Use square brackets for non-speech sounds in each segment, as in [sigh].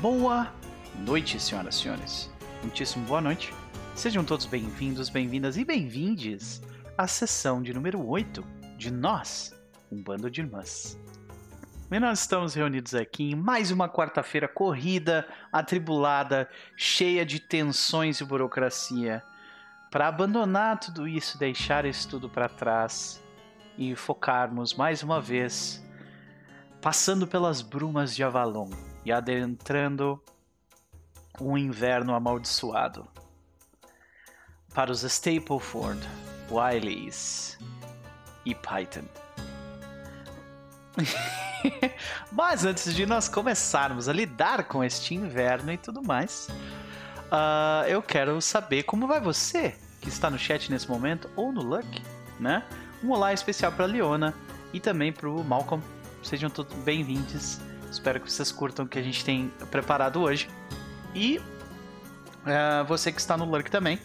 Boa noite, senhoras e senhores. Muitíssimo boa noite. Sejam todos bem-vindos, bem-vindas e bem-vindes à sessão de número 8 de Nós, um bando de irmãs. E nós estamos reunidos aqui em mais uma quarta-feira corrida, atribulada, cheia de tensões e burocracia, para abandonar tudo isso, deixar isso tudo para trás e focarmos mais uma vez, passando pelas brumas de Avalon e adentrando um inverno amaldiçoado. Para os Stapleford, Wileys e Python. [laughs] Mas antes de nós começarmos a lidar com este inverno e tudo mais, uh, eu quero saber como vai você que está no chat nesse momento ou no Luck, né? Um olá especial para Leona e também para o Malcolm. Sejam todos bem-vindos. Espero que vocês curtam o que a gente tem preparado hoje. E uh, você que está no Lurk também.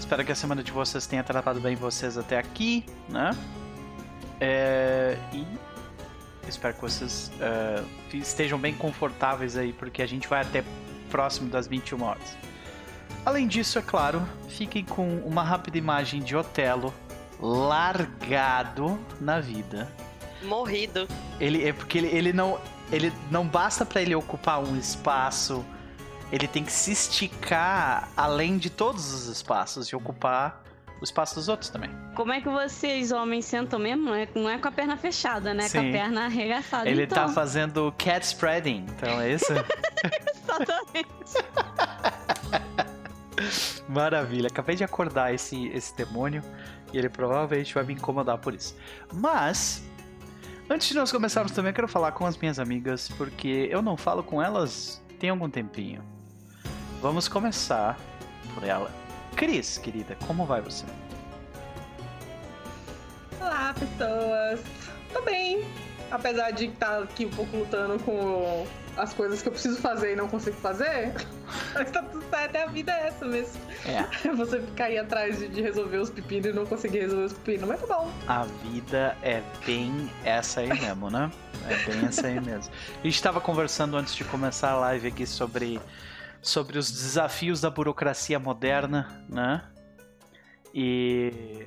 Espero que a semana de vocês tenha tratado bem vocês até aqui, né? É, e espero que vocês uh, estejam bem confortáveis aí, porque a gente vai até próximo das 21 horas. Além disso, é claro, fiquem com uma rápida imagem de Otelo largado na vida. Morrido. Ele é porque ele, ele não ele não basta para ele ocupar um espaço, ele tem que se esticar além de todos os espaços e ocupar o espaço dos outros também. Como é que vocês, homens, sentam mesmo? Não é, é com a perna fechada, né? Sim. Com a perna arregaçada. Ele então. tá fazendo cat spreading, então é isso? [laughs] Exatamente. Maravilha, acabei de acordar esse, esse demônio e ele provavelmente vai me incomodar por isso. Mas Antes de nós começarmos também, eu quero falar com as minhas amigas, porque eu não falo com elas tem algum tempinho. Vamos começar por ela. Cris, querida, como vai você? Olá, pessoas. Tô bem. Apesar de estar aqui um pouco lutando com as coisas que eu preciso fazer e não consigo fazer, mas [laughs] tá tudo certo, a vida é essa mesmo. É. [laughs] Você ficar aí atrás de, de resolver os pepinos e não conseguir resolver os pepinos, mas tá bom. A vida é bem essa aí mesmo, né? É bem essa aí mesmo. A gente tava conversando antes de começar a live aqui sobre, sobre os desafios da burocracia moderna, né? E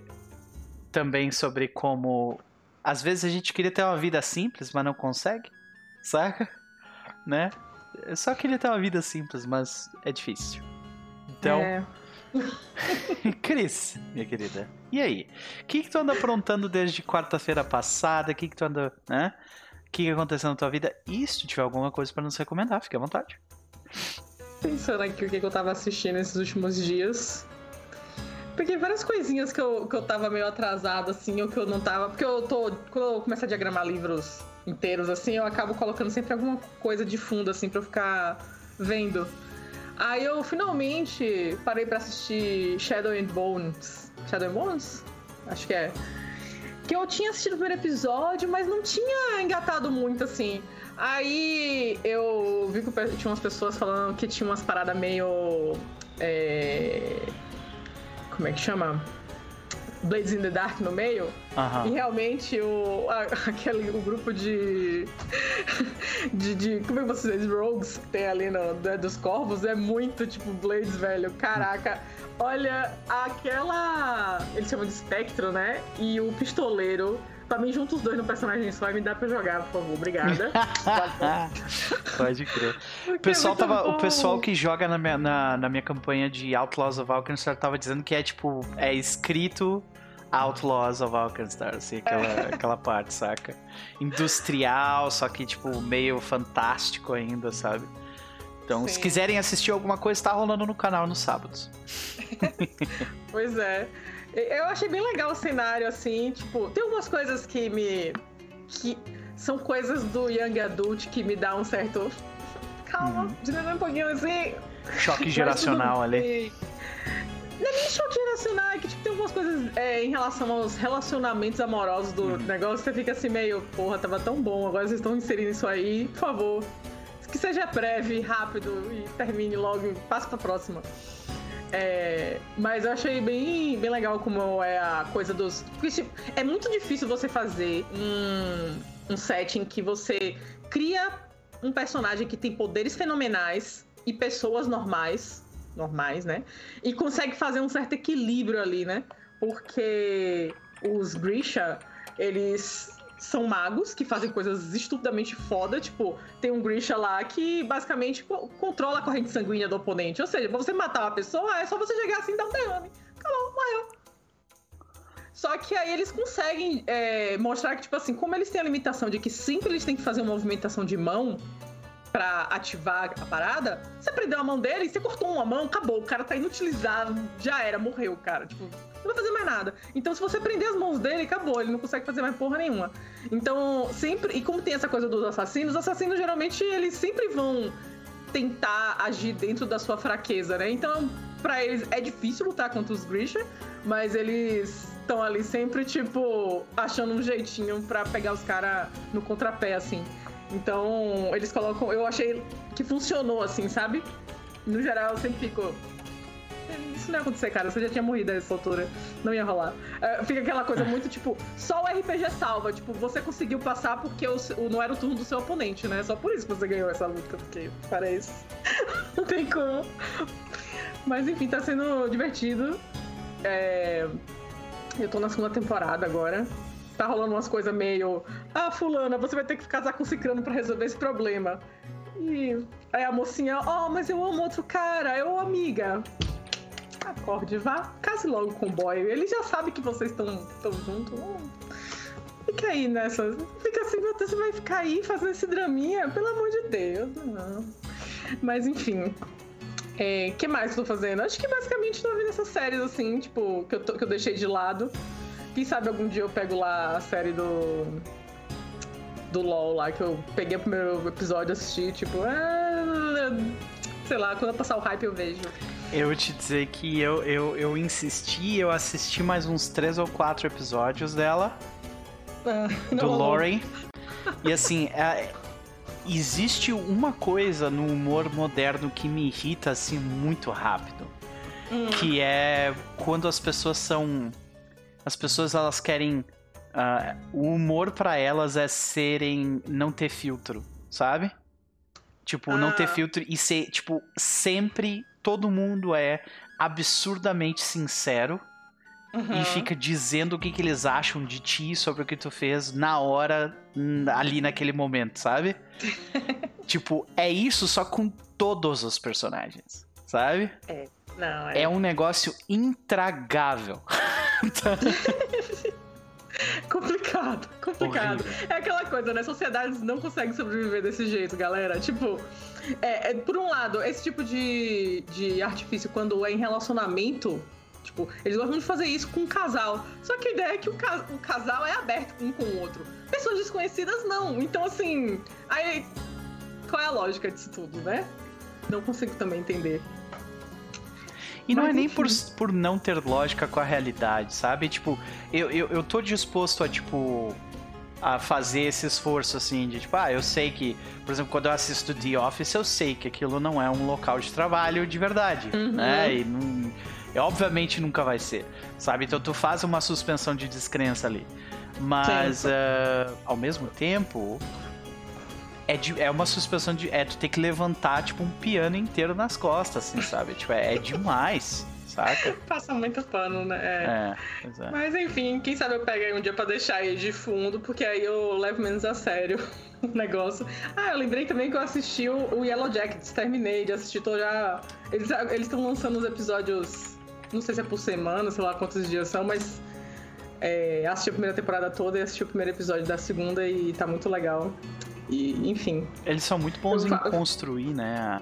também sobre como às vezes a gente queria ter uma vida simples, mas não consegue, saca? Né? Eu só queria ter uma vida simples, mas é difícil. Então. É. [laughs] Cris, minha querida. E aí? O que, que tu anda aprontando desde quarta-feira passada? O que, que tu anda. né? O que, que aconteceu na tua vida? E se tu tiver alguma coisa para nos recomendar, fique à vontade. Pensando aqui o que, que eu tava assistindo esses últimos dias. Porque várias coisinhas que eu, que eu tava meio atrasado, assim, ou que eu não tava. Porque eu tô. Quando eu começo a diagramar livros inteiros, assim, eu acabo colocando sempre alguma coisa de fundo, assim, pra eu ficar vendo. Aí eu finalmente parei para assistir Shadow and Bones. Shadow and Bones? Acho que é. Que eu tinha assistido o primeiro episódio, mas não tinha engatado muito, assim. Aí eu vi que tinha umas pessoas falando que tinha umas paradas meio. É... Como é que chama? Blades in the Dark no meio. Uhum. E realmente o, a, [laughs] aquele, o grupo de, [laughs] de, de. Como é que você diz? Rogues que tem ali no, dos corvos é muito tipo Blades, velho. Caraca. Olha, aquela. Eles chamam de espectro, né? E o pistoleiro. Pra mim, junto os dois no personagem só, me dá pra jogar, por favor. Obrigada. [laughs] Pode crer. O pessoal, é tava, o pessoal que joga na minha, na, na minha campanha de Outlaws of Alkenstar tava dizendo que é tipo, é escrito Outlaws of Alkenstar, assim, aquela, é. aquela parte, saca? Industrial, só que tipo, meio fantástico ainda, sabe? Então, Sim. se quiserem assistir alguma coisa, tá rolando no canal nos sábados. pois é. Eu achei bem legal o cenário, assim, tipo, tem algumas coisas que me. que são coisas do Young Adult que me dá um certo. Calma, uhum. diminui um pouquinho assim. Choque geracional ali. Não é nem choque geracional, é que tipo, tem algumas coisas é, em relação aos relacionamentos amorosos do uhum. negócio, você fica assim meio, porra, tava tão bom, agora vocês estão inserindo isso aí, por favor. Que seja breve, rápido e termine logo, passe pra próxima. É, mas eu achei bem, bem legal como é a coisa dos. Porque, tipo, é muito difícil você fazer um, um setting que você cria um personagem que tem poderes fenomenais e pessoas normais, normais, né? E consegue fazer um certo equilíbrio ali, né? Porque os Grisha, eles são magos que fazem coisas estupidamente foda. Tipo, tem um Grisha lá que basicamente controla a corrente sanguínea do oponente. Ou seja, pra você matar uma pessoa, é só você chegar assim e dar um derrame. Acabou, morreu. Só que aí eles conseguem é, mostrar que, tipo assim, como eles têm a limitação de que sempre eles têm que fazer uma movimentação de mão para ativar a parada, você prendeu a mão dele você cortou uma mão, acabou. O cara tá inutilizado, já era, morreu, cara. Tipo, não vai fazer mais nada. Então, se você prender as mãos dele, acabou. Ele não consegue fazer mais porra nenhuma. Então, sempre. E como tem essa coisa dos assassinos, os assassinos geralmente eles sempre vão tentar agir dentro da sua fraqueza, né? Então, para eles é difícil lutar contra os Grisha, mas eles estão ali sempre, tipo, achando um jeitinho para pegar os caras no contrapé, assim. Então, eles colocam. Eu achei que funcionou, assim, sabe? No geral, eu sempre fico. Isso não ia acontecer, cara. Você já tinha morrido a essa altura. Não ia rolar. Uh, fica aquela coisa muito tipo, só o RPG salva. Tipo, você conseguiu passar porque o, o, não era o turno do seu oponente, né? Só por isso que você ganhou essa luta, porque parece. [laughs] não tem como. Mas enfim, tá sendo divertido. É... Eu tô na segunda temporada agora. Tá rolando umas coisas meio. Ah, fulana, você vai ter que casar com Cicrano pra resolver esse problema. E aí a mocinha, ó, oh, mas eu amo outro cara, eu amiga. Acorde, vá, case logo com o boy. Ele já sabe que vocês estão juntos. Fica aí nessa. Fica assim, você vai ficar aí fazendo esse draminha? Pelo amor de Deus, não. Mas enfim, é, que mais eu tô fazendo? Acho que basicamente tô vendo essas séries assim, tipo, que eu, tô, que eu deixei de lado. Quem sabe algum dia eu pego lá a série do. Do LOL lá, que eu peguei o primeiro episódio assisti, tipo, ah, sei lá, quando eu passar o hype eu vejo. Eu vou te dizer que eu, eu, eu insisti, eu assisti mais uns três ou quatro episódios dela. Ah, do Lauren. E assim, é, existe uma coisa no humor moderno que me irrita assim muito rápido. Hum. Que é quando as pessoas são. As pessoas elas querem. Uh, o humor para elas é serem. não ter filtro, sabe? Tipo, ah. não ter ah. filtro e ser. Tipo, sempre todo mundo é absurdamente sincero Uhum. e fica dizendo o que, que eles acham de ti sobre o que tu fez na hora, ali naquele momento, sabe? [laughs] tipo, é isso só com todos os personagens, sabe? É. Não, é... é um negócio intragável. [laughs] [laughs] [laughs] complicado, complicado. Horrível. É aquela coisa, né? Sociedades não conseguem sobreviver desse jeito, galera. Tipo, é, é, por um lado, esse tipo de, de artifício, quando é em relacionamento, Tipo, eles gostam de fazer isso com um casal. Só que a ideia é que o, ca o casal é aberto um com o outro. Pessoas desconhecidas não. Então, assim, aí. Qual é a lógica disso tudo, né? Não consigo também entender. E não Mas, é nem por, por não ter lógica com a realidade, sabe? Tipo, eu, eu, eu tô disposto a, tipo, a fazer esse esforço, assim, de tipo, ah, eu sei que, por exemplo, quando eu assisto The Office, eu sei que aquilo não é um local de trabalho de verdade, uhum. né? E não é, obviamente nunca vai ser, sabe? Então tu faz uma suspensão de descrença ali. Mas, uh, ao mesmo tempo, é, de, é uma suspensão de. É tu ter que levantar, tipo, um piano inteiro nas costas, assim, sabe? tipo, é, é demais. Saca? [laughs] Passa muito pano, né? É. É, é. Mas enfim, quem sabe eu pego aí um dia pra deixar aí de fundo, porque aí eu levo menos a sério [laughs] o negócio. Ah, eu lembrei também que eu assisti o, Yellow Jackets, terminei de assistir, tô já. Eles estão lançando os episódios não sei se é por semana, sei lá quantos dias são, mas é, assisti a primeira temporada toda e assisti o primeiro episódio da segunda e tá muito legal. E, enfim. Eles são muito bons em construir, né?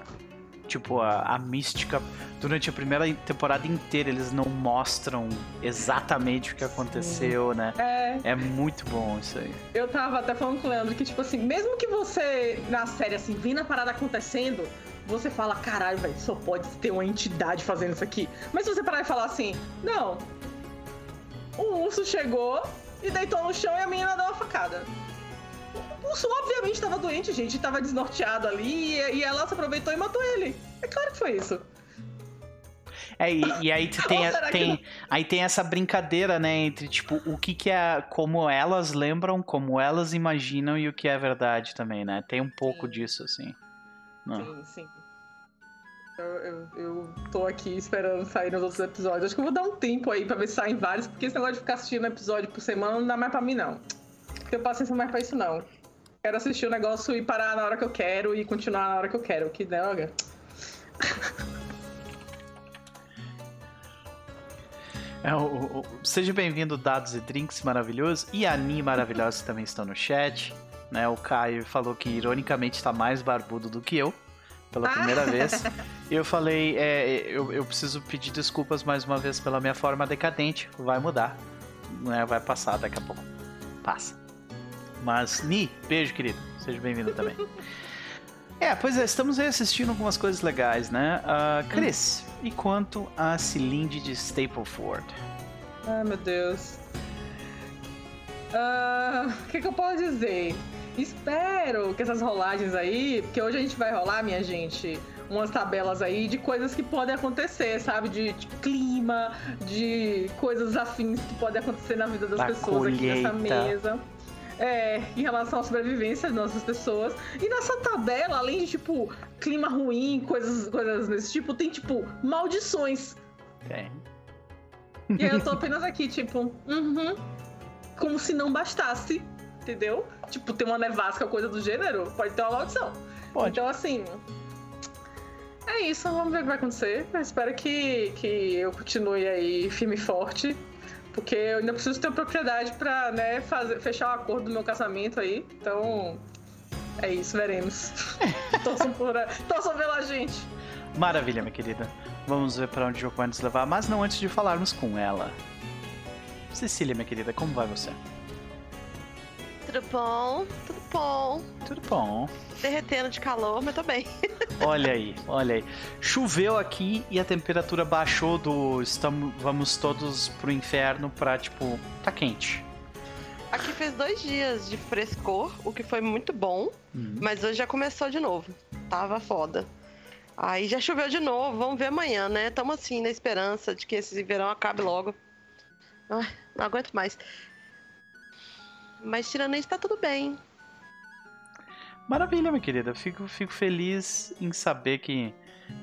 Tipo, a, a mística. Durante a primeira temporada inteira, eles não mostram exatamente o que aconteceu, né? É. É muito bom isso aí. Eu tava até falando com o Leandro que, tipo assim, mesmo que você, na série, assim, vindo a parada acontecendo, você fala, caralho, velho, só pode ter uma entidade fazendo isso aqui. Mas se você parar e falar assim, não, o urso chegou e deitou no chão e a menina deu uma facada. O urso obviamente estava doente, gente, estava desnorteado ali e ela se aproveitou e matou ele. É claro que foi isso. É, e, e aí [laughs] tem, tem, aí tem essa brincadeira, né, entre, tipo, o que que é, como elas lembram, como elas imaginam e o que é verdade também, né? Tem um pouco sim. disso, assim. Não. Sim, sim. Eu, eu, eu, tô aqui esperando sair nos outros episódios. Acho que eu vou dar um tempo aí pra ver se saem vários, porque esse negócio de ficar assistindo episódio por semana não dá mais pra mim, não. Não tenho paciência mais pra isso, não. Quero assistir o negócio e parar na hora que eu quero e continuar na hora que eu quero. Que droga. [laughs] É, o, o, seja bem-vindo, Dados e Drinks maravilhoso. E a Ani maravilhosa também estão no chat. Né, o Caio falou que ironicamente está mais barbudo do que eu pela primeira ah. vez. [laughs] Eu falei, é, eu, eu preciso pedir desculpas mais uma vez pela minha forma decadente. Vai mudar. Né, vai passar daqui a pouco. Passa. Mas, Ni, beijo, querido. Seja bem-vindo também. [laughs] É, pois é, estamos aí assistindo algumas coisas legais, né? Uh, Chris, hum. e quanto a Cilinde de Stapleford? Ai, meu Deus. Ah, o uh, que, que eu posso dizer? Espero que essas rolagens aí, porque hoje a gente vai rolar, minha gente, umas tabelas aí de coisas que podem acontecer, sabe? De, de clima, de coisas afins que podem acontecer na vida das da pessoas colheita. aqui nessa mesa. É, em relação à sobrevivência das nossas pessoas. E nessa tabela, além de, tipo, clima ruim, coisas, coisas desse tipo, tem, tipo, maldições. Tem. E aí eu tô apenas aqui, tipo, uhum. Como se não bastasse entendeu? Tipo, tem uma nevasca, coisa do gênero, pode ter uma maldição. Pode. Então, assim. É isso, vamos ver o que vai acontecer. Eu espero que, que eu continue aí firme e forte. Porque eu ainda preciso ter propriedade pra, né, fazer, fechar o acordo do meu casamento aí. Então. É isso, veremos. [laughs] torçam, por, torçam pela gente. Maravilha, minha querida. Vamos ver para onde o jogo vai nos levar, mas não antes de falarmos com ela. Cecília, minha querida, como vai você? Tudo bom? Tudo bom. Tudo bom. Derretendo de calor, mas tô bem. [laughs] olha aí, olha aí. Choveu aqui e a temperatura baixou do estamos vamos todos pro inferno pra tipo, tá quente. Aqui fez dois dias de frescor, o que foi muito bom, uhum. mas hoje já começou de novo. Tava foda. Aí já choveu de novo, vamos ver amanhã, né? Tamo assim na esperança de que esse verão acabe logo. Ai, não aguento mais. Mas tirando isso, tá tudo bem. Maravilha, minha querida. Fico, fico feliz em saber que,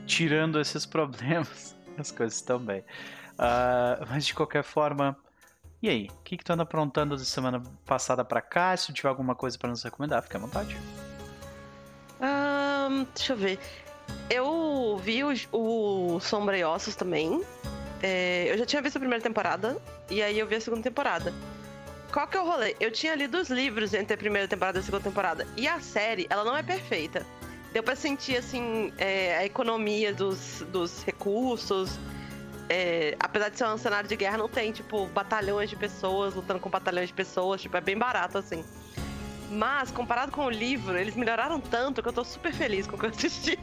tirando esses [laughs] problemas, as coisas estão bem. Uh, mas de qualquer forma, e aí? O que, que tu anda aprontando de semana passada para cá? Se tiver alguma coisa para nos recomendar, fique à vontade. Um, deixa eu ver. Eu vi o, o Sombra e Ossos também. É, eu já tinha visto a primeira temporada e aí eu vi a segunda temporada qual que é o rolê? Eu tinha lido os livros entre a primeira temporada e a segunda temporada. E a série, ela não é perfeita. Deu pra sentir, assim, é, a economia dos, dos recursos. É, apesar de ser um cenário de guerra, não tem, tipo, batalhões de pessoas lutando com batalhões de pessoas. Tipo, é bem barato, assim. Mas, comparado com o livro, eles melhoraram tanto que eu tô super feliz com o que eu assisti.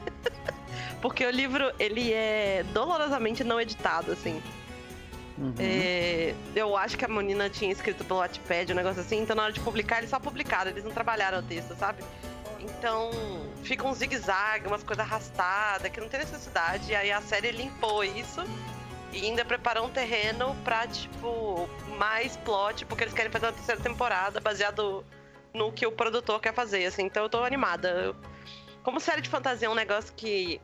[laughs] Porque o livro, ele é dolorosamente não editado, assim. Uhum. É, eu acho que a Monina tinha escrito pelo Wattpad, um negócio assim, então na hora de publicar, eles só publicaram, eles não trabalharam o texto, sabe? Então fica um zigue-zague, umas coisas arrastadas, que não tem necessidade. E aí a série limpou isso e ainda preparou um terreno pra, tipo, mais plot, porque eles querem fazer uma terceira temporada baseado no que o produtor quer fazer, assim. Então eu tô animada. Como série de fantasia é um negócio que.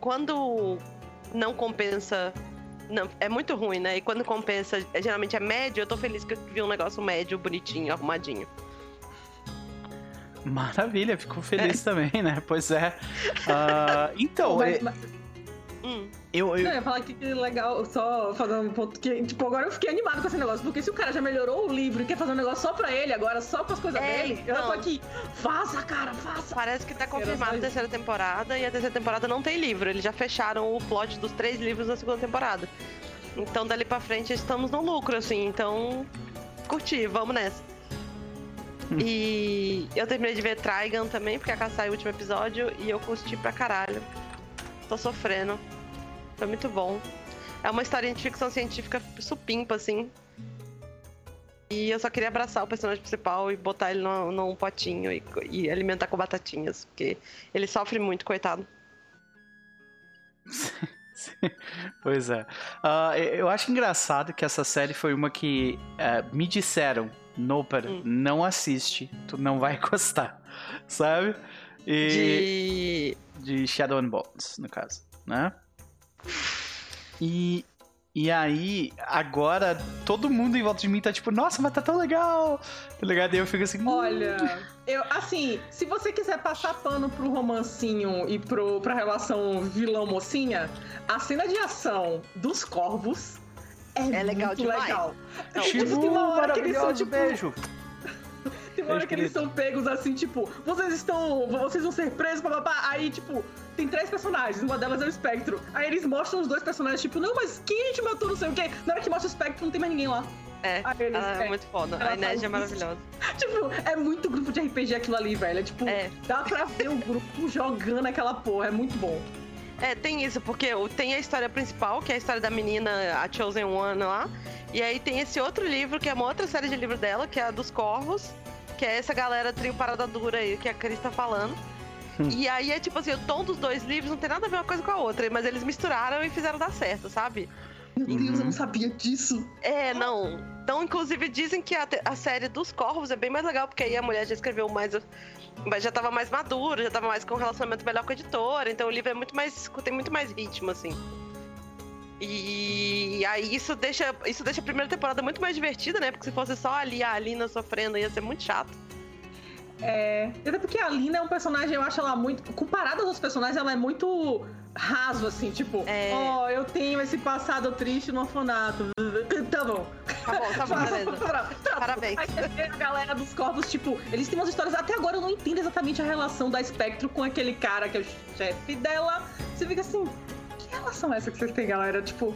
Quando não compensa não, é muito ruim, né? E quando compensa, é, geralmente é médio, eu tô feliz que eu vi um negócio médio, bonitinho, arrumadinho. Maravilha, fico feliz é. também, né? Pois é. Uh, então. Mas, é... mas... Hum. Eu, eu... Não, eu ia falar que legal, só fazendo um ponto que, tipo, agora eu fiquei animado com esse negócio, porque se o cara já melhorou o livro e quer fazer um negócio só pra ele, agora só com as coisas é, dele, então... eu tô aqui, faça, cara, faça. Parece que tá confirmado a terceira temporada e a terceira temporada não tem livro, eles já fecharam o plot dos três livros da segunda temporada. Então dali pra frente estamos no lucro, assim, então curti, vamos nessa. Hum. E eu terminei de ver Trigun também, porque acá saiu o último episódio e eu curti pra caralho. Tô sofrendo. Foi muito bom. É uma história de ficção científica supimpa, assim. E eu só queria abraçar o personagem principal e botar ele no, num potinho e, e, alimentar com batatinhas, porque ele sofre muito, coitado. [laughs] pois é. Uh, eu acho engraçado que essa série foi uma que uh, me disseram, Noper, hum. não assiste, tu não vai [laughs] gostar, sabe? E... De... de Shadow and Bones, no caso, né? E, e aí, agora, todo mundo em volta de mim tá tipo, nossa, mas tá tão legal. Tá ligado? E eu fico assim. Hum. Olha, eu, assim, se você quiser passar pano pro romancinho e pro, pra relação vilão-mocinha, a cena de ação dos corvos é, é legal muito demais. legal. Não, tipo, tem uma hora que eles são, tipo, beijo. [laughs] Tem uma hora que eles são pegos assim, tipo, vocês estão. Vocês vão ser presos, papapá. Aí, tipo, tem três personagens, uma delas é o Espectro. Aí eles mostram os dois personagens, tipo, não, mas quem a gente matou, não sei o quê. Na hora que mostra o Espectro, não tem mais ninguém lá. É, eles, ela é, é muito foda. A Inês é maravilhosa. [laughs] tipo, é muito grupo de RPG aquilo ali, velho. É tipo, é. dá pra ver o grupo [laughs] jogando aquela porra, é muito bom. É, tem isso, porque tem a história principal, que é a história da menina, a Chosen One lá. E aí tem esse outro livro, que é uma outra série de livros dela, que é a dos Corvos, que é essa galera trio parada dura aí que a Cris tá falando. E aí é tipo assim, o tom dos dois livros não tem nada a ver uma coisa com a outra, mas eles misturaram e fizeram dar certo, sabe? Meu Deus, uhum. eu não sabia disso. É, não. Então, inclusive, dizem que a, a, série dos Corvos é bem mais legal, porque aí a mulher já escreveu mais. Mas já tava mais madura, já tava mais com um relacionamento melhor com a editora. Então o livro é muito mais. tem muito mais ritmo, assim. E aí isso deixa, isso deixa a primeira temporada muito mais divertida, né? Porque se fosse só ali a Alina sofrendo, ia ser muito chato. É. Até porque a Alina é um personagem, eu acho ela muito. Comparada aos outros personagens, ela é muito raso, assim, tipo, é... ó, oh, eu tenho esse passado triste no orfanato. [laughs] Tá bom. Tá bom, tá bom, beleza. Parabéns. Aí a galera dos corpos, tipo, eles têm umas histórias. Até agora eu não entendo exatamente a relação da Spectro com aquele cara que é o chefe dela. Você fica assim, que relação é essa que vocês têm, galera? Tipo,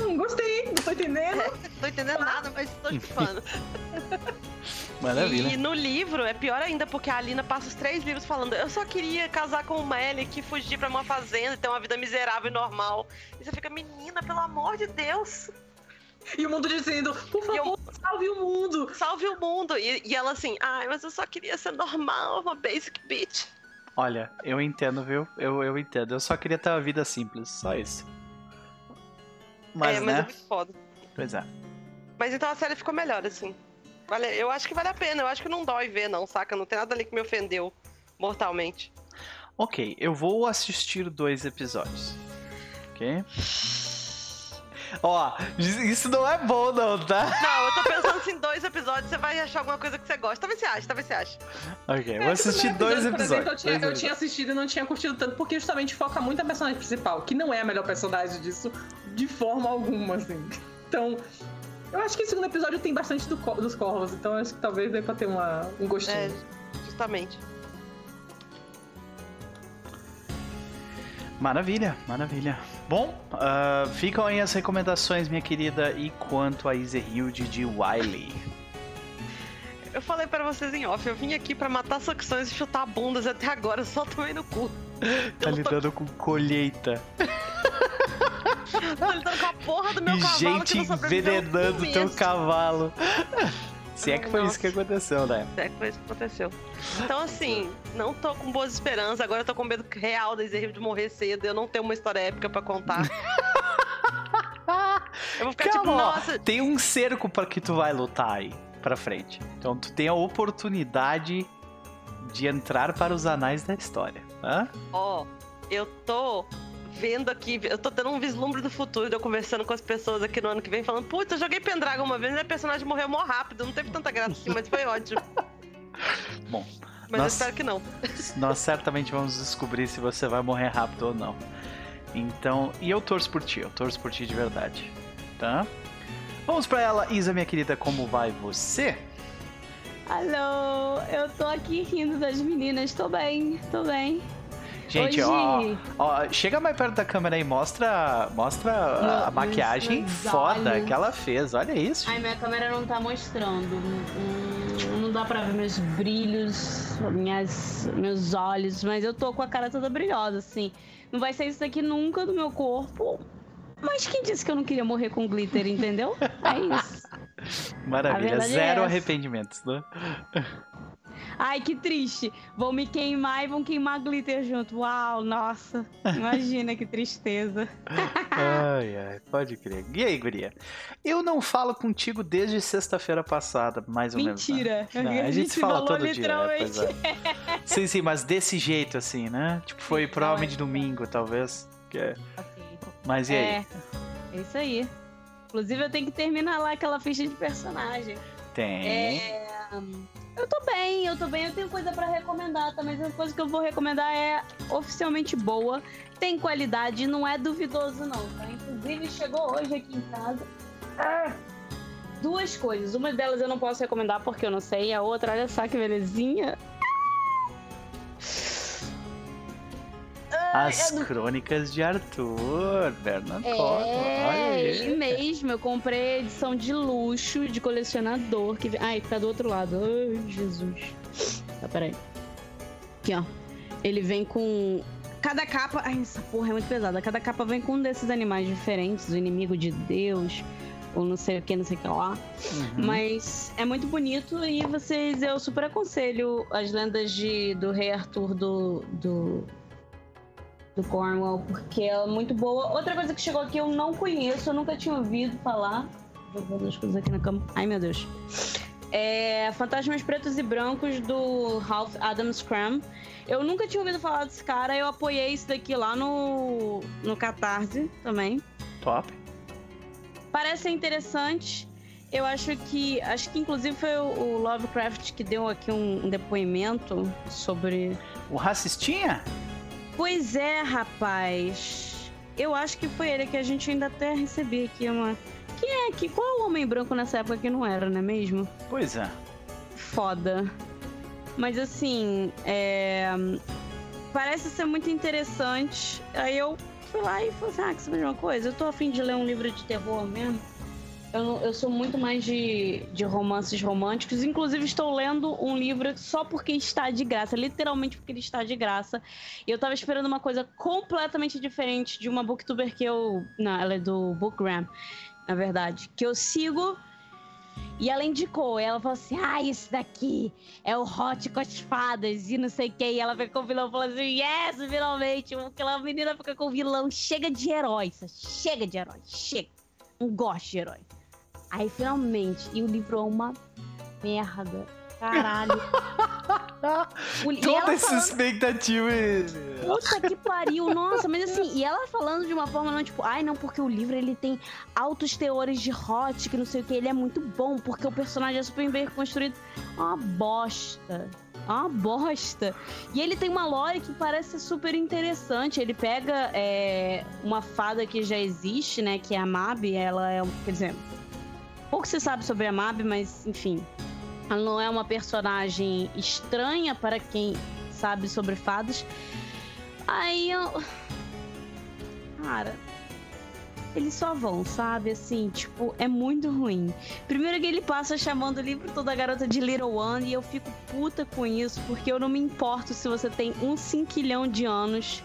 hum, gostei, não tô entendendo. É, [laughs] não tô entendendo nada, mas tô chupando. [laughs] Maravilha. E no livro é pior ainda, porque a Alina passa os três livros falando: Eu só queria casar com o Melick, fugir pra uma fazenda e ter uma vida miserável e normal. E você fica, menina, pelo amor de Deus. E o mundo dizendo, por favor, eu, salve o mundo. Salve o mundo. E, e ela assim, ai, mas eu só queria ser normal, uma basic bitch. Olha, eu entendo, viu? Eu, eu entendo. Eu só queria ter uma vida simples, só isso. Mas, é, mas né? é muito foda. Pois é. Mas então a série ficou melhor, assim. Vale, eu acho que vale a pena, eu acho que não dói ver, não, saca? Não tem nada ali que me ofendeu mortalmente. Ok, eu vou assistir dois episódios. Ok? Ó, isso não é bom, não, tá? Não, eu tô pensando se em dois episódios você vai achar alguma coisa que você gosta. Talvez você ache, talvez você ache. Ok, vou assistir dois episódios. Por exemplo, eu, tinha, eu tinha, assistido e não tinha curtido tanto, porque justamente foca muito a personagem principal, que não é a melhor personagem disso, de forma alguma, assim. Então, eu acho que o segundo episódio tem bastante do, dos corvos, então acho que talvez dê pra ter uma, um gostinho. É, justamente. Maravilha, maravilha. Bom, uh, ficam aí as recomendações, minha querida, e quanto a Iserhilde de Wiley. Eu falei para vocês em off, eu vim aqui para matar sucções e chutar bundas até agora, só tomei no cu. [laughs] tá lidando tô... com colheita. [laughs] tô lidando com a porra do meu e cavalo gente que não envenenando teu cavalo. Se é que foi Nossa. isso que aconteceu, né? Se é que foi isso que aconteceu. Então, assim, não tô com boas esperanças. Agora eu tô com medo real da Ezerril de morrer cedo. Eu não tenho uma história épica pra contar. [laughs] eu vou ficar Calma, tipo, nossa. Tem um cerco para que tu vai lutar aí pra frente. Então tu tem a oportunidade de entrar para os anais da história. Ó, oh, eu tô vendo aqui, eu tô tendo um vislumbre do futuro, eu conversando com as pessoas aqui no ano que vem, falando, putz, eu joguei Pendragon uma vez e a personagem morreu mó rápido, não teve tanta graça assim, mas foi ótimo. [laughs] Bom. Mas nós, eu espero que não. Nós certamente vamos descobrir se você vai morrer rápido ou não. Então, e eu torço por ti, eu torço por ti de verdade, tá? Vamos pra ela, Isa, minha querida, como vai você? Alô, eu tô aqui rindo das meninas, tô bem, tô bem. Gente, ó, ó, chega mais perto da câmera e mostra, mostra Meu, a maquiagem foda olhos. que ela fez. Olha isso. Ai, minha câmera não tá mostrando. Hum, não dá pra ver meus brilhos, minhas, meus olhos, mas eu tô com a cara toda brilhosa, assim. Não vai ser isso daqui nunca do meu corpo. Mas quem disse que eu não queria morrer com glitter, entendeu? É isso. Maravilha, zero é arrependimentos, né? Ai, que triste. Vão me queimar e vão queimar glitter junto. Uau, nossa. Imagina que tristeza. ai, ai, pode crer. E aí, guria? Eu não falo contigo desde sexta-feira passada, mais ou Mentira. menos. Né? Não, a, gente se fala todo dia. É, sim, sim, mas desse jeito, assim, né? Tipo, foi provavelmente é domingo, talvez. Que é... Mas e aí? É, é isso aí. Inclusive, eu tenho que terminar lá aquela ficha de personagem. Tem. É... Eu tô bem, eu tô bem. Eu tenho coisa para recomendar também. Tá? A coisa que eu vou recomendar é oficialmente boa, tem qualidade, não é duvidoso não, tá? Inclusive chegou hoje aqui em casa. Ah, duas coisas. Uma delas eu não posso recomendar porque eu não sei. A outra, olha só que belezinha. As Crônicas de Arthur, Bernard é, Olha mesmo, eu comprei a edição de luxo de colecionador. Que... Ai, tá do outro lado. Ai, Jesus. Tá, peraí. Aqui, ó. Ele vem com. Cada capa. Ai, essa porra é muito pesada. Cada capa vem com um desses animais diferentes: o inimigo de Deus, ou não sei o que, não sei o que lá. Uhum. Mas é muito bonito e vocês, eu super aconselho as lendas de, do rei Arthur do, do do Cornwall, porque ela é muito boa. Outra coisa que chegou aqui eu não conheço, eu nunca tinha ouvido falar. Jogando as coisas aqui na cama. Ai, meu Deus. É Fantasmas Pretos e Brancos do Ralph Adams Cram. Eu nunca tinha ouvido falar desse cara, eu apoiei isso daqui lá no, no Catarse também. Top. Parece interessante. Eu acho que. Acho que inclusive foi o, Lovecraft que deu aqui um, um depoimento sobre. O racistinha? Pois é, rapaz. Eu acho que foi ele que a gente ainda até recebeu aqui uma. Quem é que? Qual o homem branco nessa época que não era, não é mesmo? Pois é. Foda. Mas assim, é... parece ser muito interessante. Aí eu fui lá e falei assim: ah, que de uma coisa? Eu tô afim de ler um livro de terror mesmo. Eu, eu sou muito mais de, de romances românticos. Inclusive, estou lendo um livro só porque está de graça, literalmente porque ele está de graça. E eu tava esperando uma coisa completamente diferente de uma booktuber que eu. Não, ela é do Bookgram, na verdade. Que eu sigo. E ela indicou, ela falou assim: Ah, esse daqui é o Hot com as fadas e não sei o que. E ela veio com o vilão e falou assim: Yes, finalmente. Aquela menina fica com o vilão. Chega de herói, chega de herói, chega. Não gosto de herói. Aí finalmente, e o livro é uma merda. Caralho. [laughs] Toda essa falando, expectativa. Puta que [laughs] pariu, nossa, mas assim, e ela falando de uma forma não tipo, ai não, porque o livro ele tem altos teores de hot, que não sei o que, ele é muito bom, porque o personagem é super bem construído. Uma bosta. Uma bosta. E ele tem uma lore que parece super interessante. Ele pega é, uma fada que já existe, né? Que é a Mab. Ela é. Quer dizer, pouco se sabe sobre a Mab, mas enfim. Ela não é uma personagem estranha para quem sabe sobre fadas. Aí eu. Cara. Eles só vão, sabe? Assim, tipo, é muito ruim. Primeiro que ele passa chamando o livro toda a garota de Little One e eu fico puta com isso, porque eu não me importo se você tem um cinquilhão de anos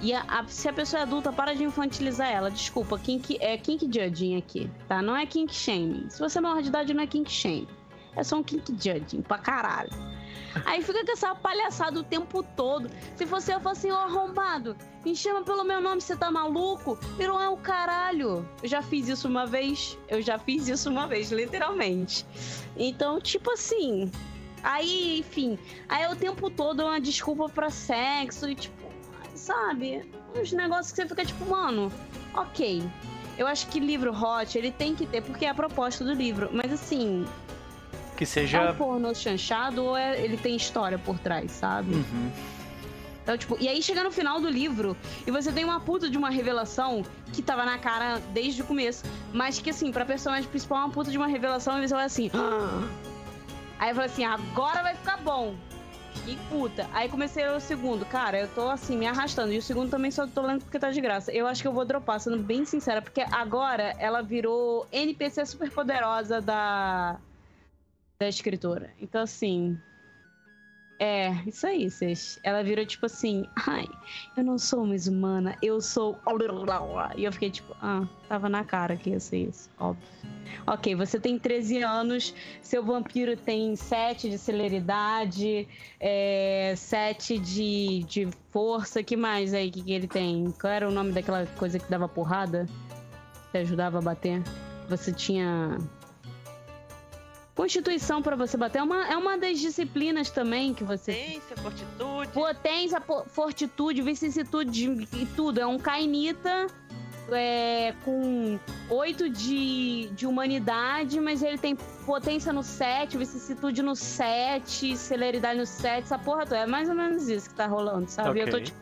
e a, a, se a pessoa é adulta, para de infantilizar ela. Desculpa, kink, é kink judging aqui, tá? Não é kink shaming. Se você é maior de idade, não é kink shaming. É só um kink judging pra caralho. Aí fica com essa palhaçada o tempo todo. Se fosse eu, fosse assim, ô arrombado, me chama pelo meu nome, você tá maluco? Virou é o caralho. Eu já fiz isso uma vez. Eu já fiz isso uma vez, literalmente. Então, tipo assim. Aí, enfim. Aí o tempo todo é uma desculpa pra sexo e, tipo, sabe? Uns negócios que você fica tipo, mano, ok. Eu acho que livro hot, ele tem que ter, porque é a proposta do livro. Mas assim. Que seja. É um pornô chanchado ou é, ele tem história por trás, sabe? Uhum. Então, tipo, e aí chega no final do livro e você tem uma puta de uma revelação que tava na cara desde o começo. Mas que, assim, pra personagem principal é uma puta de uma revelação e você vai assim. Ah! [gasps] Aí eu falei assim, agora vai ficar bom. E puta. Aí comecei o segundo. Cara, eu tô assim, me arrastando. E o segundo também só tô lendo porque tá de graça. Eu acho que eu vou dropar, sendo bem sincera. Porque agora ela virou NPC super poderosa da. Da escritora. Então, assim. É, isso aí, vocês. Ela virou tipo assim, ai, eu não sou uma humana, eu sou. E eu fiquei tipo, ah, tava na cara que ia ser isso, óbvio. Ok, você tem 13 anos, seu vampiro tem 7 de celeridade, é, 7 de, de força, que mais aí que, que ele tem? Qual era o nome daquela coisa que dava porrada? Que ajudava a bater? Você tinha Constituição para você bater é uma, é uma das disciplinas também que você. Potência, fortitude. Potência, po- fortitude, vicissitude e tudo. É um cainita é, com 8 de, de humanidade, mas ele tem potência no 7, vicissitude no 7, celeridade no 7, essa porra toda. É mais ou menos isso que tá rolando, sabe? Eu tô tipo.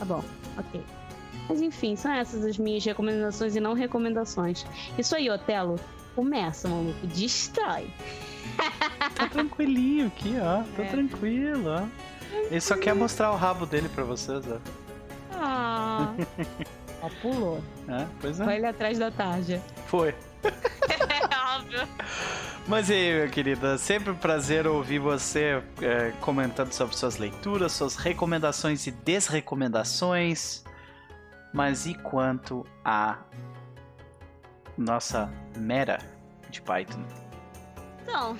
Tá bom, ok. Mas enfim, são essas as minhas recomendações e não recomendações. Isso aí, Otelo. Começa, maluco. Destrói. Tá tranquilinho aqui, ó. Tá É. tranquilo, ó. Ele só quer mostrar o rabo dele pra vocês, ó. Ah. [laughs] Ó, pulou. É, pois é. Vai ele atrás da tarja. Foi. [laughs] É óbvio. Mas e aí, minha querida, sempre um prazer ouvir você é, comentando sobre suas leituras, suas recomendações e desrecomendações. Mas e quanto a nossa mera de Python? Então,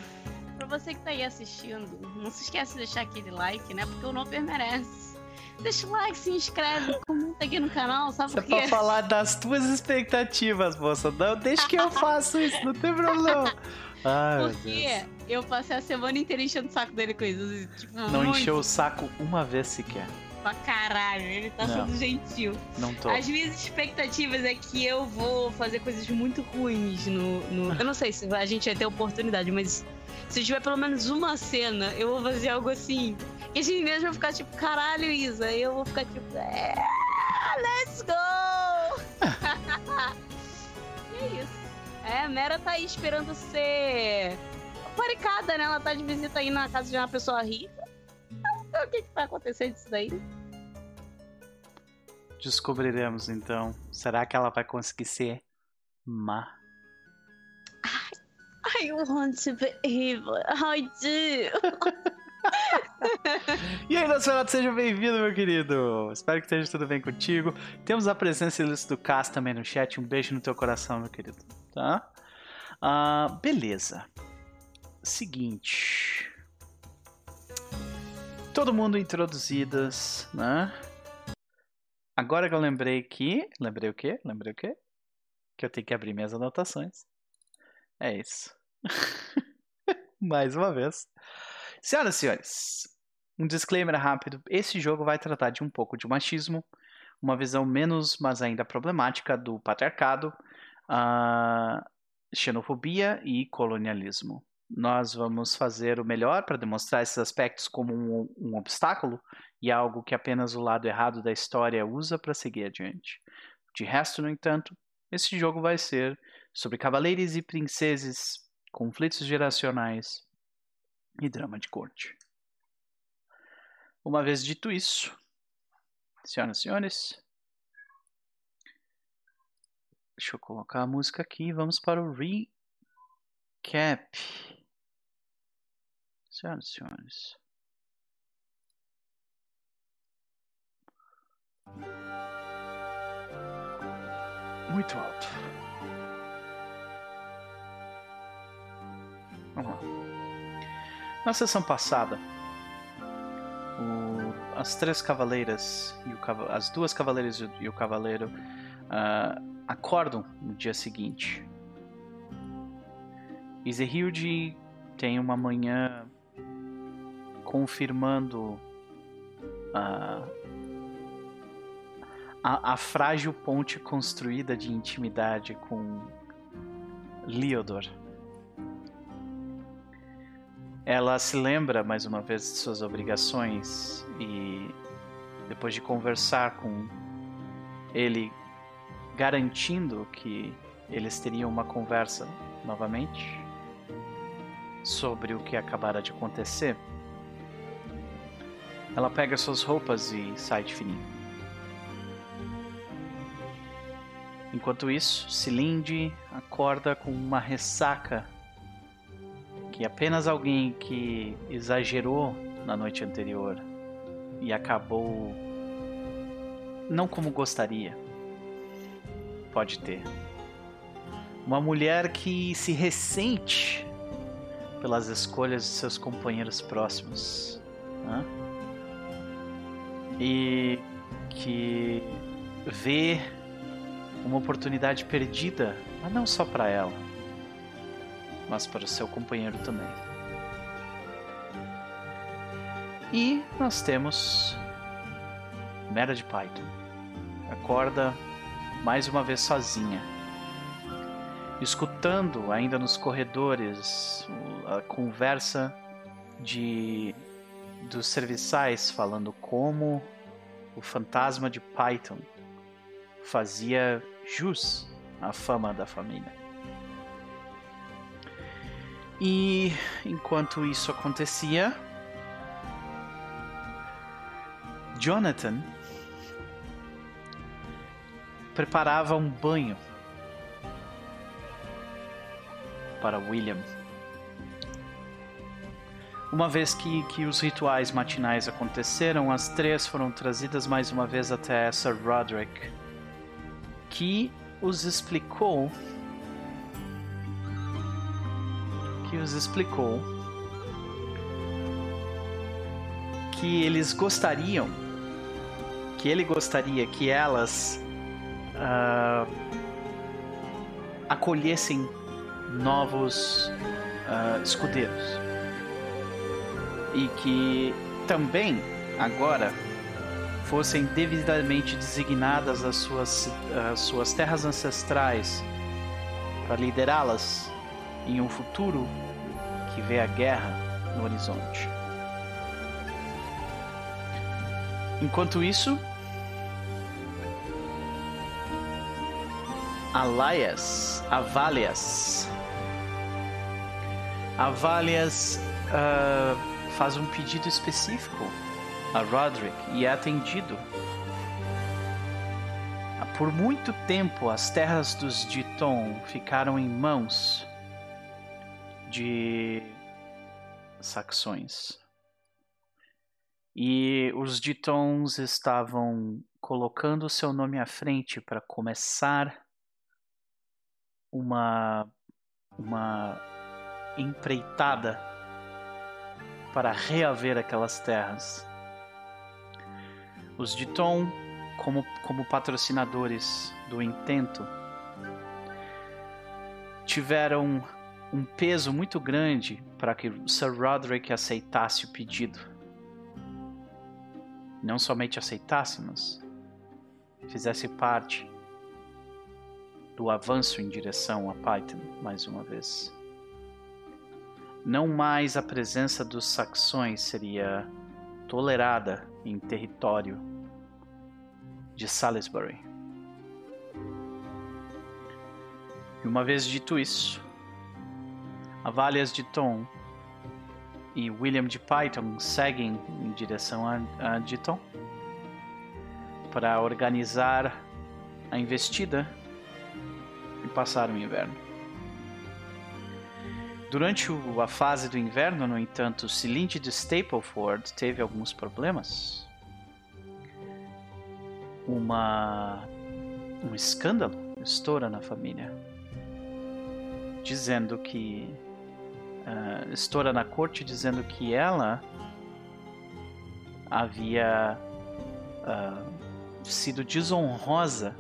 pra você que tá aí assistindo, não se esquece de deixar aquele like, né? Porque o Noper merece. Deixa o like, se inscreve, comenta aqui no canal, sabe é por quê? pra falar das tuas expectativas, moça. Não, deixa que eu faço isso, não tem problema. [laughs] Ai, Porque eu passei a semana inteira enchendo o saco dele com isso. Tipo, Não muito encheu o saco uma vez sequer. Pra caralho. Ele tá Não. sendo gentil. Não tô. As minhas expectativas é que eu vou fazer coisas muito ruins no, no- [laughs] Eu não sei se a gente vai ter oportunidade, mas se tiver pelo menos uma cena, eu vou fazer algo assim. E as meninas vão ficar tipo, caralho, Isa. E eu vou ficar tipo, é, let's go! [laughs] e é isso. É, a Mera tá aí esperando ser paricada, né? Ela tá de visita aí na casa de uma pessoa rica. Ver o que, que vai acontecer disso daí. Descobriremos então. Será que ela vai conseguir ser má? I want to be evil. I do. [laughs] E aí, Nosferatu, seja bem-vindo, meu querido. Espero que esteja tudo bem contigo. Temos a presença ilustre do Cass também no chat. Um beijo no teu coração, meu querido. Tá? Ah, beleza. Seguinte. Todo mundo introduzidas, né? Agora que eu lembrei que. Lembrei o quê? Lembrei o quê? Que eu tenho que abrir minhas anotações. É isso. [laughs] Mais uma vez. Senhoras e senhores, um disclaimer rápido: esse jogo vai tratar de um pouco de machismo, uma visão menos, mas ainda problemática do patriarcado, ah, xenofobia e colonialismo. Nós vamos fazer o melhor para demonstrar esses aspectos como um, um obstáculo e algo que apenas o lado errado da história usa para seguir adiante. De resto, no entanto, esse jogo vai ser sobre cavaleiros e princesas, conflitos geracionais e drama de corte. Uma vez dito isso, senhoras e senhores, deixa eu colocar a música aqui e vamos para o recap. Senhoras e senhores. Muito alto. Vamos lá. Na sessão passada, o- as três cavaleiras e o as duas cavaleiras e o- e o cavaleiro ah, acordam no dia seguinte. Izehilde tem uma manhã confirmando ah, a, a frágil ponte construída de intimidade com Leodor. Ela se lembra mais uma vez de suas obrigações e depois de conversar com ele garantindo que eles teriam uma conversa novamente sobre o que acabara de acontecer, ela pega suas roupas e sai de fininho. Enquanto isso, Cilinde acorda com uma ressaca que apenas alguém que exagerou na noite anterior e acabou não como gostaria. Pode ter. Uma mulher que se ressente pelas escolhas de seus companheiros próximos. Né? E que vê uma oportunidade perdida, mas não só para ela, mas para o seu companheiro também. E nós temos Mera de Python. Acorda mais uma vez sozinha. Escutando ainda nos corredores a conversa de dos serviçais falando como o fantasma de Python fazia jus à fama da família. E enquanto isso acontecia, Jonathan preparava um banho para William. Uma vez que, que os rituais matinais aconteceram, as três foram trazidas mais uma vez até Sir Roderick, que os explicou que os explicou que eles gostariam que ele gostaria que elas uh, acolhessem novos uh, escudeiros e que também agora fossem devidamente designadas as suas, as suas terras ancestrais para liderá-las em um futuro que vê a guerra no horizonte. Enquanto isso, Alaias, Avalias. Avalias uh, faz um pedido específico a Roderick e é atendido. Por muito tempo, as terras dos Diton ficaram em mãos de saxões. E os Ditons estavam colocando seu nome à frente para começar uma uma empreitada para reaver aquelas terras. Os Diton, como, como patrocinadores do intento, tiveram um peso muito grande para que Sir Roderick aceitasse o pedido. Não somente aceitasse, mas fizesse parte do avanço em direção a Python mais uma vez. Não mais a presença dos saxões seria tolerada em território de Salisbury. E uma vez dito isso, Avalias de Tom e William de Python seguem em direção a, a Diton para organizar a investida e passar o inverno. Durante a fase do inverno, no entanto, Cilinte de Stapleford teve alguns problemas. Uma um escândalo estoura na família, dizendo que uh, estoura na corte dizendo que ela havia uh, sido desonrosa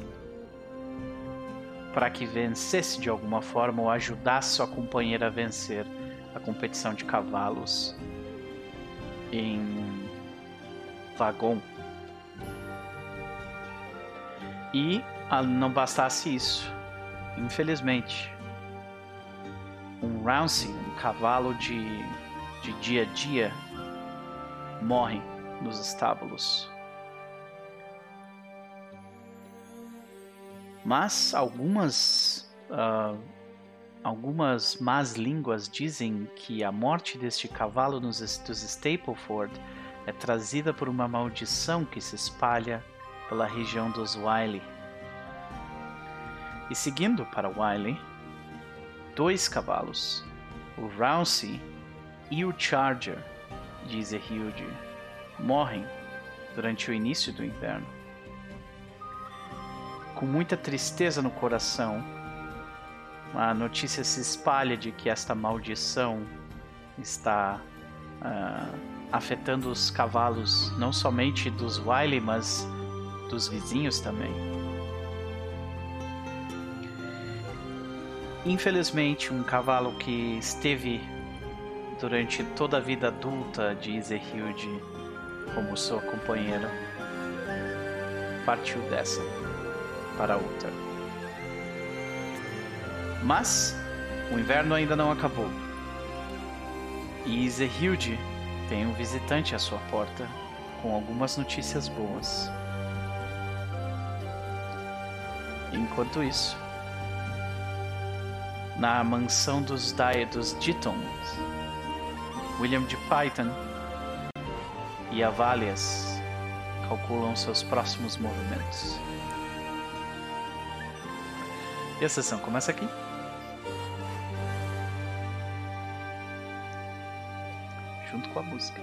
para que vencesse de alguma forma ou ajudasse sua companheira a vencer a competição de cavalos em Vagon. E não bastasse isso, infelizmente, um Rousing, um cavalo de, de dia a dia, morre nos estábulos. Mas algumas uh, algumas más línguas dizem que a morte deste cavalo nos dos Stapleford é trazida por uma maldição que se espalha pela região dos Wiley. E seguindo para Wiley, dois cavalos, o Rousey e o Charger, de Izehilde morrem durante o início do inverno. Com muita tristeza no coração, a notícia se espalha de que esta maldição está ah, afetando os cavalos, não somente dos Wiley, mas dos vizinhos também. Infelizmente, um cavalo que esteve durante toda a vida adulta de Izehilde como sua companheira partiu dessa para outra. Mas o inverno ainda não acabou. E Izehilde tem um visitante à sua porta com algumas notícias boas. Enquanto isso, na mansão dos Daedos Ditons, William de Python e Avalias calculam seus próximos movimentos. E a sessão começa aqui. Junto com a música.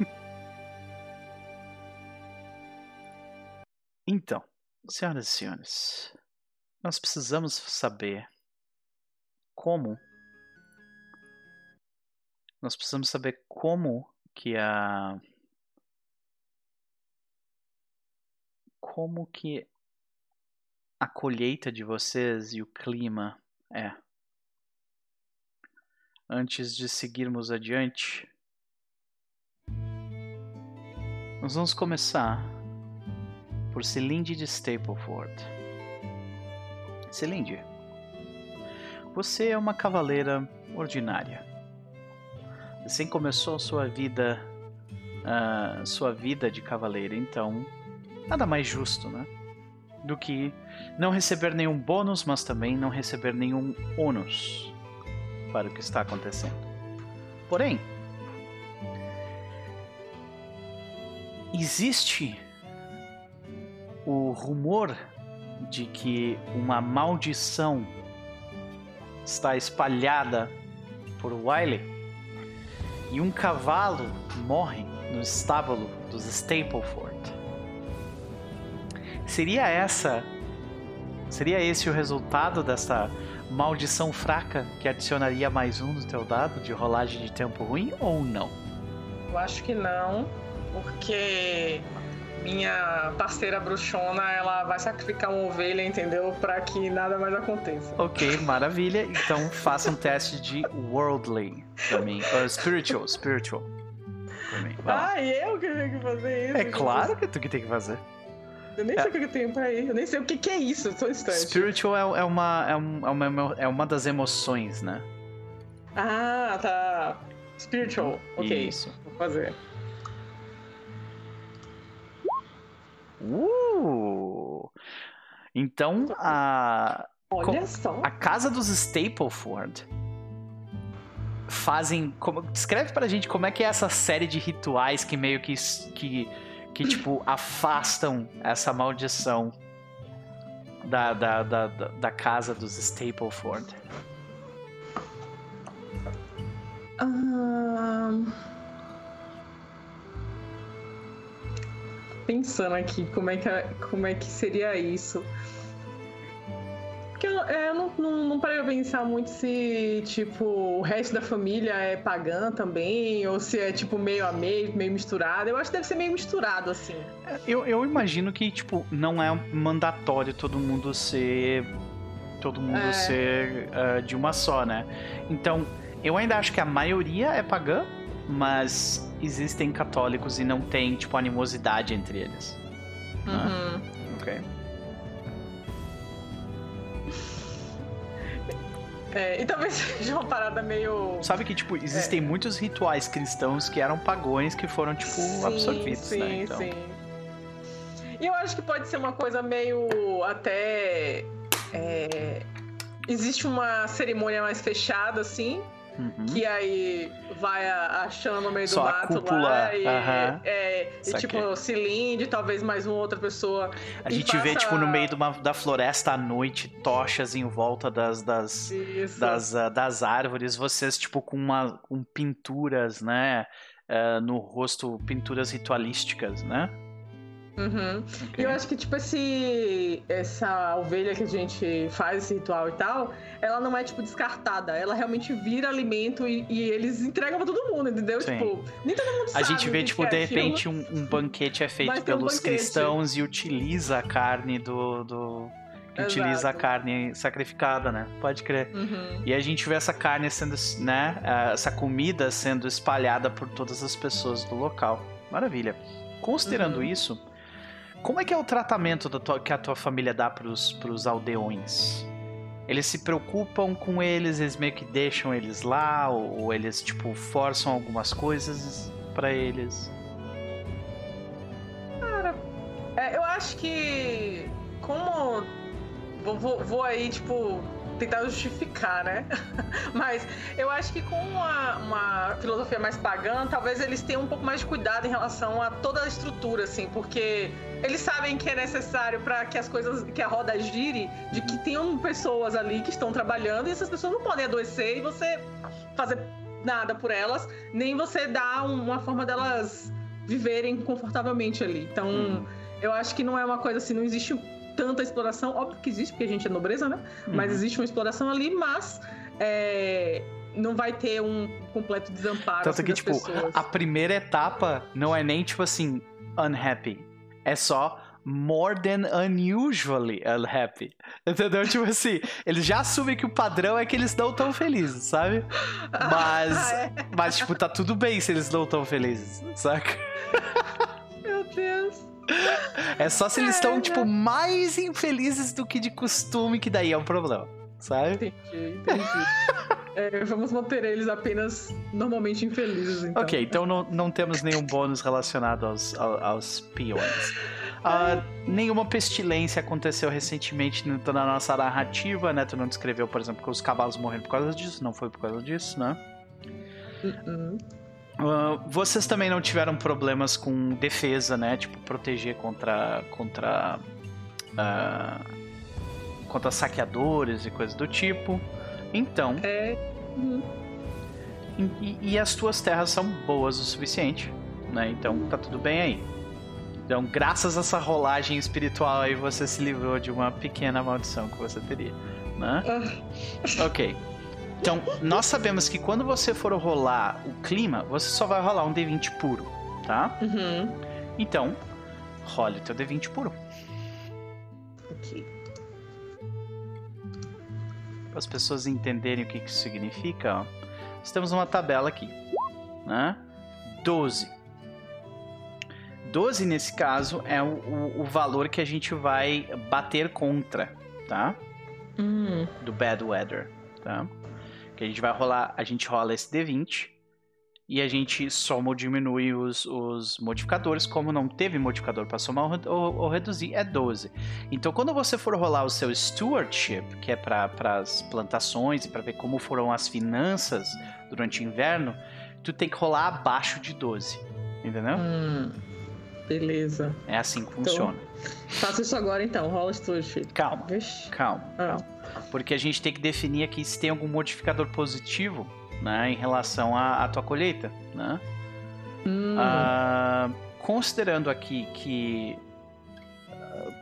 [laughs] então, senhoras e senhores, nós precisamos saber como. Nós precisamos saber como que a. Como que a colheita de vocês e o clima é. Antes de seguirmos adiante, nós vamos começar por Celinde de Stapleford. Celinde, você é uma cavaleira ordinária. Assim começou sua vida, uh, sua vida de cavaleira, então nada mais justo, né? Do que não receber nenhum bônus, mas também não receber nenhum ônus para o que está acontecendo. Porém, existe o rumor de que uma maldição está espalhada por Wiley e um cavalo morre no estábulo dos Stapleford. Seria essa seria esse o resultado dessa maldição fraca que adicionaria mais um no teu dado de rolagem de tempo ruim ou não? Eu acho que não, porque minha parceira bruxona, ela vai sacrificar uma ovelha, entendeu? Para que nada mais aconteça. Ok, maravilha. Então faça um teste de worldly pra mim. Uh, spiritual, spiritual. Pra mim. Ah, eu que tenho que fazer isso? É claro que tu que tem que fazer. Eu nem é. sei o que eu tenho pra ir, eu nem sei o que, que é isso, eu sou instante. Spiritual é, é, uma, é, uma, é uma das emoções, né? Ah, tá. Spiritual, ok. Isso. Vou fazer. Uh! Então a. Olha só. A casa dos Stapleford fazem. Como, descreve pra gente como é que é essa série de rituais que meio que. que, que tipo, afastam essa maldição da, da, da, da casa dos Stapleford. Um... pensando aqui como é que, como é que seria isso. Porque eu, é, eu não, não, não parei a pensar muito se, tipo, o resto da família é pagã também, ou se é, tipo, meio a meio, meio misturado. Eu acho que deve ser meio misturado, assim. Eu, eu imagino que, tipo, não é mandatório todo mundo ser. Todo mundo é. ser uh, de uma só, né? Então, eu ainda acho que a maioria é pagã, mas existem católicos e não tem, tipo, animosidade entre eles. Né? Uhum. Né? Ok. É, e talvez [laughs] seja uma parada meio. Sabe que, tipo, existem é. muitos rituais cristãos que eram pagões que foram, tipo, sim, absorvidos, sim, né? Então... Sim. E eu acho que pode ser uma coisa meio até. É... Existe uma cerimônia mais fechada, assim, Uhum. Que aí vai achando no meio Só do mato cúpula, lá. E, uhum. é, e tipo, cilindro, talvez mais uma outra pessoa. A gente passa... vê, tipo, no meio uma, da floresta à noite, tochas em volta das, das, das, uh, das árvores, vocês, tipo, com, uma, com pinturas, né? uh, no rosto pinturas ritualísticas, né? Uhum. Okay. E eu acho que, tipo, esse, essa ovelha que a gente faz esse ritual e tal, ela não é, tipo, descartada. Ela realmente vira alimento e, e eles entregam pra todo mundo, entendeu? Sim. Tipo, nem todo mundo sabe. A gente vê, tipo, de repente, um, um, banquete é feito pelos um cristãos e utiliza a carne do. do... Utiliza a carne sacrificada, né? Pode crer. Uhum. E a gente vê essa carne sendo, né? Essa comida sendo espalhada por todas as pessoas do local. Maravilha. Considerando uhum. isso, como é que é o tratamento tua, que a tua família dá pros, pros aldeões? Eles se preocupam com eles, eles meio que deixam eles lá, ou, ou eles, tipo, forçam algumas coisas para eles? Cara, é, eu acho que. Como. Vou, vou, vou aí, tipo, tentar justificar, né? [laughs] Mas eu acho que com uma, uma, filosofia mais pagã, talvez eles tenham um pouco mais de cuidado em relação a toda a estrutura, assim, porque eles sabem que é necessário para que as coisas, que a roda gire, de que tenham pessoas ali que estão trabalhando e essas pessoas não podem adoecer e você fazer nada por elas, nem você dar uma forma delas viverem confortavelmente ali. Então, uhum. eu acho que não é uma coisa assim, não existe tanta exploração. Óbvio que existe, porque a gente é nobreza, né? Uhum. Mas existe uma exploração ali, mas é, não vai ter um completo desamparo. Tanto assim, que, tipo, pessoas. a primeira etapa não é nem, tipo assim, unhappy. É só more than unusually unhappy. Entendeu? Tipo assim, eles já assumem que o padrão é que eles não estão felizes, sabe? Mas, [laughs] ah, é. mas tipo, tá tudo bem se eles não estão felizes, saca? Meu Deus. É só se eles estão, é, tipo, mais infelizes do que de costume, que daí é um problema, sabe? Entendi, entendi. [laughs] é, vamos manter eles apenas normalmente infelizes, então. Ok, então não, não temos nenhum bônus relacionado aos, aos, aos peões. Uh, nenhuma pestilência aconteceu recentemente na nossa narrativa, né? Tu não descreveu, por exemplo, que os cavalos morreram por causa disso, não foi por causa disso, né? Uh -uh. Uh, vocês também não tiveram problemas com defesa, né? Tipo, proteger contra. contra. Uh, contra saqueadores e coisas do tipo. Então. É. Uhum. E, e, as tuas terras são boas o suficiente, né? Então tá tudo bem aí. Então, graças a essa rolagem espiritual aí, você se livrou de uma pequena maldição que você teria, né? Ah. ok. Então, nós sabemos que quando você for rolar o clima, você só vai rolar um D20 puro, tá? Uhum. Então, role o teu D20 puro. Ok. Para as pessoas entenderem o que isso significa, ó, nós temos uma tabela aqui, né? 12. 12, nesse caso, é o, o, o valor que a gente vai bater contra, tá? Hum. Do bad weather, tá? Que a gente vai rolar, a gente rola esse D20 e a gente soma ou diminui os, os modificadores. Como não teve modificador para somar ou, ou, reduzir, é 12. Então, quando você for rolar o seu stewardship, que é para as plantações e para ver como foram as finanças durante o inverno, tu tem que rolar abaixo de 12. Entendeu? Hum, beleza. É assim que funciona. Então, faça isso agora então, rola o stewardship. Calma. Calma. Ah. calma porque a gente tem que definir aqui se tem algum modificador positivo né, em relação à, à tua colheita. Né? Hum. Ah, considerando aqui que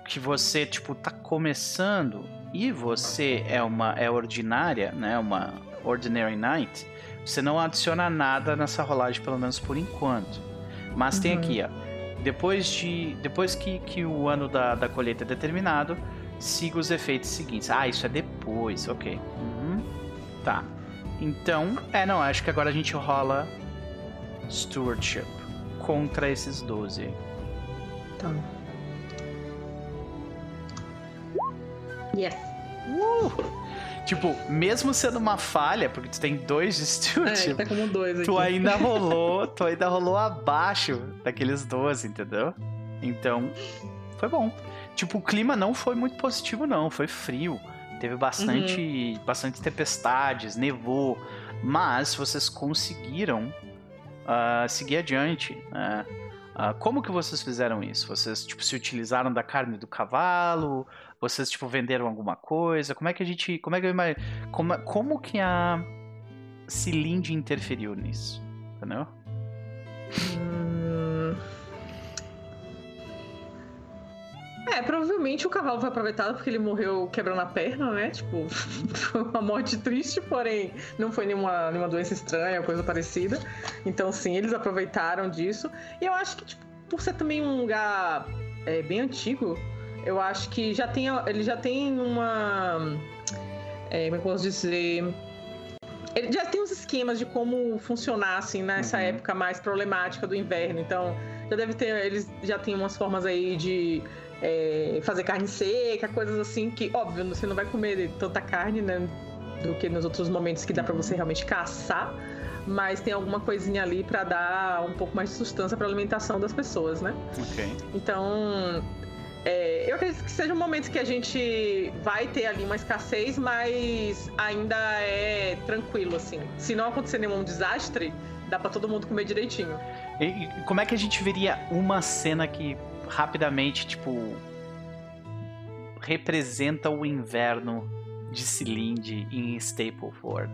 que você tipo tá começando e você é uma é ordinária, né, uma ordinary night, você não adiciona nada nessa rolagem pelo menos por enquanto. Mas uhum. tem aqui, ó, depois de depois que, que o ano da, da colheita é determinado, siga os efeitos seguintes. Ah, isso é depois, ok. Uhum. Tá. Então, é, não, acho que agora a gente rola Stewardship contra esses 12. Tá. Yes. Uh! Tipo, mesmo sendo uma falha, porque tu tem dois de Stewardship, é, tá como dois aqui. tu ainda [laughs] rolou, tu ainda rolou abaixo daqueles 12, entendeu? Então, foi bom. Tipo, o clima não foi muito positivo, não. Foi frio. Teve bastante, uhum. bastante tempestades, nevou. Mas vocês conseguiram uh, seguir adiante. Né? Uh, como que vocês fizeram isso? Vocês tipo, se utilizaram da carne do cavalo? Vocês tipo, venderam alguma coisa? Como é que a gente. Como é que eu como, como que a Cilinde interferiu nisso? Entendeu? Hum... É, provavelmente o cavalo foi aproveitado porque ele morreu quebrando a perna, né? Tipo, [laughs] foi uma morte triste, porém não foi nenhuma, nenhuma doença estranha, coisa parecida. Então, sim, eles aproveitaram disso. E eu acho que, tipo, por ser também um lugar é, bem antigo, eu acho que já tem, ele já tem uma. É, como é eu posso dizer? Ele já tem uns esquemas de como funcionar, assim, nessa uhum. época mais problemática do inverno. Então, já deve ter. Eles já têm umas formas aí de é, fazer carne seca, coisas assim que, óbvio, você não vai comer tanta carne, né? Do que nos outros momentos que dá para você realmente caçar. Mas tem alguma coisinha ali para dar um pouco mais de sustância para alimentação das pessoas, né? Ok. Então, é, eu acredito que seja um momento que a gente vai ter ali uma escassez, mas ainda é tranquilo, assim. Se não acontecer nenhum desastre, dá para todo mundo comer direitinho. E, e, como é que a gente veria uma cena que rapidamente, tipo, representa o inverno de Cilinde em Stapleford?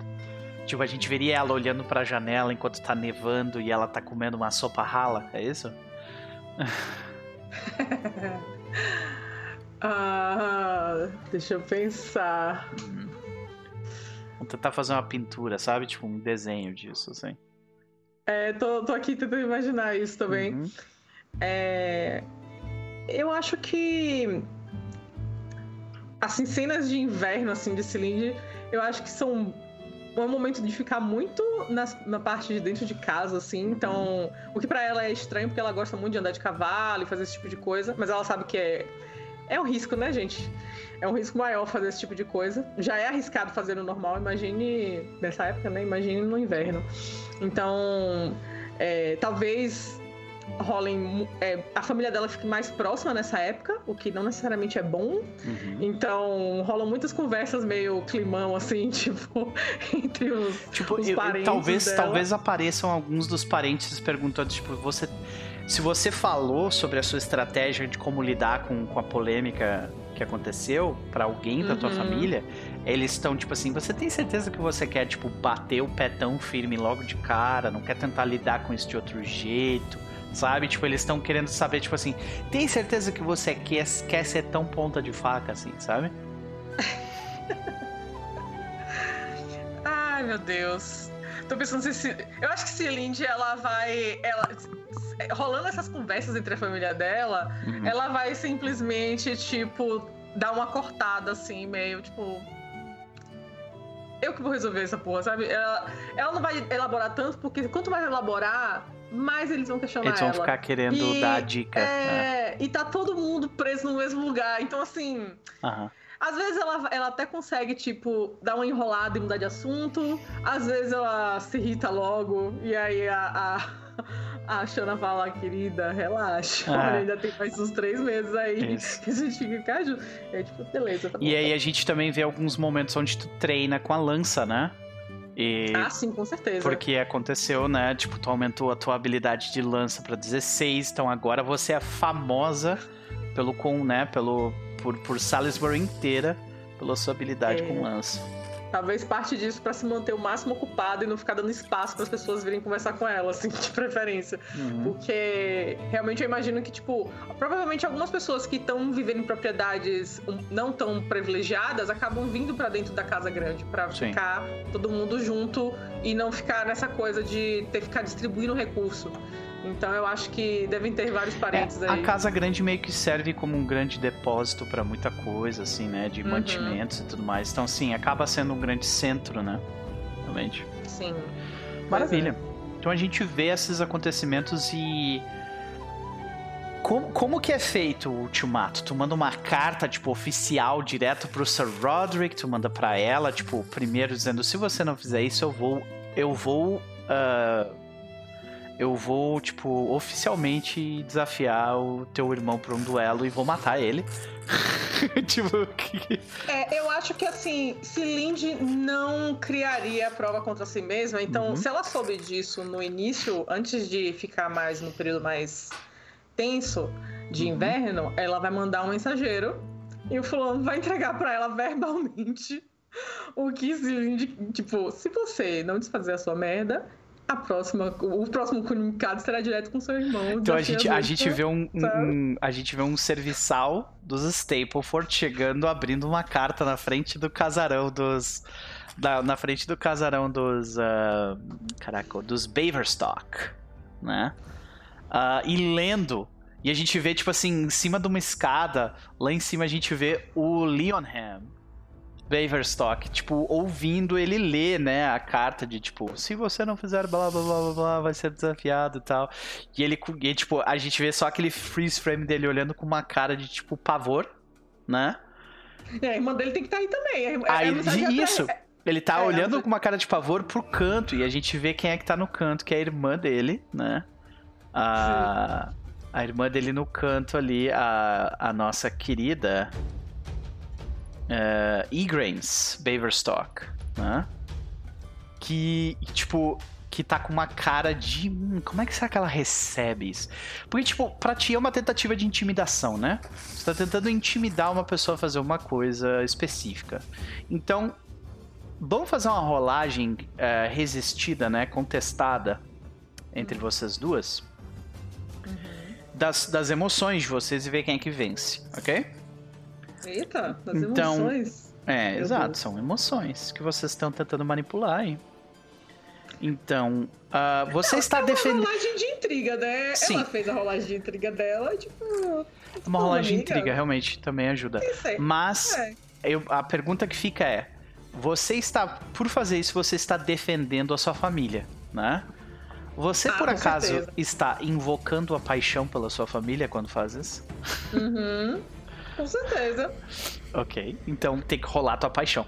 Tipo, a gente veria ela olhando para a janela enquanto tá nevando e ela tá comendo uma sopa rala, é isso? [laughs] [laughs] ah, deixa eu pensar. Vamos tentar fazer uma pintura, sabe? Tipo, um desenho disso, assim. É, tô, tô aqui tentando imaginar isso também. Uhum. É, eu acho que. Assim, cenas de inverno, assim, de Cilindre, eu acho que são é um momento de ficar muito na, na, parte de dentro de casa, assim. Então, o que para ela é estranho, porque ela gosta muito de andar de cavalo e fazer esse tipo de coisa, mas ela sabe que é, é um risco, né, gente? É um risco maior fazer esse tipo de coisa. Já é arriscado fazer no normal, imagine nessa época, né? Imagine no inverno. Então, é, talvez rolem. É, a família dela fique mais próxima nessa época, o que não necessariamente é bom. Uhum. Então, rolam muitas conversas meio climão, assim, [laughs] tipo, entre os, tipo, os parentes. talvez, dela. talvez apareçam alguns dos parentes perguntando, tipo, você. Se você falou sobre a sua estratégia de como lidar com, com a polêmica que aconteceu para alguém da uhum. tua família, eles estão tipo assim, você tem certeza que você quer tipo bater o pé tão firme logo de cara, não quer tentar lidar com isso de outro jeito? Sabe? Tipo, eles estão querendo saber, tipo assim, tem certeza que você quer, quer ser tão ponta de faca assim, sabe? [laughs] Ai, meu Deus. Tô pensando se. Eu acho que Celine, ela vai. Ela, rolando essas conversas entre a família dela, uhum. ela vai simplesmente, tipo, dar uma cortada, assim, meio, tipo. Eu que vou resolver essa porra, sabe? Ela, ela não vai elaborar tanto, porque quanto mais elaborar, mais eles vão questionar Eles vão ela. ficar querendo e, dar a dica. É, é, e tá todo mundo preso no mesmo lugar. Então, assim. Às vezes ela, ela até consegue, tipo, dar uma enrolada e mudar de assunto. Às vezes ela se irrita logo. E aí a, a, a Shana fala, querida, relaxa. Ah. ainda tem mais uns três meses aí Isso. que a gente fica junto. É tipo, beleza, tá E aí a gente também vê alguns momentos onde tu treina com a lança, né? E ah, sim, com certeza. Porque aconteceu, né? Tipo, tu aumentou a tua habilidade de lança para 16, então agora você é famosa pelo com, né, pelo por, por Salisbury inteira pela sua habilidade é. com lança. Talvez parte disso para se manter o máximo ocupado e não ficar dando espaço para as pessoas virem conversar com ela, assim, [laughs] de preferência. Uhum. Porque realmente eu imagino que, tipo, provavelmente algumas pessoas que estão vivendo em propriedades não tão privilegiadas acabam vindo para dentro da casa grande para ficar todo mundo junto e não ficar nessa coisa de ter que ficar distribuindo recurso. Então eu acho que devem ter vários parentes é, aí. A casa grande meio que serve como um grande depósito para muita coisa, assim, né? De uhum. mantimentos e tudo mais. Então, sim, acaba sendo um grande centro, né? Realmente. Sim. Maravilha. É. Então a gente vê esses acontecimentos e. Como, como que é feito o ultimato? Tu manda uma carta, tipo, oficial direto pro Sir Roderick, tu manda para ela, tipo, primeiro dizendo, se você não fizer isso, eu vou. Eu vou. Uh, eu vou, tipo, oficialmente desafiar o teu irmão pra um duelo e vou matar ele. [laughs] tipo, que... É, eu acho que assim, se Lindy não criaria a prova contra si mesma, então, uhum. se ela soube disso no início, antes de ficar mais no período mais tenso de uhum. inverno, ela vai mandar um mensageiro e o fulano vai entregar para ela verbalmente [laughs] o que se Lindy, tipo, se você não desfazer a sua merda, a próxima, o próximo comunicado será direto com seu irmão. Então a gente, a gente vê um, um- um- a gente vê um serviçal dos Stapleford chegando, abrindo uma carta na frente do casarão dos da- na frente do casarão dos ah, caraca, dos Baverstock, né? Ah, e lendo e a gente vê tipo assim em cima de uma escada, lá em cima a gente vê o Leonham Baverstock, tipo, ouvindo ele ler, né, a carta de tipo, se você não fizer blá blá blá blá blá, vai ser desafiado e tal. E ele, e, tipo, a gente vê só aquele freeze frame dele olhando com uma cara de tipo pavor, né? É, a irmã dele tem que estar aí também. A, irmã- a Aí, é isso. pra- Ele tá É, olhando ela- com uma cara de pavor pro canto e a gente vê quem é que tá no canto, que é a irmã dele, né? A, a irmã dele no canto ali, a, a nossa querida uh, Igraines Baverstock, né? Que, tipo, que tá com uma cara de. hum, como é que será que ela recebe isso? Porque, tipo, pra ti é uma tentativa de intimidação, né? Você tá tentando intimidar uma pessoa a fazer uma coisa específica. Então, vamos fazer uma rolagem eh, resistida, né? Contestada entre vocês duas. Das, das emoções de vocês e ver quem é que vence, ok? Eita, das Então, emoções. É, Meu exato, Deus. são emoções que vocês estão tentando manipular aí. Então, ah, você está É uma defendendo. rolagem de intriga, né? Sim. Ela fez a rolagem de intriga dela, tipo. Uma rolagem de intriga, realmente, também ajuda. Mas É. eu- a pergunta que fica é: você está, por fazer isso, você está defendendo a sua família, né? Você Ah, por acaso certeza. está invocando a paixão pela sua família quando faz isso? Uhum. Com certeza. Ok, então tem que rolar tua paixão.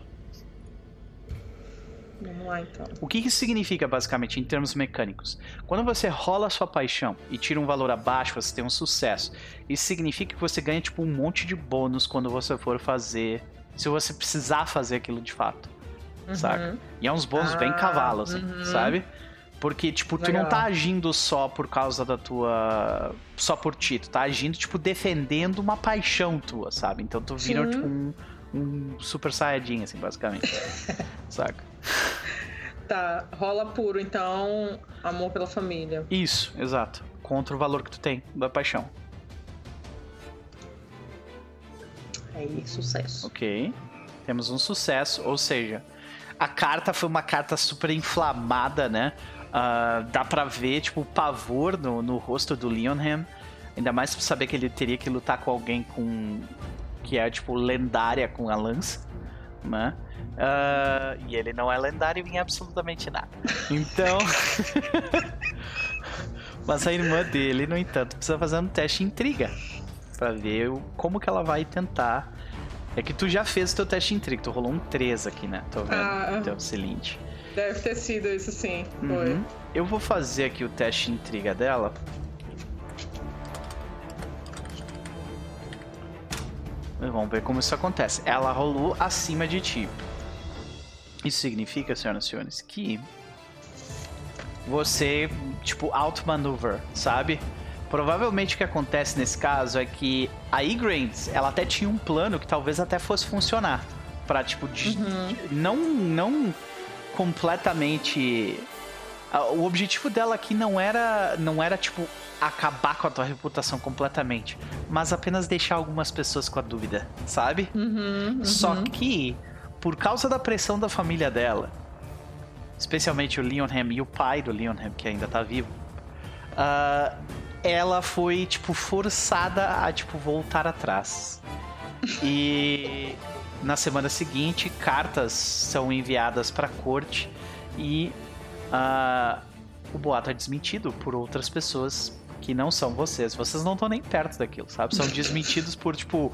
Vamos lá então. O que isso significa basicamente em termos mecânicos? Quando você rola a sua paixão e tira um valor abaixo, você tem um sucesso. Isso significa que você ganha tipo um monte de bônus quando você for fazer, se você precisar fazer aquilo de fato. Saca? Uhum. E é uns bônus bem Ah, cavalo, assim, uhum. sabe? Porque, tipo, tu não tá agindo só por causa da tua. só por ti, tu tá agindo, tipo, defendendo uma paixão tua, sabe? Então tu vira, Sim. tipo, um, um super saiyajin, assim, basicamente. [laughs] Saca? Tá, rola puro, então. Amor pela família. Isso, exato. Contra o valor que tu tem da paixão. Aí, sucesso. Ok. Temos um sucesso, ou seja, a carta foi uma carta super inflamada, né? Ah, dá pra ver, tipo, o pavor no, no rosto do Leonham. Ainda mais pra saber que ele teria que lutar com alguém com. que é, tipo, lendária com a lança, né? Ah, e ele não é lendário em absolutamente nada. Então. [laughs] Mas a irmã dele, no entanto, precisa fazer um teste intriga. Pra ver como que ela vai tentar. É que tu já fez o teu teste intriga, tu rolou um 3 aqui, né? Tô vendo. Ah. Teu Celinte. Deve ter sido isso sim. Foi. Uhum. Eu vou fazer aqui o teste intriga dela. Vamos ver como isso acontece. Ela rolou acima de ti. Isso significa, senhoras e senhores, que você, tipo, outmaneuver, sabe? Provavelmente o que acontece nesse caso é que a Igraines, ela até tinha um plano que talvez até fosse funcionar. Pra, tipo, de- não, não completamente. O objetivo dela aqui não era, não era tipo acabar com a tua reputação completamente, mas apenas deixar algumas pessoas com a dúvida, sabe? Uhum, uhum. Só que por causa da pressão da família dela, especialmente o Leonham e o pai do Leonham que ainda tá vivo, ah, ela foi tipo forçada a tipo voltar atrás. E na semana seguinte, cartas são enviadas para a corte e ah, o boato é desmentido por outras pessoas que não são vocês. Vocês não estão nem perto daquilo, sabe? São desmentidos por, tipo,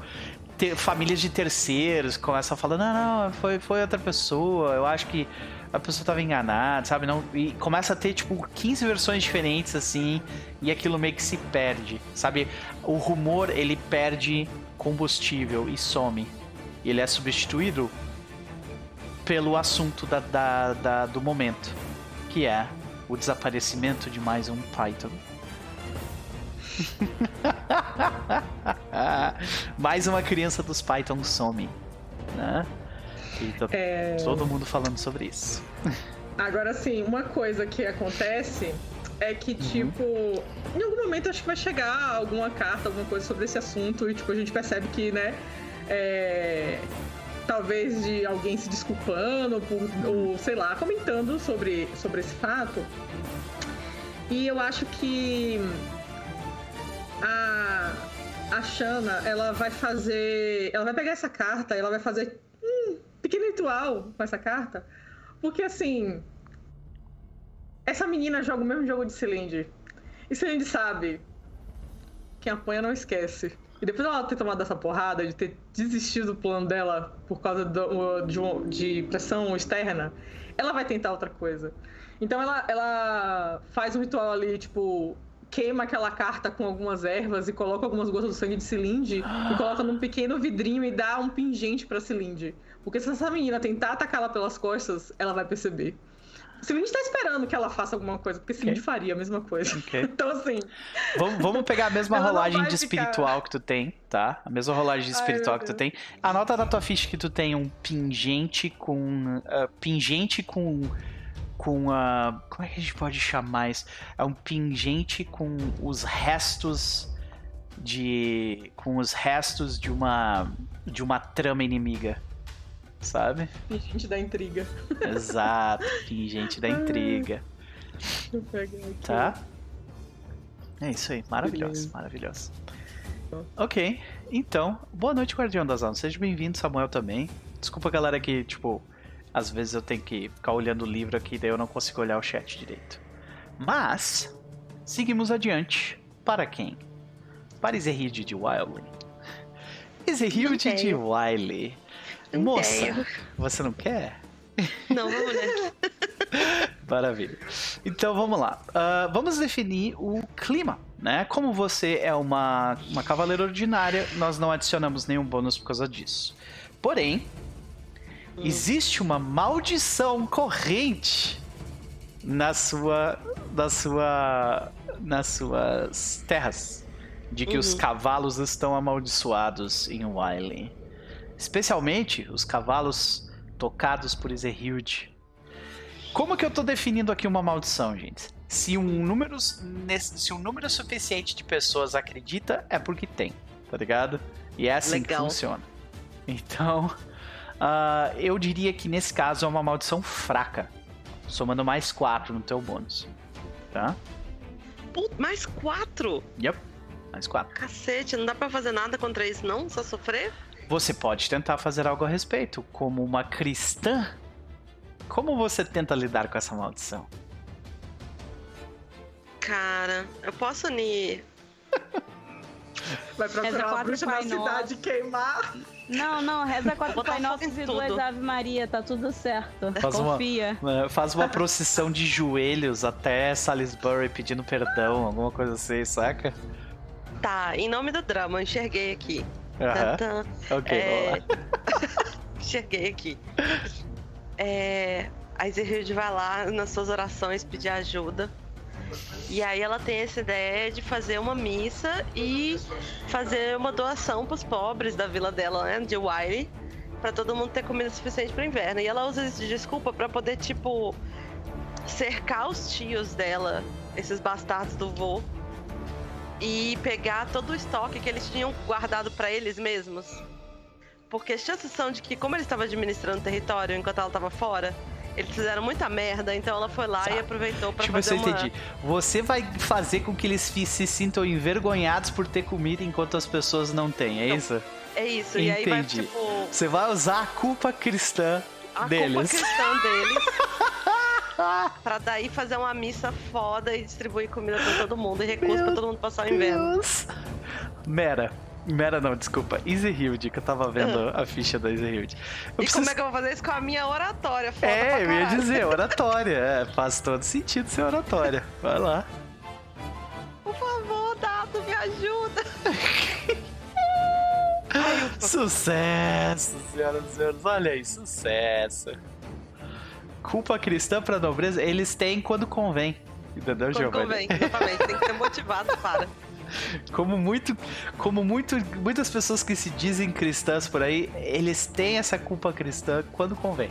ter- famílias de terceiros começam a falar: não, não, foi, foi outra pessoa, eu acho que a pessoa estava enganada, sabe? Não, e começa a ter, tipo, 15 versões diferentes, assim, e aquilo meio que se perde, sabe? O rumor, ele perde combustível e some. E ele é substituído pelo assunto da, da- da- do momento, que é o desaparecimento de mais um Python. [laughs] mais uma criança dos Python some, né? E tá É, todo mundo falando sobre isso. Agora, assim, uma coisa que acontece é que, Uhum. tipo, em algum momento acho que vai chegar alguma carta, alguma coisa sobre esse assunto, e, tipo, a gente percebe que, né, é, talvez de alguém se desculpando, por, ou sei lá, comentando sobre, sobre esse fato. E eu acho que a, a Shana, ela vai fazer. Ela vai pegar essa carta, ela vai fazer um pequeno ritual com essa carta. Porque assim. Essa menina joga o mesmo jogo de Cilinde. E Cilinde sabe. Quem apanha não esquece. E depois ela ter tomado essa porrada, de ter desistido do plano dela por causa do- de, de pressão externa, ela vai tentar outra coisa. Então ela, ela faz um ritual ali, tipo, queima aquela carta com algumas ervas e coloca algumas gotas do sangue de Cilinde e coloca num pequeno vidrinho e dá um pingente pra Cilinde. Porque se essa menina tentar atacá-la pelas costas, ela vai perceber. Cilinde tá esperando que ela faça alguma coisa, porque Cilinde Ok. faria a mesma coisa. Ok. [laughs] Então, assim, Vamos, vamos pegar a mesma rolagem de ficar- espiritual que tu tem, tá? A mesma rolagem de Ai, espiritual meu que tu tem. Anota na tua ficha que tu tem um pingente com. ah, pingente com. Com a. como é que a gente pode chamar isso? É um pingente com os restos de. com os restos de uma. de uma trama inimiga. Sabe? gente da intriga. Exato, pingente da [laughs] intriga. Deixa eu pegar aqui. Tá? É isso aí, maravilhoso, Beleza. maravilhoso. Ok, então, boa noite, Guardião das Almas. Seja bem-vindo, Samuel também. Desculpa, galera, que, tipo, às vezes eu tenho que ficar olhando o livro aqui, daí eu não consigo olhar o chat direito. Mas, seguimos adiante. Para quem? Para Izerhilde de Wiley. Izerhilde de. Wiley. Não Moça, quero. você não quer? Não, vamos nessa. [laughs] Maravilha. Então vamos lá. Ah, vamos definir o clima, né? Como você é uma, uma cavaleira ordinária, nós não adicionamos nenhum bônus por causa disso. Porém, existe uma maldição corrente na sua, na sua, nas suas terras, de que os Uhum. cavalos estão amaldiçoados em Wily. Especialmente os cavalos tocados por Ezerhilde. Como que eu tô definindo aqui uma maldição, gente? Se um número, se um número suficiente de pessoas acredita, é porque tem, tá ligado? E é assim que Legal. funciona. Então, [laughs] ah, eu diria que nesse caso é uma maldição fraca, somando mais 4 no teu bônus. Tá? Put- mais quatro? Yep, mais 4. Cacete, não dá pra fazer nada contra isso, não? Só sofrer? Você pode tentar fazer algo a respeito, como uma cristã. Como você tenta lidar com essa maldição? Cara, eu posso unir. [laughs] Vai Reza procurar uma quatro bruxa na cidade queimar. Não, não, reza quatro Pai Nossos e duas Ave Maria, tá tudo certo. Faz uma- Confia. É, Faz uma procissão de joelhos até Salisbury pedindo perdão, alguma coisa assim, saca? Tá, em nome do drama, eu enxerguei aqui. Tantã. Ok, É. [laughs] Enxerguei aqui. É, a Ezerhilde vai lá nas suas orações pedir ajuda. E aí ela tem essa ideia de fazer uma missa e fazer uma doação pros pobres da vila dela, né, de Wiley, para todo mundo ter comida suficiente pro inverno. E ela usa isso de desculpa para poder tipo cercar os tios dela, esses bastardos do vô, e pegar todo o estoque que eles tinham guardado para eles mesmos. Porque as chances são de que, como ele estava administrando o território enquanto ela estava fora, eles fizeram muita merda, então ela foi lá e aproveitou pra se fazer eu uma... entendi. Você vai fazer com que eles se sintam envergonhados por ter comida enquanto as pessoas não têm, é Não. isso? É isso, e aí vai, Entendi. tipo, Você vai usar a culpa cristã a deles. culpa cristã deles. [laughs] [laughs] pra daí fazer uma missa foda e distribuir comida pra todo mundo e recursos Meu pra todo mundo passar o inverno. Deus. Mera. Mera não, desculpa. Easy que eu tava vendo Ah. a ficha da Easy Eu E preciso- como é que eu vou fazer isso com a minha oratória? Foda pra É, eu ia dizer, [laughs] oratória. É, faz todo sentido ser oratória. Vai lá. Por favor, Dado, me ajuda. [laughs] Ai. Sucesso, senhoras e senhores. Olha aí, sucesso. Culpa cristã pra nobreza, eles têm quando convém. Entendeu, Quando Giovanni? convém, exatamente. Tem que ser motivado para. [laughs] Como muito, como muito, muitas pessoas que se dizem cristãs por aí, eles têm essa culpa cristã quando convém,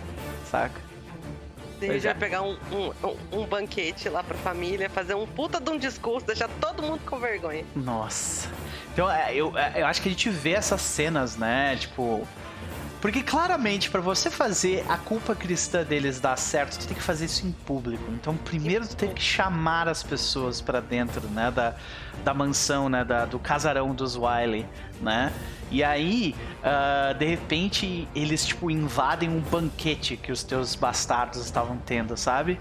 saca? A Pois gente é. vai pegar um, um, um- um banquete lá pra família, fazer um puta de um discurso, deixar todo mundo com vergonha. Nossa. Então, é, eu, é, eu acho que a gente vê essas cenas, né? Tipo. Porque claramente, pra você fazer a culpa cristã deles dar certo, tu tem que fazer isso em público. Então, primeiro tu tem que chamar as pessoas pra dentro, né? Da, da mansão, né? Da, do casarão dos Wiley, né? E aí, ah, de repente, eles, tipo, invadem um banquete que os teus bastardos estavam tendo, sabe?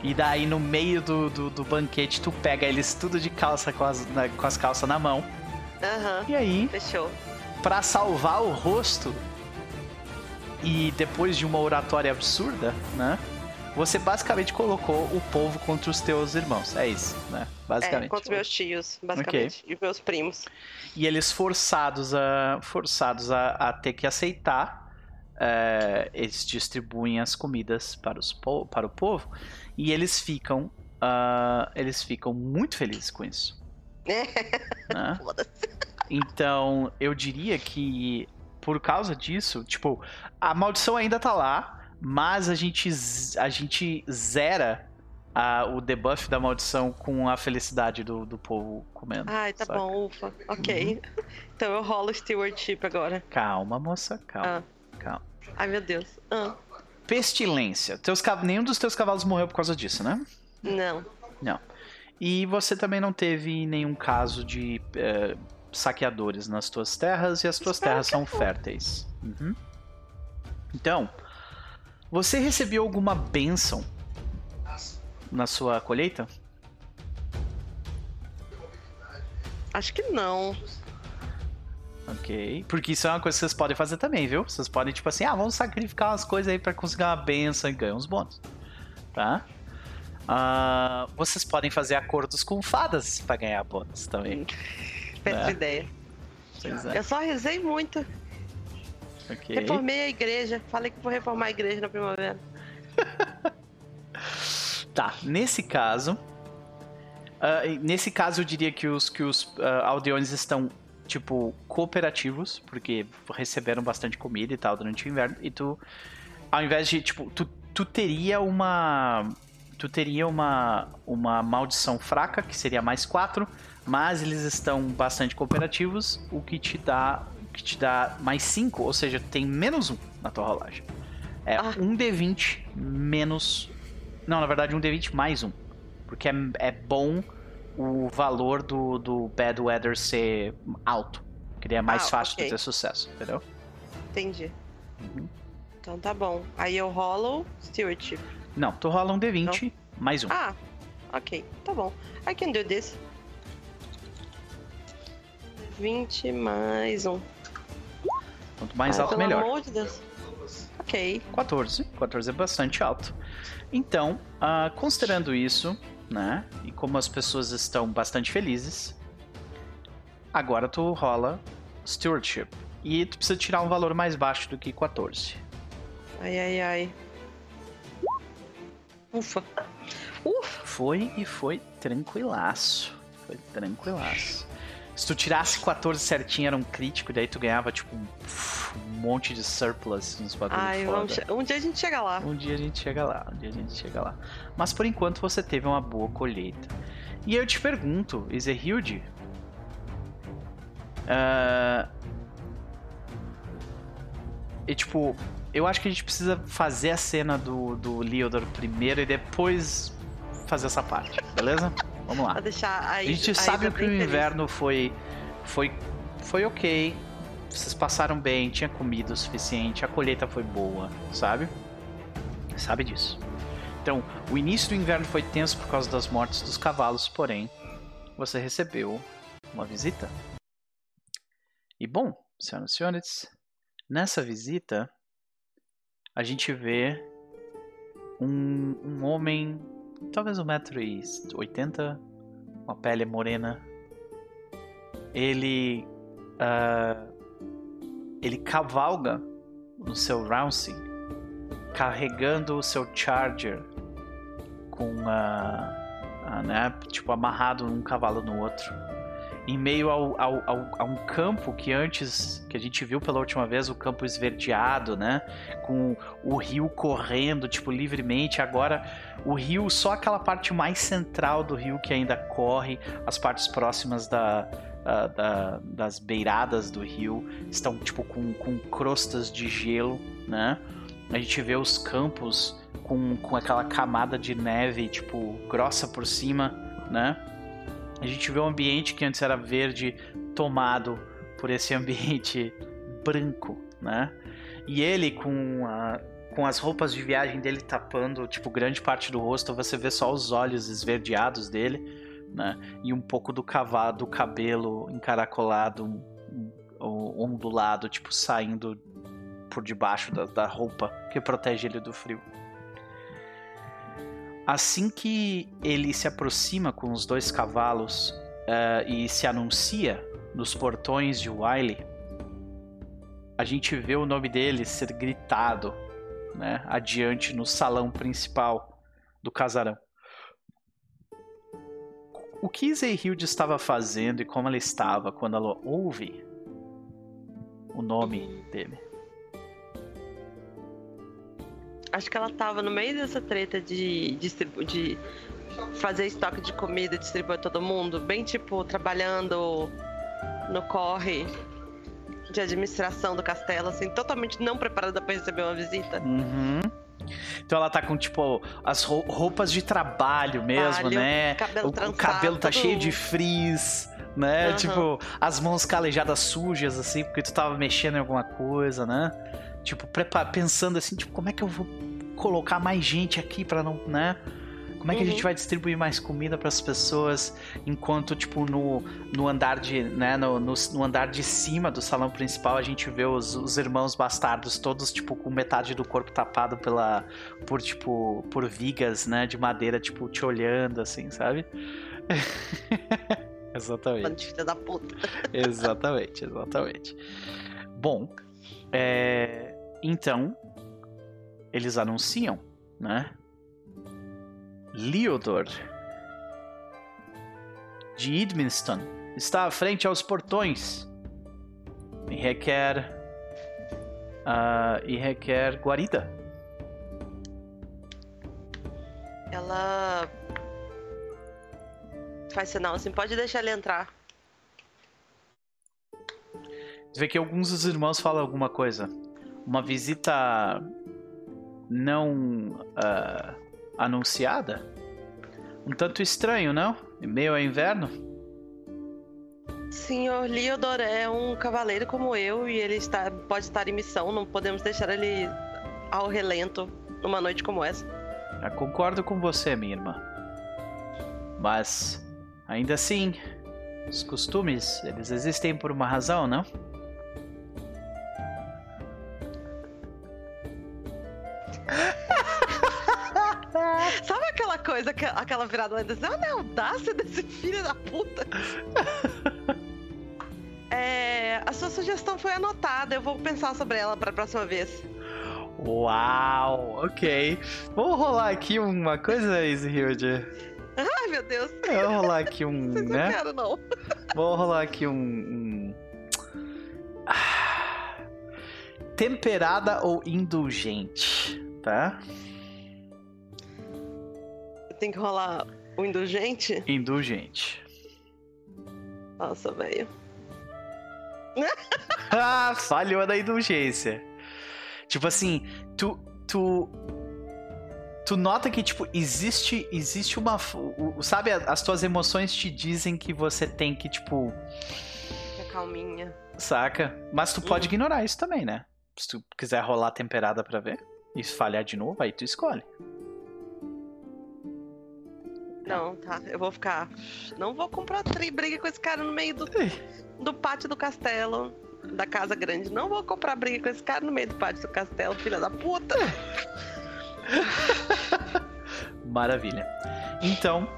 E daí, no meio do, do, do banquete, tu pega eles tudo de calça com as, na- com as calças na mão. Aham, E aí, fechou. pra salvar o rosto e depois de uma oratória absurda, né? Você basicamente colocou o povo contra os teus irmãos. É isso, né? Basicamente. É, contra os meus tios, basicamente. E meus primos. E eles forçados a forçados a, a ter que aceitar. é, eles distribuem as comidas para, os, para o povo e eles ficam ah, eles ficam muito felizes com isso. né? [laughs] Foda-se. Então, eu diria que por causa disso, tipo, a maldição ainda tá lá, mas a gente, a gente zera a- o debuff da maldição com a felicidade do, do povo comendo. Ai, tá saca? bom, ufa. Ok. Uhum. [laughs] Então eu rolo stewardship agora. Calma, moça, calma, calma. Ai, meu Deus. Ah, Pestilência. Teus, nenhum dos teus cavalos morreu por causa disso, né? não. Não. E você também não teve nenhum caso de eh, saqueadores nas tuas terras e as tuas Espero terras são não. férteis. Uhum. Então, você recebeu alguma bênção na sua colheita? Acho que não. Ok. Porque isso é uma coisa que vocês podem fazer também, viu? Vocês podem, tipo assim, ah, vamos sacrificar umas coisas aí pra conseguir uma benção e ganhar uns bônus. Tá? Ah, vocês podem fazer acordos com fadas pra ganhar bônus também. Péssima É. ideia. É. Eu só rezei muito. Ok. Reformei a igreja. Falei que vou reformar a igreja na primavera. [laughs] Tá, nesse caso. e nesse caso, eu diria que os, que os ah, aldeões estão, tipo, cooperativos, porque receberam bastante comida e tal durante o inverno. E tu, ao invés de, tipo, tu, tu teria uma. Tu teria uma, uma maldição fraca, que seria mais 4, mas eles estão bastante cooperativos, o que te dá. o que te dá mais 5, ou seja, tem menos 1 na tua rolagem. É Ah. um D20 menos não, na verdade, um D20 mais um. Porque é, é bom o valor do, do Bad Weather ser alto. Que daí é mais Ah, fácil ok. de ter sucesso, entendeu? Entendi. Uhum. Então tá bom. Aí eu rolo stewardship. Não, tu rola um D20 mais um. Ah, ok. Tá bom. I can do this. 20 mais um. Quanto mais ah, alto, pelo melhor. amor de Deus. Ok. 14. 14 é bastante alto. Então, ah, considerando isso, né? E como as pessoas estão bastante felizes, agora tu rola Stewardship. E tu precisa tirar um valor mais baixo do que 14. Ai, ai, ai. Ufa. Ufa. Foi e foi tranquilaço. Foi tranquilaço. Se tu tirasse 14 certinho, era um crítico, daí tu ganhava, tipo, um, um monte de surplus nos bagulho Ai, foda. vamos... um dia a gente chega lá. Um dia a gente chega lá, um dia a gente chega lá. Mas por enquanto você teve uma boa colheita. E eu te pergunto, Ezehilde, ah, e tipo, eu acho que a gente precisa fazer a cena do, do Leodor primeiro e depois fazer essa parte, beleza? [laughs] Vamos lá. A A gente a sabe que o feliz. inverno foi, foi, foi ok. Vocês passaram bem, tinha comida o suficiente, a colheita foi boa, sabe? Sabe disso. Então, o início do inverno foi tenso por causa das mortes dos cavalos, porém, você recebeu uma visita. E bom, senhoras e senhores, nessa visita, a gente vê um, um homem, talvez um metro e oitenta, uma pele morena. Ele, ah, ele cavalga no seu Rousing, carregando o seu Charger com a, a, né, tipo amarrado um cavalo no outro. Em meio ao, ao, ao, a um campo que antes, que a gente viu pela última vez, o campo esverdeado, né? Com o rio correndo, tipo, livremente. Agora, o rio, só aquela parte mais central do rio que ainda corre, as partes próximas da, da, da, das beiradas do rio estão, tipo, com, com crostas de gelo, né? A gente vê os campos com, com aquela camada de neve, tipo, grossa por cima, né? A gente vê um ambiente que antes era verde tomado por esse [laughs] ambiente branco, né? E ele com a, com as roupas de viagem dele tapando, tipo, grande parte do rosto, você vê só os olhos esverdeados dele, né? E um pouco do cavalo, do cabelo encaracolado, ondulado, tipo, saindo por debaixo da, da roupa que protege ele do frio. Assim que ele se aproxima com os dois cavalos uh, e se anuncia nos portões de Wiley, a gente vê o nome dele ser gritado né, adiante no salão principal do casarão. O que Zeyhild estava fazendo e como ela estava quando ela ouve o nome dele? Acho que ela tava no meio dessa treta de, de, de fazer estoque de comida e distribuir todo mundo. Bem tipo, trabalhando no corre de administração do castelo, assim, totalmente não preparada para receber uma visita. Uhum. Então ela tá com, tipo, as roupas de trabalho mesmo, né? Cabelo o, o cabelo tá todo... cheio de frizz, né? Uhum. Tipo, as mãos calejadas sujas, assim, porque tu tava mexendo em alguma coisa, né? Tipo, pensando assim, tipo, como é que eu vou colocar mais gente aqui para não, né? Como é que uhum. a gente uhum. vai distribuir mais comida para as pessoas enquanto, tipo, no, no andar de, né, no, no, no, andar de cima do salão principal a gente vê os, os irmãos bastardos todos, tipo, com metade do corpo tapado pela, por, tipo, por vigas, né, de madeira, tipo, te olhando, assim, sabe? [laughs] exatamente. Filha da puta. exatamente, exatamente. Bom, é... Então, eles anunciam, né? Leodor de Edmiston está à frente aos portões e requer uh, e requer guarida. Ela faz sinal assim, pode deixar ele entrar. Você vê que alguns dos irmãos falam alguma coisa uma visita não uh, anunciada? Um tanto estranho, não? Em meio ao inverno? Senhor Leodor é um cavaleiro como eu e ele está, pode estar em missão. Não podemos deixar ele ao relento numa noite como essa. Eu concordo com você, minha irmã. Mas, ainda assim, os costumes, eles existem por uma razão, não? [laughs] Sabe aquela coisa, aquela virada lá desse, olha a audácia desse filho da puta. é, a sua sugestão foi anotada, eu vou pensar sobre ela para a próxima vez. Uau, ok. Vou rolar aqui uma coisa, Easy Ai, meu Deus. Vou rolar aqui um. Vocês né? não quero, não. Vou rolar aqui um. um... Ah. Temperada ou indulgente, tá? Tem que rolar o indulgente? Indulgente. Nossa, velho. [laughs] ah, falhou na indulgência. Tipo assim, tu. Tu. Tu nota que, tipo, existe. Existe uma. Sabe, as tuas emoções te dizem que você tem que, tipo. Fica calminha. Saca? Mas tu pode hum. ignorar isso também, né? Se tu quiser rolar temperada pra ver e falhar de novo, aí tu escolhe. Não, tá. Eu vou ficar. Não vou comprar briga com esse cara no meio do, do pátio do castelo. Da casa grande. Não vou comprar briga com esse cara no meio do pátio do castelo, filha da puta. [laughs] Maravilha. Então,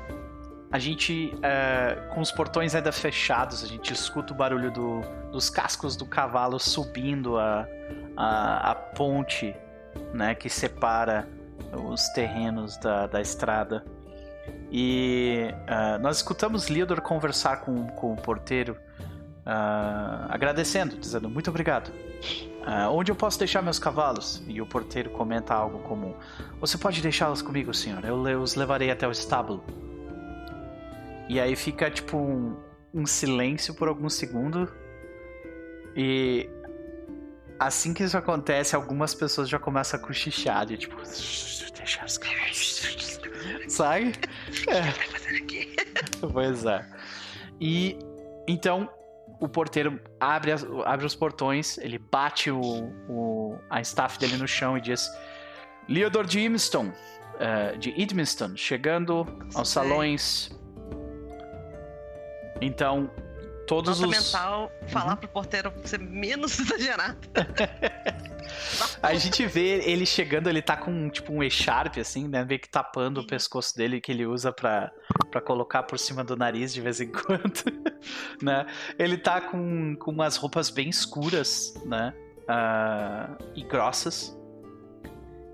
a gente, é, com os portões ainda fechados, a gente escuta o barulho do, dos cascos do cavalo subindo a, a, a ponte né, que separa os terrenos da, da estrada E uh, nós escutamos Liodor conversar com, com o porteiro, uh, agradecendo, dizendo muito obrigado. Uh, onde eu posso deixar meus cavalos? E o porteiro comenta algo comum. Você pode deixá-los comigo, senhor. Eu, eu os levarei até o estábulo. E aí fica tipo um, um silêncio por alguns segundos. E assim que isso acontece, algumas pessoas já começam a cochichar, de tipo, os cavalos. Sabe? [laughs] É. [laughs] Pois é. E então o porteiro abre, as, abre os portões, ele bate o, o, a staff dele no chão e diz: Leodor de Imston, uh, de Idmiston, chegando aos salões. Então, todos Nota os. mental, falar uhum. pro porteiro ser menos [laughs] exagerado. [laughs] a gente vê ele chegando, ele tá com tipo um echarpe, assim, né? Meio que tapando o pescoço dele que ele usa pra, pra colocar por cima do nariz de vez em [laughs] quando, né? Ele tá com, com umas roupas bem escuras, né? Uh, e grossas.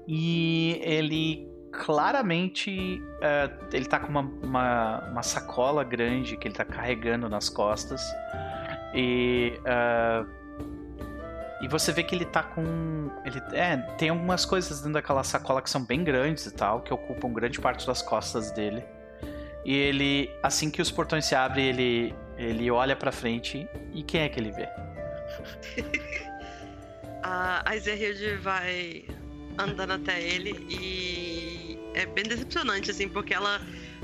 E ele claramente uh, ele tá com uma, uma, uma, sacola grande que ele tá carregando nas costas. E. Uh, e você vê que ele tá com. Ele, é, tem algumas coisas dentro daquela sacola que são bem grandes e tal, que ocupam grande parte das costas dele. E ele, assim que os portões se abrem, ele, ele olha pra frente e quem é que ele vê? [laughs] a Ezerhild vai andando até ele e é bem decepcionante, assim, porque ela,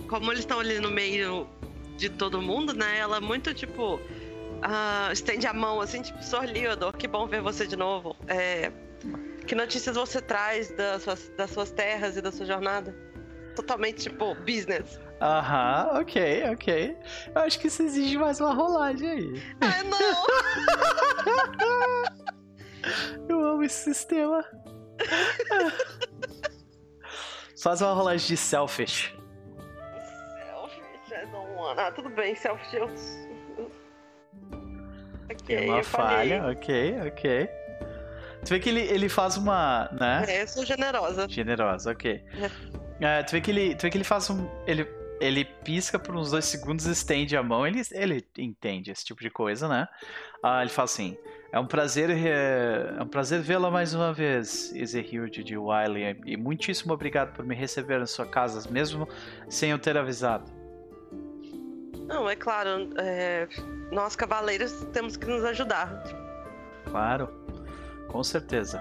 como eles estão ali no meio de todo mundo, né? Ela é muito tipo. Uh, estende a mão assim, tipo, Sr. Leodor, que bom ver você de novo. É, que notícias você traz das suas, das suas terras e da sua jornada? Totalmente, tipo, business. Aham, ok, ok. Eu acho que isso exige mais uma rolagem aí. Ai, não! [laughs] Eu amo esse sistema. [laughs] Faz uma rolagem de selfish. Selfish, I don't wanna. Ah, tudo bem, selfish eu. [laughs] Ok, é uma falha, falei. ok, ok. Tu vê que ele, ele faz uma. né? É, eu sou generosa. Generosa, ok. É. Uh, tu, vê que ele, tu vê que ele faz um. Ele, ele pisca por uns dois segundos, estende a mão, ele, ele entende esse tipo de coisa, né? Uh, ele fala assim: é um prazer, é um prazer vê-la mais uma vez, Ezehilde de Wiley, e muitíssimo obrigado por me receber na sua casa, mesmo sem eu ter avisado. Não, é claro, é... nós cavaleiros temos que nos ajudar. Claro, com certeza.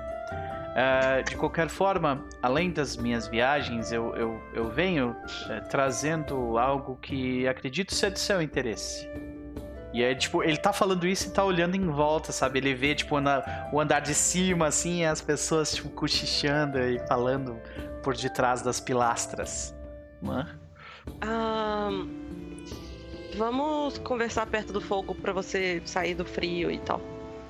É, de qualquer forma, além das minhas viagens, eu, eu, eu venho é, trazendo algo que acredito ser de seu interesse. E é tipo, ele tá falando isso e tá olhando em volta, sabe? Ele vê, tipo, na, o andar de cima, assim, as pessoas, tipo, cochichando e falando por detrás das pilastras. Né? Um, vamos conversar perto do fogo para você sair do frio e tal.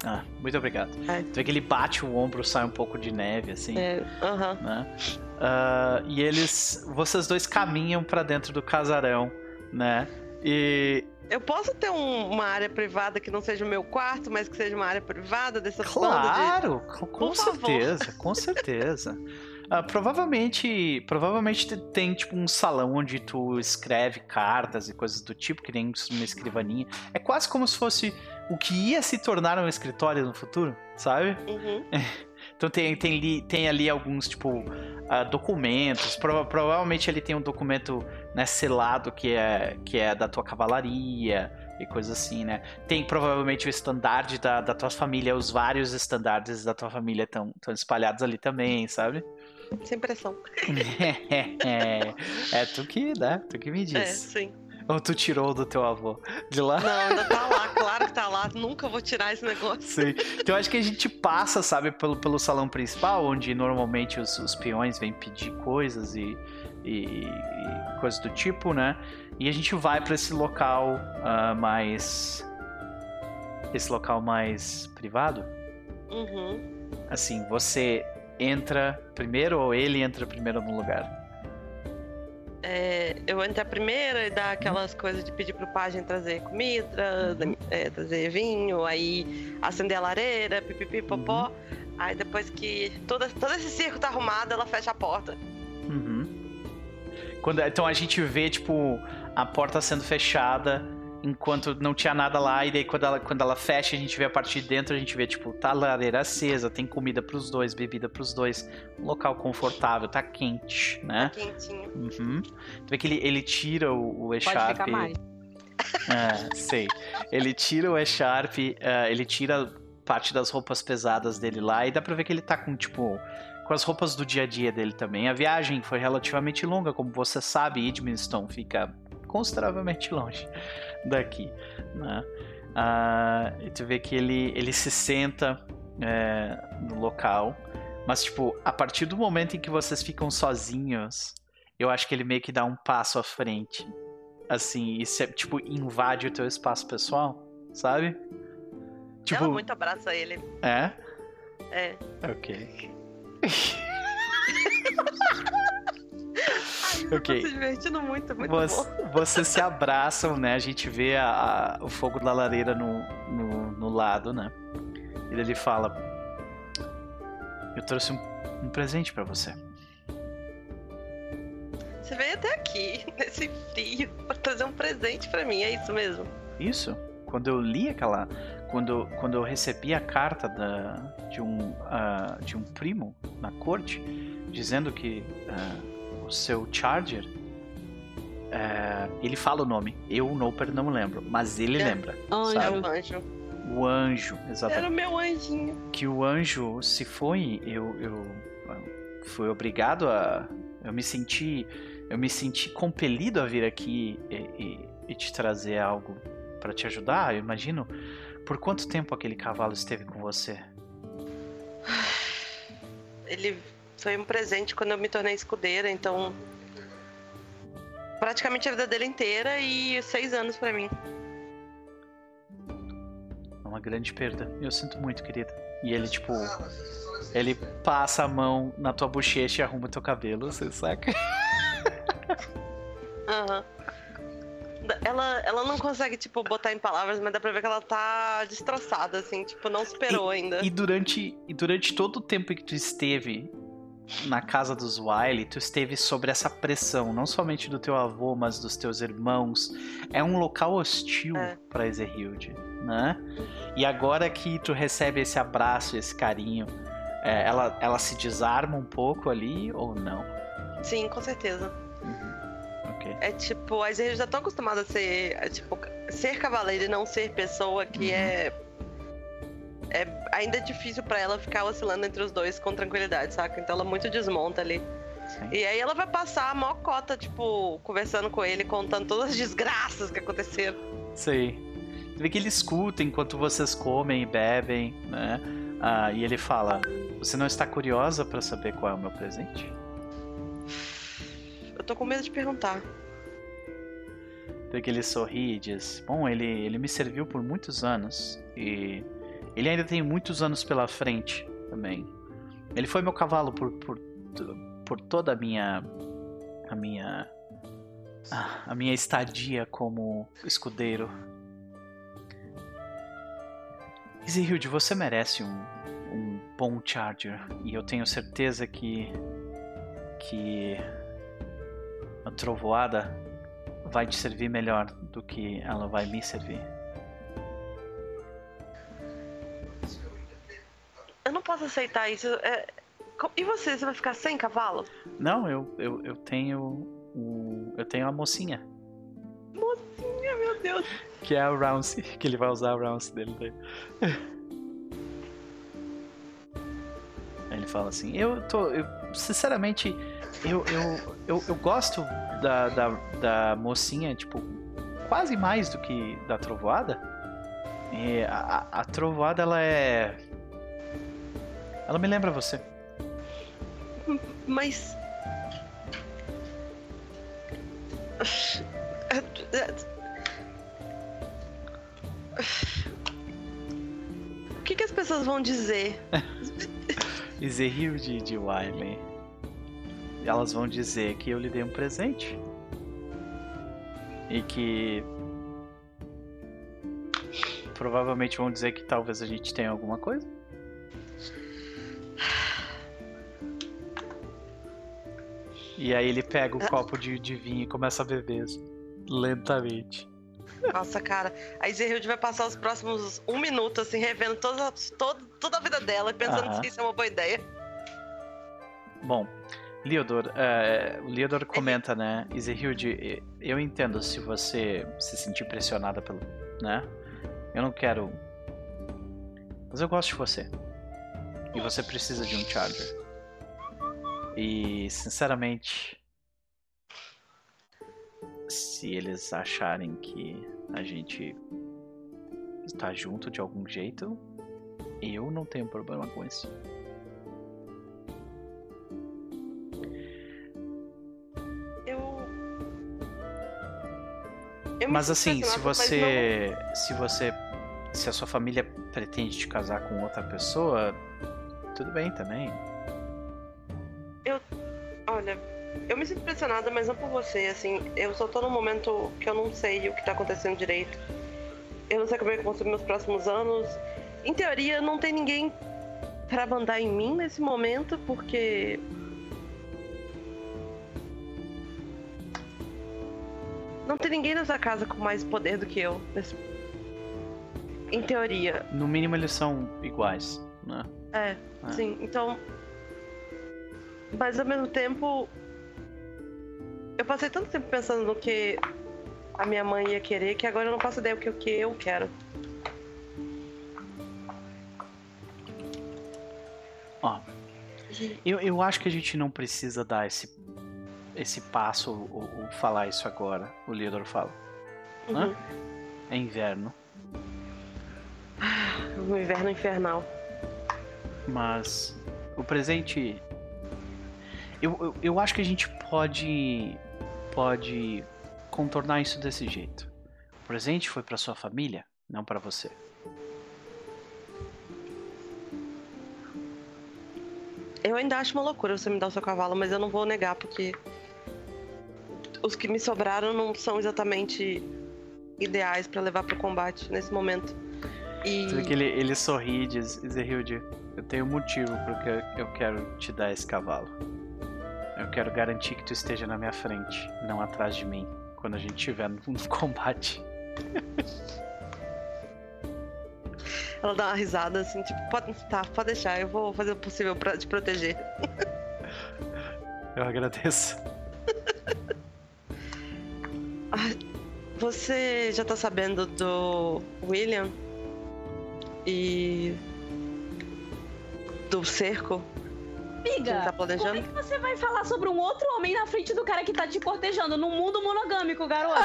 Ah, muito obrigado. É. Tu vê que ele bate o ombro, sai um pouco de neve, assim. É, aham. Uh -huh. né? uh, e eles. Vocês dois caminham para dentro do casarão, né? E eu posso ter um, uma área privada que não seja o meu quarto, mas que seja uma área privada dessa Claro, de... com, certeza, com certeza. Uh, provavelmente, provavelmente tem tipo um salão onde tu escreve cartas e coisas do tipo, que nem uma escrivaninha. É quase como se fosse o que ia se tornar um escritório no futuro, sabe? Uhum. [laughs] Então tem, tem, tem ali alguns, tipo, uh, documentos. Prova provavelmente ele tem um documento né, selado que é, que é da tua cavalaria e coisas assim, né? Tem provavelmente o estandarte da, da tua família, os vários estandartes da tua família estão espalhados ali também, sabe? Sem pressão. [laughs] é, é, tu que, né? Tu que me diz. É, sim. Ou tu tirou do teu avô? De lá? Não, ainda tá lá, [laughs] claro que tá lá. Nunca vou tirar esse negócio. Sim. Então acho que a gente passa, sabe, pelo, pelo salão principal, onde normalmente os, os peões vêm pedir coisas e, e, e coisas do tipo, né? E a gente vai para esse local uh, mais. Esse local mais privado. Uhum. Assim, você entra primeiro ou ele entra primeiro no lugar? É, eu entro a primeira e dá aquelas coisas de pedir pro pajem trazer comida, uhum. é, trazer vinho, aí acender a lareira, pipipi, popó. Uhum. Aí depois que todo, todo esse circo tá arrumado, ela fecha a porta. Uhum. Quando, então a gente vê, tipo, a porta sendo fechada enquanto não tinha nada lá, e daí quando ela, quando ela fecha, a gente vê a partir de dentro, a gente vê, tipo, tá a lareira acesa, tem comida pros dois, bebida pros dois, um local confortável, tá quente, né? Tá quentinho. Uhum. Tu vê que ele, ele tira o, o Pode E-Sharp. ficar mais. É, sei. Ele tira o E-Sharp, é, ele tira parte das roupas pesadas dele lá, e dá pra ver que ele tá com, tipo, com as roupas do dia a dia dele também. A viagem foi relativamente longa, como você sabe, Edmiston fica consideravelmente longe daqui, né? Ah, e tu vê que ele, ele se senta é, no local, mas, tipo, a partir do momento em que vocês ficam sozinhos, eu acho que ele meio que dá um passo à frente. Assim, e se, tipo, invade o teu espaço pessoal, sabe? Tipo, Ela muito abraça ele. é? É. Ok. [laughs] [laughs] Ok. tô se divertindo muito, muito Você- bom. Vocês se abraçam, né? A gente vê a- a- o fogo da lareira no, no, no lado, né? E ele fala: Eu trouxe um, um presente pra você. Você veio até aqui, [laughs] nesse frio, pra trazer um presente pra mim, é isso mesmo? Isso, quando eu li aquela. Quando, quando eu recebi a carta da, de, um, ah, de um primo na corte, dizendo que ah, o seu Charger. eh, ele fala o nome. Eu, o Noper, não lembro, mas ele É. lembra. Anjo. É Sabe? o anjo. O anjo, exatamente. Era o meu anjinho. que o anjo se foi, eu, eu fui obrigado a. Eu me senti. Eu me senti compelido a vir aqui e, e- e te trazer algo para te ajudar. Eu imagino. Por quanto tempo aquele cavalo esteve com você? Ele foi um presente quando eu me tornei escudeira, então. Praticamente a vida dele inteira e seis anos pra mim. É uma grande perda. Eu sinto muito, querida. E ele, tipo. Ele passa a mão na tua bochecha e arruma teu cabelo, você saca? [laughs] Aham. Ela, ela não consegue, tipo, botar em palavras, mas dá pra ver que ela tá destroçada, assim, tipo, não superou ainda. E durante, e durante todo o tempo que tu esteve na casa dos Wiley, tu esteve sobre essa pressão, não somente do teu avô, mas dos teus irmãos. É um local hostil É. pra Ezerhilde, né? E agora que tu recebe esse abraço, esse carinho, é, ela, ela se desarma um pouco ali ou não? Sim, com certeza. Ok. É tipo, as regiões já estão acostumadas a ser, é, tipo, ser cavaleiro e não ser pessoa, que Uhum. é. É ainda difícil pra ela ficar oscilando entre os dois com tranquilidade, saca? Então ela muito desmonta ali. Sim. E aí ela vai passar a maior cota, tipo, conversando com ele, contando todas as desgraças que aconteceram. Sei. Tu vê que ele escuta enquanto vocês comem e bebem, né? Ah, e ele fala: Você não está curiosa pra saber qual é o meu presente? Eu tô com medo de perguntar. Vê que ele sorri e diz: Bom, ele, ele me serviu por muitos anos e ele ainda tem muitos anos pela frente também. Ele foi meu cavalo por, por, por toda a minha. a minha. a minha estadia como escudeiro. Izihilde, você merece um, um bom Charger e eu tenho certeza que. que. a trovoada vai te servir melhor do que ela vai me servir. Eu não posso aceitar isso. é- E você? Você vai ficar sem cavalo? Não, eu, eu, eu tenho o. Eu tenho a mocinha, Mocinha, meu Deus. que é a Rounce, que ele vai usar a Rounce dele daí. Aí ele fala assim, eu tô. Eu, sinceramente, eu, eu, eu, eu gosto da, da, da mocinha, tipo, quase mais do que da trovoada. E a, a, a trovoada, ela é. Ela me lembra você. Mas. O que, que as pessoas vão dizer? Ezeril de, de Wiley. Elas vão dizer que eu lhe dei um presente. E que. Provavelmente vão dizer que talvez a gente tenha alguma coisa. E aí ele pega o copo de, de vinho e começa a beber lentamente. Nossa, cara. A Izerhild vai passar os próximos um minuto, assim, revendo toda, toda, toda a vida dela, pensando se isso é uma boa ideia. Bom, Leodor, é, o Leodor comenta, né? Izehilde, eu entendo se você se sentir pressionada pelo. né? Eu não quero. Mas eu gosto de você. E você precisa de um Charger. E, sinceramente. Se eles acharem que a gente está junto de algum jeito, eu não tenho problema com isso. Mas assim, se você. Se você. Se a sua família pretende te casar com outra pessoa, tudo bem também. Não- Olha, eu me sinto pressionada, mas não por você, assim. Eu só tô num momento que eu não sei o que tá acontecendo direito. Eu não sei como é que vão ser meus próximos anos. Em teoria, não tem ninguém pra mandar em mim nesse momento, porque. Não tem ninguém nessa casa com mais poder do que eu. nesse- Em teoria. No mínimo eles são iguais, né? É, É. sim. Então. Mas ao mesmo tempo. Eu passei tanto tempo pensando no que a minha mãe ia querer que agora eu não faço ideia do que, o que eu quero. Ó, eu, eu acho que a gente não precisa dar esse, esse passo ou, ou falar isso agora. O líder fala. Hã? Uhum. É inverno. Um inverno infernal. Mas o presente. Eu, eu, eu acho que a gente pode. Pode contornar isso desse jeito. O presente foi pra sua família, não pra você. Eu ainda acho uma loucura você me dar o seu cavalo, mas eu não vou negar, porque os que me sobraram não são exatamente ideais pra levar pro combate nesse momento. E que ele, ele sorri e diz: Zerhilde, eu tenho motivo porque eu quero te dar esse cavalo. Eu quero garantir que tu esteja na minha frente, não atrás de mim, quando a gente estiver no, no combate. [laughs] ela dá uma risada assim, tipo, pode, tá, pode deixar, eu vou fazer o possível pra te proteger. Eu agradeço. [laughs] Você já tá sabendo do William? E. do cerco Amiga, tá como é planejando? que você vai falar sobre um outro homem na frente do cara que tá te cortejando num mundo monogâmico, garota?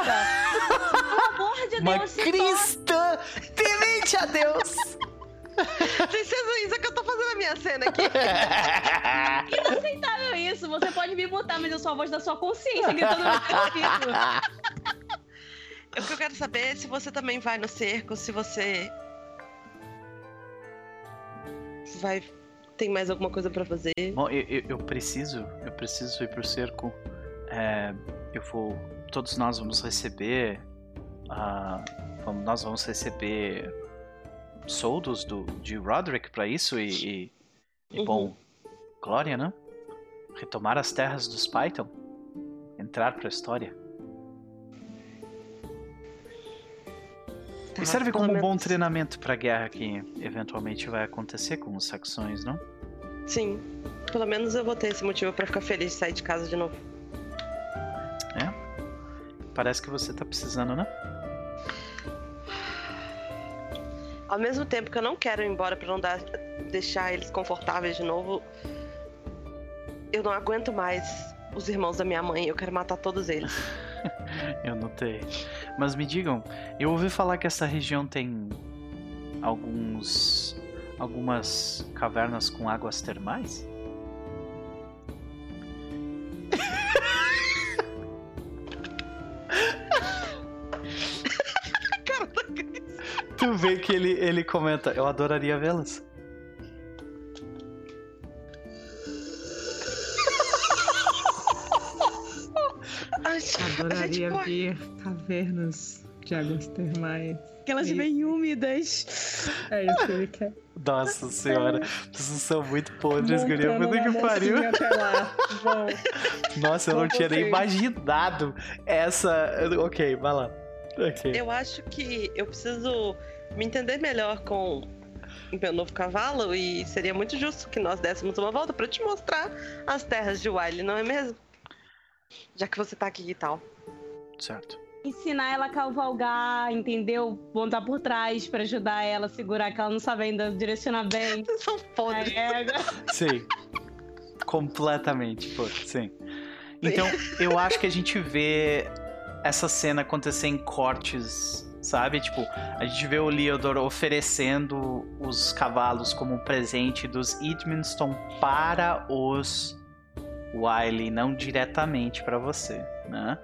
Pelo [laughs] amor de Uma Deus, cristã temente a Deus! [laughs] Princesa Isa, que eu tô fazendo a minha cena aqui. [laughs] inaceitável isso. Você pode me botar, mas eu sou a voz da sua consciência gritando no ouvido. o que eu quero saber é se você também vai no cerco, se você. Vai. Tem mais alguma coisa pra fazer? Bom, eu, eu, eu preciso, eu preciso ir pro cerco. É, eu vou, todos nós vamos receber, ah, vamos, nós vamos receber soldos do de Roderick pra isso e, e, e, Uhum. bom, glória, né? Retomar as terras dos Python, entrar pra história. Tá, e serve como um bom treinamento pra guerra que eventualmente vai acontecer com os saxões, não? Sim. Pelo menos eu vou ter esse motivo pra ficar feliz de sair de casa de novo. Parece que você tá precisando, né? Ao mesmo tempo que eu não quero ir embora pra não dar, deixar eles confortáveis de novo, eu não aguento mais os irmãos da minha mãe. Eu quero matar todos eles. [laughs] [laughs] Eu notei. Mas me digam, eu ouvi falar que essa região tem alguns algumas cavernas com águas termais? [laughs] Tu vê que ele, ele comenta, eu adoraria vê-las. Ai, a gente Adoraria pode- ver cavernas. de águas termais. Que elas Isso. bem úmidas. É isso que ele quer. Nossa senhora, vocês são muito podres, guria. Puta que pariu. Nossa, eu não Com tinha nem imaginado essa. Ok, vai lá. Ok. Eu acho que eu preciso me entender melhor com o meu novo cavalo e seria muito justo que nós dessemos uma volta pra eu te mostrar as terras de Wiley, não é mesmo? Já que você tá aqui e tal. Certo. Ensinar ela a cavalgar, entendeu? Montar por trás pra ajudar ela a segurar, que ela não sabe ainda direcionar bem. Vocês [laughs] são podres. É, Sim. Completamente, pô, sim. Então, eu acho que a gente vê essa cena acontecer em cortes, sabe? Tipo, a gente vê o Leodor oferecendo os cavalos como presente dos Edmundston para os Wiley, não diretamente para você, né?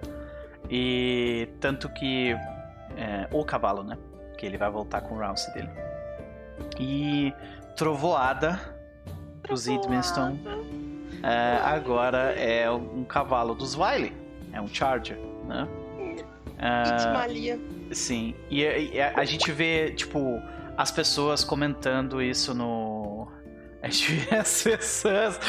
E tanto que é, o cavalo, né? Que ele vai voltar com o Rouse dele. E trovoada os Edmundston é, agora é um cavalo dos Wiley. É um Charger, né? É, Itmalia. sim. E, e a, a gente vê, tipo, as pessoas comentando isso no. [laughs] A gente vê as pessoas.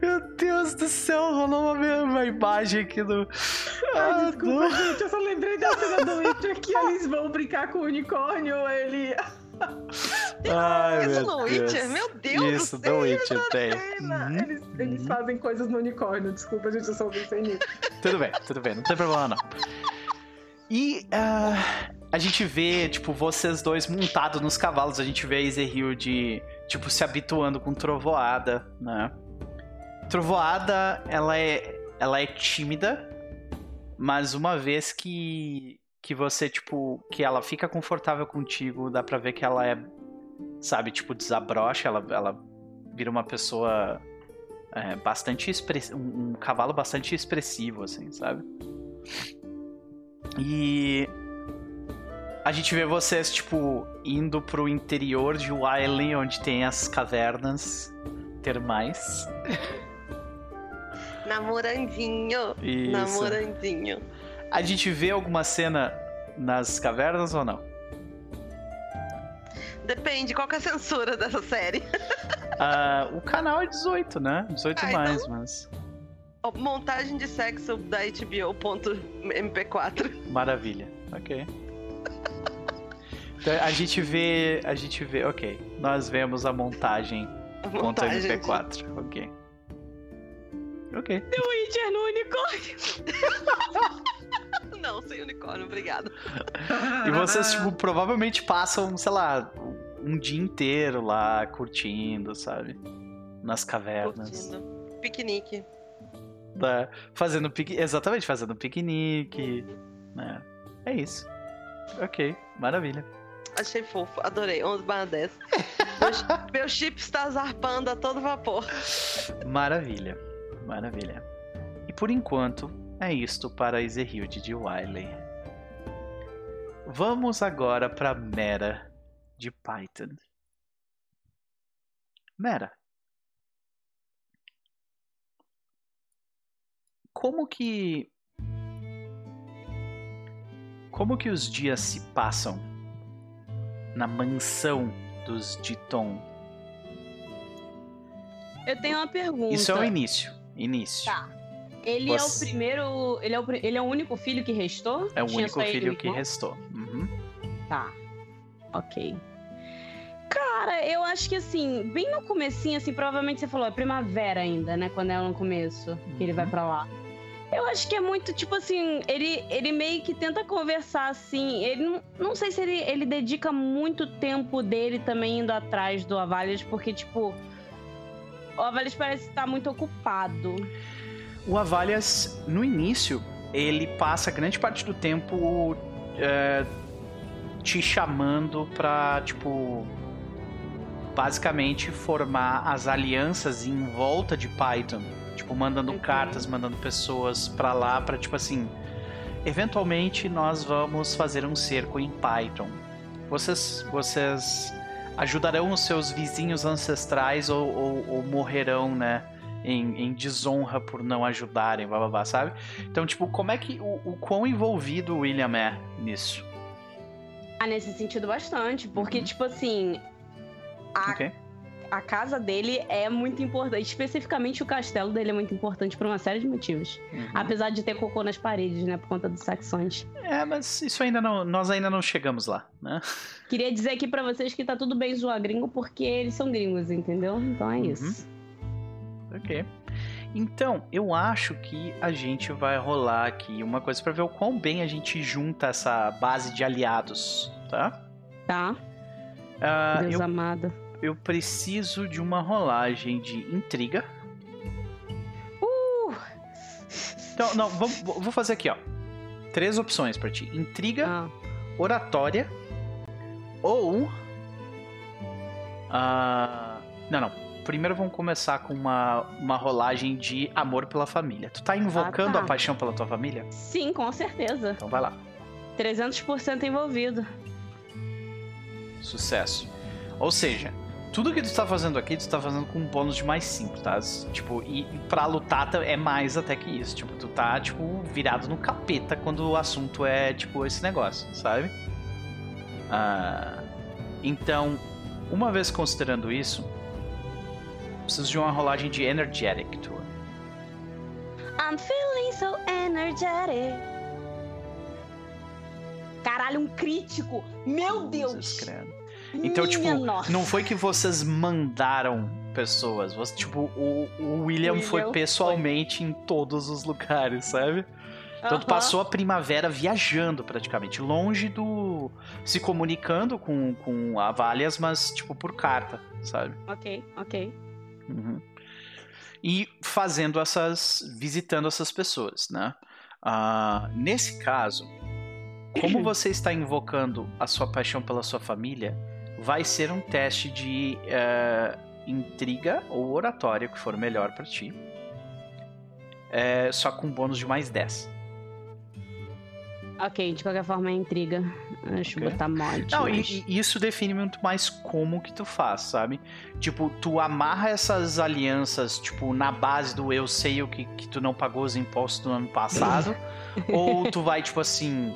Meu Deus do céu, rolou uma, uma imagem aqui no. Ai, Ah, desculpa, do- gente. Eu só lembrei da cena do Witcher que eles vão brincar com o unicórnio. Ele. Ai, Isso meu no Deus. Witcher? Meu Deus Isso, do do céu. Witcher tem. Cena. Uhum, Eles, eles uhum. fazem coisas no unicórnio. Desculpa, gente. Eu só pensei nisso. Tudo bem, tudo bem, não tem problema não. E ah, a gente vê, tipo, vocês dois montados nos cavalos, a gente vê a Ezehilde, tipo, se habituando com trovoada, né? Trovoada, ela é, ela é tímida, mas uma vez que, que você, tipo, que ela fica confortável contigo, dá pra ver que ela é, sabe, tipo, desabrocha, ela, ela vira uma pessoa é, bastante express... um, um cavalo bastante expressivo, assim, sabe? E a gente vê vocês, tipo, indo pro interior de Wiley, onde tem as cavernas termais. [laughs] Namorandinho. Isso. Namorandinho. A gente vê alguma cena nas cavernas ou não? Depende, qual que é a censura dessa série? [laughs] Ah, o canal é 18, né? 18 Ah, mais, mas. Ó, Montagem de sexo da HBO.mp4. Maravilha. Ok. Então, a gente vê. A gente vê. Ok. Nós vemos a montagem Montagem de- MP4. Ok. Ok. o Witcher no unicórnio. [laughs] Não, sem unicórnio, obrigado. E vocês, [laughs] tipo, provavelmente passam, sei lá, um dia inteiro lá curtindo, sabe? Nas cavernas. Curtindo. Piquenique. Tá fazendo piquenique. Exatamente, fazendo piquenique. Né? É isso. Ok, maravilha. Achei fofo, adorei. 11 barra 10. meu, [laughs] meu chip está zarpando a todo vapor. Maravilha. Maravilha. E por enquanto, é isto para Ezehilde de Wiley. Vamos agora para Mera de Python. Mera. Como que. Como que os dias se passam na mansão dos Diton? Eu tenho uma pergunta. Isso é o início. Início. Tá. Ele Você- é o primeiro. Ele é o, ele é o único filho que restou? É o Tinha único filho que restou. Uhum. Tá. Ok. Cara, eu acho que assim, bem no comecinho, assim, provavelmente você falou, é primavera ainda, né? Quando é no começo, que ele Uhum. vai pra lá. Eu acho que é muito, tipo assim, ele, ele meio que tenta conversar, assim. Ele não, não sei se ele, ele dedica muito tempo dele também indo atrás do Avalias, porque, tipo, o Avalias parece estar muito ocupado. O Avalias, no início, ele passa grande parte do tempo é, te chamando pra, tipo, basicamente formar as alianças em volta de Python. Tipo, mandando cartas, mandando pessoas pra lá, pra, tipo assim, eventualmente nós vamos fazer um cerco em Python. Vocês, vocês ajudarão os seus vizinhos ancestrais ou, ou- ou morrerão, né? em, em desonra por não ajudarem, blá blá blá, sabe? Então, tipo, como é que. O, o quão envolvido o William é nisso? Ah, nesse sentido, bastante. Porque, Uhum. tipo assim. A, Ok? A casa dele é muito importante. Especificamente o castelo dele é muito importante por uma série de motivos. Uhum. Apesar de ter cocô nas paredes, né? Por conta dos saxões. É, mas isso ainda não. Nós ainda não chegamos lá, né? [laughs] Queria dizer aqui pra vocês que tá tudo bem zoar gringo, porque eles são gringos, entendeu? Então é Uhum. isso. Ok. Então, eu acho que a gente vai rolar aqui uma coisa pra ver o quão bem a gente junta essa base de aliados, tá? Tá? Ah, Deus eu, amado. Eu preciso de uma rolagem de intriga. Uh! Então, não, vamos, vou fazer aqui, ó. Três opções pra ti: intriga, Ah, oratória ou. ah, não, não. Primeiro vamos começar com uma, uma rolagem de amor pela família. Tu tá invocando tá. a paixão pela tua família? sim, com certeza. Então vai lá. 300% envolvido. Sucesso. Ou seja, tudo que tu tá fazendo aqui, tu tá fazendo com um bônus de mais 5, tá? Tipo, e pra lutar é mais até que isso. Tipo, tu tá, tipo, virado no capeta quando o assunto é, tipo, esse negócio, sabe? Ah, então, uma vez considerando isso, preciso de uma rolagem de Energetic Tour. I'm feeling so energetic. Caralho, um crítico. Meu Deus. Jesus credo. Então, tipo, Minha nossa. Não foi que vocês mandaram pessoas. Você, tipo, o, o William, William foi foi. pessoalmente em todos os lugares, sabe? Então tu passou a primavera viajando praticamente, longe do. se comunicando com, com a Valias, mas tipo por carta, sabe? Ok, ok. Uhum. E fazendo essas. visitando essas pessoas, né? Ah, nesse caso, como [clears throat] você está invocando a sua paixão pela sua família, vai ser um teste de eh, intriga ou oratória, que for melhor pra ti. É, só com bônus de mais 10. Ok, de qualquer forma é intriga. Deixa eu Ok. botar mod. Não, mas- e isso define muito mais como que tu faz, sabe? Tipo, tu amarra essas alianças, tipo, na base do eu sei o que, que tu não pagou os impostos do ano passado, [laughs] ou tu vai, tipo assim,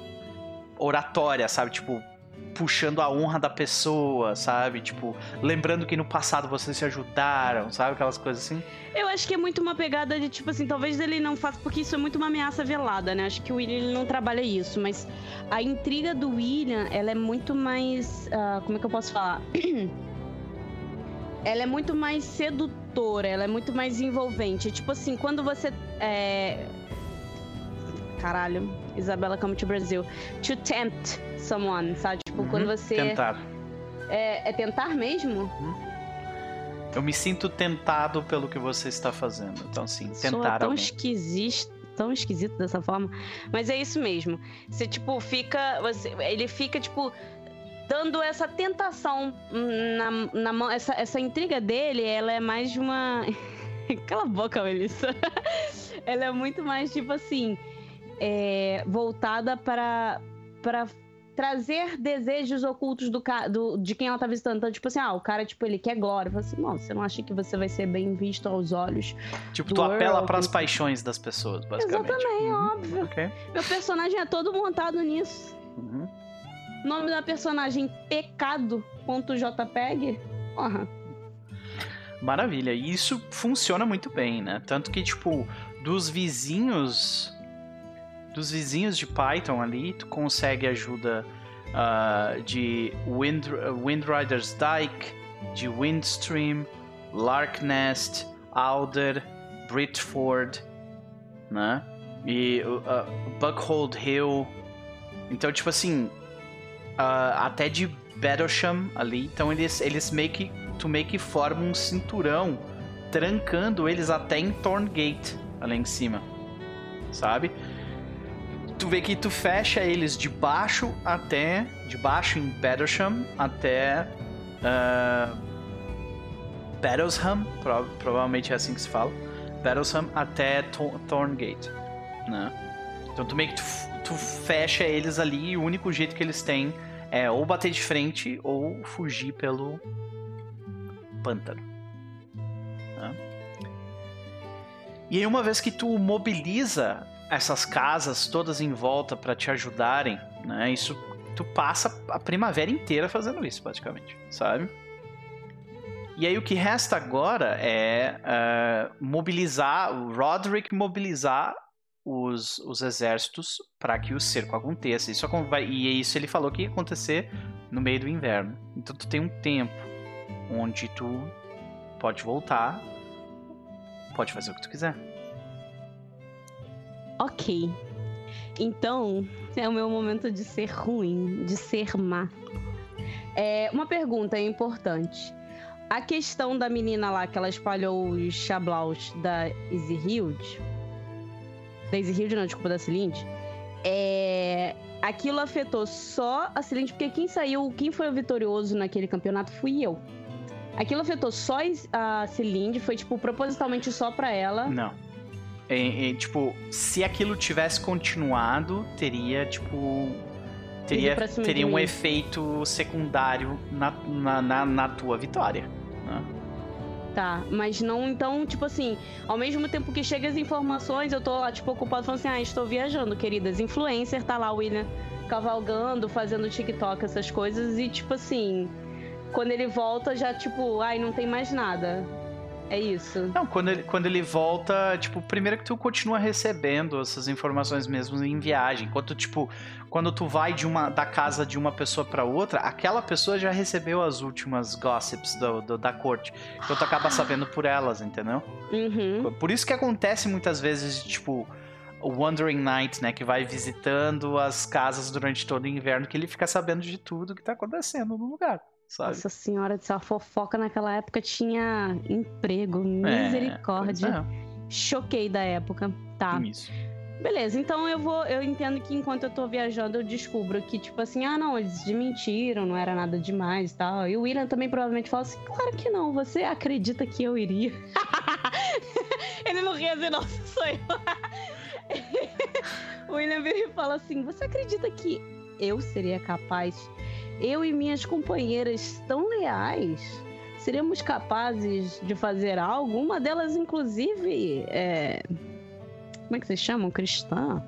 oratória, sabe? Tipo, puxando a honra da pessoa, sabe? Tipo, lembrando que no passado vocês se ajudaram, sabe? Aquelas coisas assim. Eu acho que é muito uma pegada de, tipo assim, talvez ele não faça, porque isso é muito uma ameaça velada, né? Acho que o William ele não trabalha isso, mas a intriga do William, ela é muito mais. ah, como é que eu posso falar? [clears throat] ela é muito mais sedutora, ela é muito mais envolvente. Tipo assim, quando você. É... Caralho, Isabela come to Brasil. To tempt someone, sabe? Tipo, Uhum, quando você. Tentar. É, é tentar mesmo? Eu me sinto tentado pelo que você está fazendo. Então, sim, Soa tentar tão alguém. esquisito, tão esquisito dessa forma. Mas é isso mesmo. Você, tipo, fica. Você, ele fica, tipo, dando essa tentação na, na mão. Essa, essa intriga dele, ela é mais de uma. [laughs] Cala a boca, Melissa. [laughs] ela é muito mais, tipo assim. É, voltada para. para trazer desejos ocultos do, do de quem ela tá visitando. Então, tipo assim, ah, o cara, tipo, ele quer glória. Fala assim, não, você não acha que você vai ser bem visto aos olhos Tipo, tu apela para as que- paixões das pessoas, basicamente. Exatamente, Uhum, óbvio. Ok. Meu personagem é todo montado nisso. Uhum. O nome da personagem pecado.jpg. Porra. Maravilha. E isso funciona muito bem, né? Tanto que, tipo, dos vizinhos. Dos vizinhos de Python ali, tu consegue ajuda ah, de Wind, Windrider's Dyke, de Windstream, Larknest, Alder, Britford, né? E uh, Buckhold Hill. Então, tipo assim, ah, até de Battlesham ali. Então eles, eles meio que. Tu meio que forma um cinturão trancando eles até em Thorngate, ali em cima. Sabe? Tu vê que tu fecha eles de baixo até. De baixo em Battlesham até. ah, Battlesham, pro- provavelmente é assim que se fala. Battlesham até Thor- Thorngate, né? Então tu meio que tu, tu fecha eles ali e o único jeito que eles têm é ou bater de frente ou fugir pelo pântano. Né? E aí, uma vez que tu mobiliza essas casas todas em volta para te ajudarem, né? Isso tu passa a primavera inteira fazendo isso, praticamente, sabe? E aí o que resta agora é uh, mobilizar, o Roderick mobilizar os, os exércitos para que o cerco aconteça. Isso, e isso ele falou que ia acontecer no meio do inverno. Então tu tem um tempo onde tu pode voltar, pode fazer o que tu quiser. Ok. Então, é o meu momento de ser ruim, de ser má. É, uma pergunta importante. A questão da menina lá que ela espalhou os chablaus da Easy Hild. Da Easy Hild, não, desculpa, da Cilinde. É, aquilo afetou só a Cilinde, porque quem saiu, quem foi o vitorioso naquele campeonato fui eu. Aquilo afetou só a Cilinde, foi tipo propositalmente só pra ela. Não. É, é, tipo, se aquilo tivesse continuado, teria, tipo. Teria, teria um efeito secundário na, na, na, na tua vitória. Né? Tá, mas não, então, tipo assim, ao mesmo tempo que chegam as informações, eu tô lá, tipo, ocupado falando assim, ah, estou viajando, queridas. Influencer, tá lá o William cavalgando, fazendo TikTok, essas coisas, e tipo assim, quando ele volta, já, tipo, ai, não tem mais nada. É isso. Não, quando ele, quando ele volta, tipo, primeiro que tu continua recebendo essas informações mesmo em viagem. Enquanto, tipo, quando tu vai de uma, da casa de uma pessoa para outra, aquela pessoa já recebeu as últimas gossips do, do, da corte. Então tu acaba sabendo por elas, entendeu? Uhum. Por isso que acontece muitas vezes, tipo, o Wandering Knight, né? Que vai visitando as casas durante todo o inverno, que ele fica sabendo de tudo que tá acontecendo no lugar sabe? Nossa senhora, a fofoca naquela época tinha emprego, é, misericórdia. É, Choquei da época, tá? Isso. Beleza, então eu vou. Eu entendo que enquanto eu tô viajando, eu descubro que, tipo assim, ah, não, eles desmentiram, não era nada demais e tal. E o William também provavelmente fala assim: claro que não, você acredita que eu iria? [laughs] Ele não ria assim, [laughs] nossa, sou eu. [laughs] o William vira e fala assim: você acredita que eu seria capaz eu e minhas companheiras tão leais, seremos capazes de fazer algo? Uma delas, inclusive, é. Como é que vocês chamam? Cristã?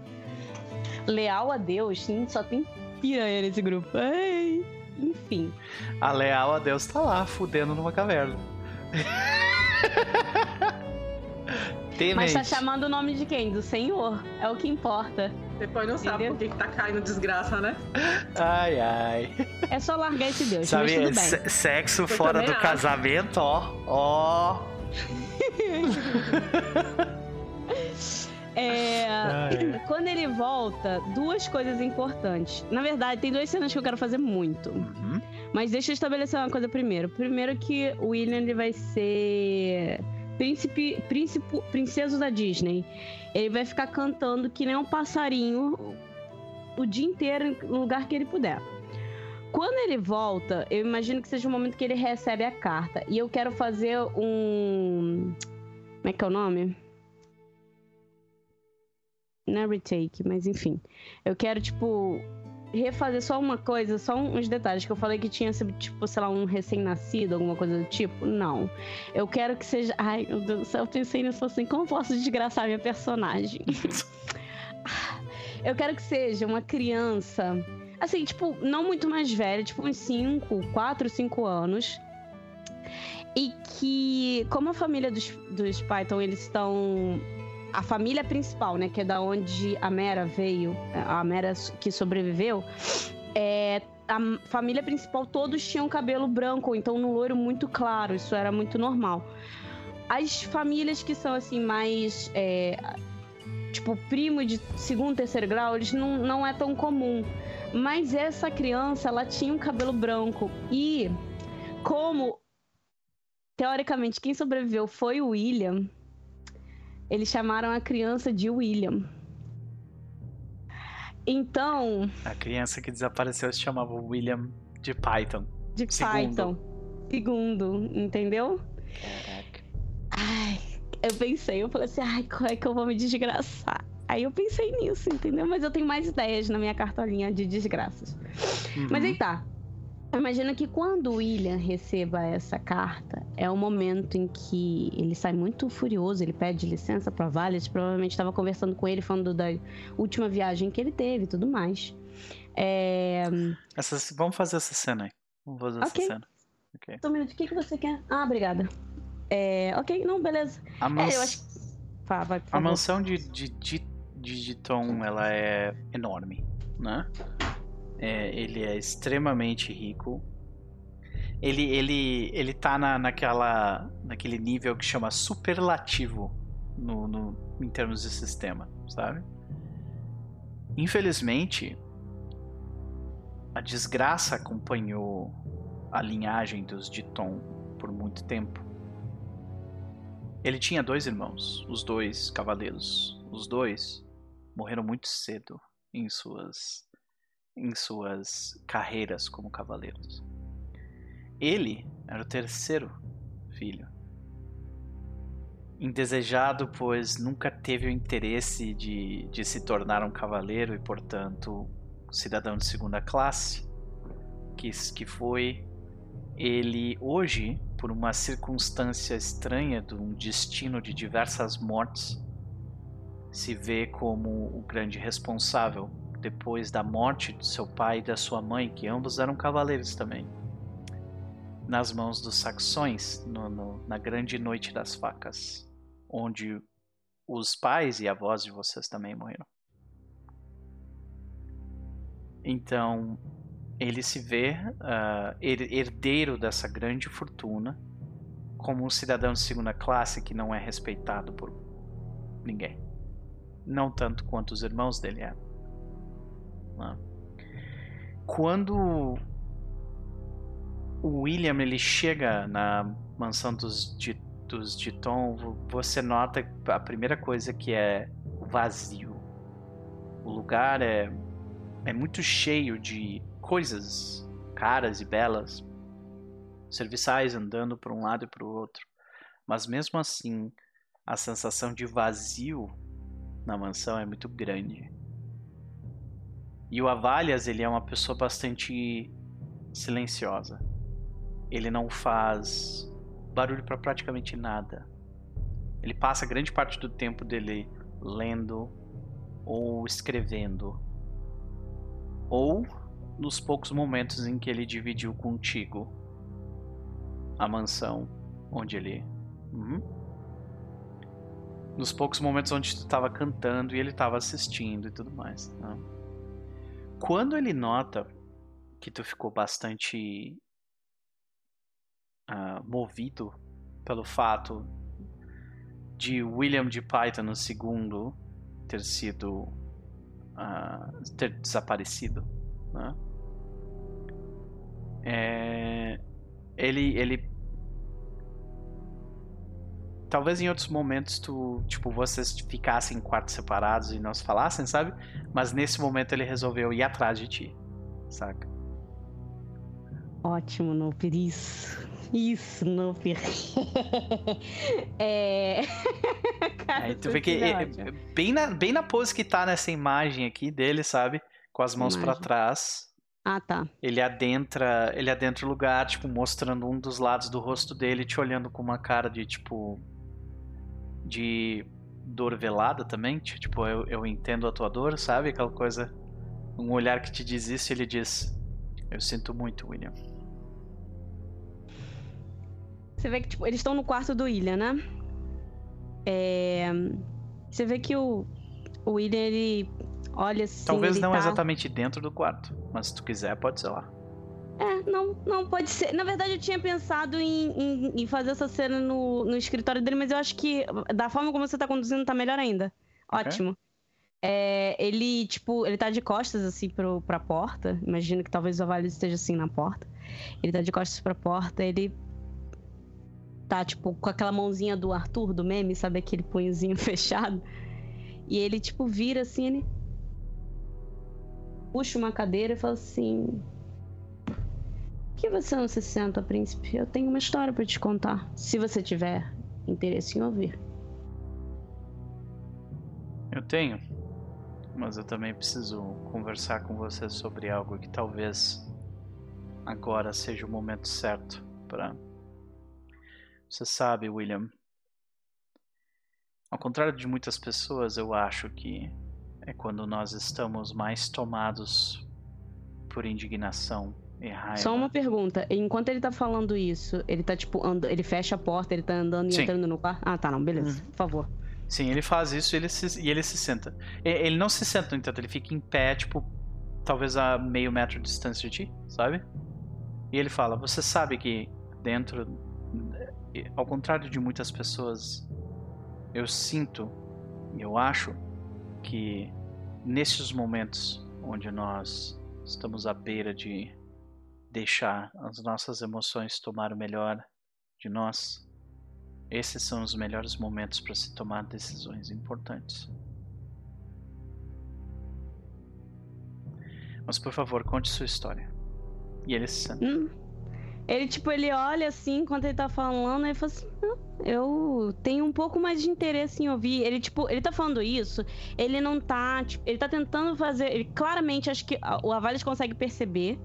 Leal a Deus, sim, só tem piranha nesse grupo. Ai, enfim. A leal a Deus tá lá, fudendo numa caverna. Mas tá chamando o nome de quem? Do Senhor. É o que importa. Depois não sabe por que tá caindo desgraça, né? Ai, ai. É só largar esse Deus, Sabe, mas tudo bem. sexo Eu fora do acho. casamento, ó. Ó. [laughs] É, quando ele volta, duas coisas importantes. Na verdade, tem duas cenas que eu quero fazer muito. Uhum. Mas deixa eu estabelecer uma coisa primeiro. Primeiro que o William ele vai ser príncipe, príncipe, princeso da Disney. Ele vai ficar cantando que nem um passarinho o dia inteiro no lugar que ele puder. Quando ele volta, eu imagino que seja o momento que ele recebe a carta. E eu quero fazer um. Como é que é o nome? Não é retake, mas enfim. Eu quero, tipo, refazer só uma coisa, só uns detalhes que eu falei que tinha tipo, sei lá, um recém-nascido, alguma coisa do tipo. Não. Eu quero que seja. Ai, meu Deus do céu, eu pensei nisso assim, como posso desgraçar minha personagem? [laughs] eu quero que seja uma criança. Assim, tipo, não muito mais velha, tipo uns 5, 4, 5 anos. E que, como a família dos, dos Python, eles estão a família principal, né, que é da onde a Mera veio, a Mera que sobreviveu, é, a família principal todos tinham cabelo branco, então no loiro muito claro, isso era muito normal. As famílias que são assim mais é, tipo primo de segundo, terceiro grau, eles não, não é tão comum. Mas essa criança, ela tinha um cabelo branco e como teoricamente quem sobreviveu foi o William, eles chamaram a criança de William. Então. A criança que desapareceu se chamava William de Python. De segundo. Python. Segundo, entendeu? Caraca. Ai, eu pensei, eu falei assim, ai, como é que eu vou me desgraçar? Aí eu pensei nisso, entendeu? Mas eu tenho mais ideias na minha cartolinha de desgraças. Uhum. Mas aí tá. Imagina que quando o William receba essa carta, é o momento em que ele sai muito furioso, ele pede licença para Vales, provavelmente estava conversando com ele, falando da última viagem que ele teve e tudo mais. É... Vamos fazer essa cena aí. Vamos fazer okay. essa cena. Ok. Então, um minuto, o que, que você quer? Ah, obrigada. É, ok, não, beleza. A, mans... é, eu acho... Fala, vai, a mansão de, de, de, de Tom, ela é enorme, né? É, ele é extremamente rico. Ele, ele, ele tá na, naquela, naquele nível que chama superlativo no, no, em termos de sistema, sabe? Infelizmente, a desgraça acompanhou a linhagem dos Diton por muito tempo. Ele tinha dois irmãos, os dois cavaleiros. Os dois morreram muito cedo em suas em suas carreiras como cavaleiros. Ele era o terceiro filho. Indesejado, pois nunca teve o interesse de, de se tornar um cavaleiro e, portanto, cidadão de segunda classe, que, que foi ele hoje, por uma circunstância estranha de um destino de diversas mortes, se vê como o grande responsável depois da morte do seu pai e da sua mãe, que ambos eram cavaleiros também, nas mãos dos saxões, no, no, na grande noite das facas, onde os pais e avós de vocês também morreram. Então, ele se vê uh, herdeiro dessa grande fortuna, como um cidadão de segunda classe que não é respeitado por ninguém. Não tanto quanto os irmãos dele eram. Né? Quando o William ele chega na mansão dos, de, dos de Tom, você nota a primeira coisa que é vazio. O lugar é, é muito cheio de coisas caras e belas, serviçais andando para um lado e para o outro. Mas mesmo assim, a sensação de vazio na mansão é muito grande. E o Avalias, ele é uma pessoa bastante silenciosa. Ele não faz barulho para praticamente nada. Ele passa grande parte do tempo dele lendo ou escrevendo. Ou nos poucos momentos em que ele dividiu contigo a mansão onde ele. Uhum. Nos poucos momentos onde tu estava cantando e ele estava assistindo e tudo mais. Né? Quando ele nota que tu ficou bastante uh, movido pelo fato de William de Python segundo ter sido uh, ter desaparecido, né? É, ele ele talvez em outros momentos tu, tipo, vocês ficassem em quartos separados e não se falassem, sabe? Mas nesse momento ele resolveu ir atrás de ti, saca? Ótimo, Noper, isso. Isso, Noper. [laughs] é... [laughs] Cara, Aí tu vê que é, bem, na, bem na pose que tá nessa imagem aqui dele, sabe? Com as mãos para trás. Ah, tá. Ele adentra, ele adentra o lugar, tipo, mostrando um dos lados do rosto dele, te olhando com uma cara de, tipo, de dor velada também, tipo, eu, eu entendo a tua dor, sabe? Aquela coisa, um olhar que te diz isso e ele diz, eu sinto muito, William. Você vê que, tipo, eles estão no quarto do William, né? É... Você vê que o, o William, ele olha assim... Talvez não tá... exatamente dentro do quarto, mas se tu quiser, pode ser lá. É, não, não pode ser. Na verdade, eu tinha pensado em, em, em, fazer essa cena no, no escritório dele, mas eu acho que da forma como você tá conduzindo tá melhor ainda. Okay. Ótimo. É, ele, tipo, ele tá de costas, assim, pro, pra porta. Imagino que talvez o Vale esteja assim na porta. Ele tá de costas pra porta, ele tá, tipo, com aquela mãozinha do Arthur, do meme, sabe? Aquele punhozinho [laughs] fechado. E ele, tipo, vira assim, ele. Puxa uma cadeira e fala assim: que você não se senta, príncipe? Eu tenho uma história para te contar, se você tiver interesse em ouvir. Eu tenho, mas eu também preciso conversar com você sobre algo que talvez agora seja o momento certo para. Você sabe, William. Ao contrário de muitas pessoas, eu acho que é quando nós estamos mais tomados por indignação. Só uma pergunta. Enquanto ele tá falando isso, ele tá tipo andando, ele fecha a porta, ele tá andando e Sim. entrando no quarto? Ah, tá, não, beleza. Por favor. Sim, ele faz isso e ele se, e ele se senta. Ele não se senta, no entanto, ele fica em pé, tipo, talvez a meio metro de distância de ti, sabe? E ele fala: Você sabe que dentro. Ao contrário de muitas pessoas, eu sinto e eu acho que nesses momentos onde nós estamos à beira de deixar as nossas emoções tomar o melhor de nós, esses são os melhores momentos para se tomar decisões importantes. Mas por favor, conte sua história. E ele se senta. Hum. Ele, tipo, ele olha assim enquanto ele tá falando, e fala assim: "Não, eu tenho um pouco mais de interesse em ouvir. Ele, tipo, ele tá falando isso, ele não tá. Tipo, ele tá tentando fazer. Ele claramente acho que o Avales consegue perceber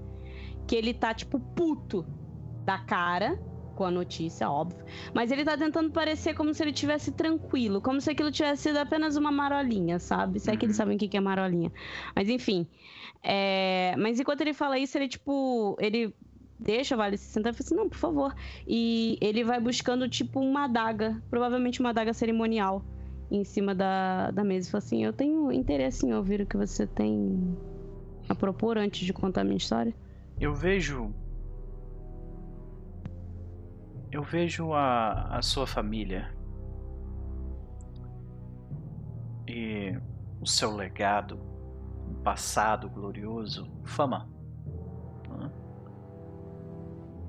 que ele tá, tipo, puto da cara com a notícia, óbvio. Mas ele tá tentando parecer como se ele tivesse tranquilo, como se aquilo tivesse sido apenas uma marolinha, sabe? Se é que eles Uhum. sabem o que é marolinha. Mas enfim. É, Mas enquanto ele fala isso, ele, tipo. Ele deixa Vale se sentar e fala assim: não, por favor. E ele vai buscando, tipo, uma adaga, provavelmente uma adaga cerimonial, em cima da, da mesa. E fala assim: eu tenho interesse em ouvir o que você tem a propor antes de contar a minha história. Eu vejo. Eu vejo a, a sua família. E o seu legado, um passado glorioso, fama. né?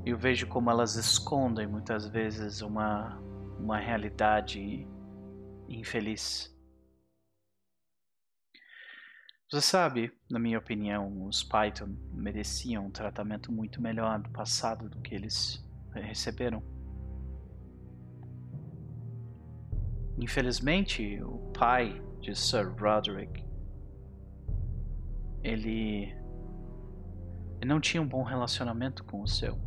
Eu vejo como elas escondem muitas vezes uma, uma realidade infeliz. Você sabe, na minha opinião, os Python mereciam um tratamento muito melhor do passado do que eles eh, receberam. Infelizmente, o pai de Sir Roderick, ele, ele não tinha um bom relacionamento com o seu.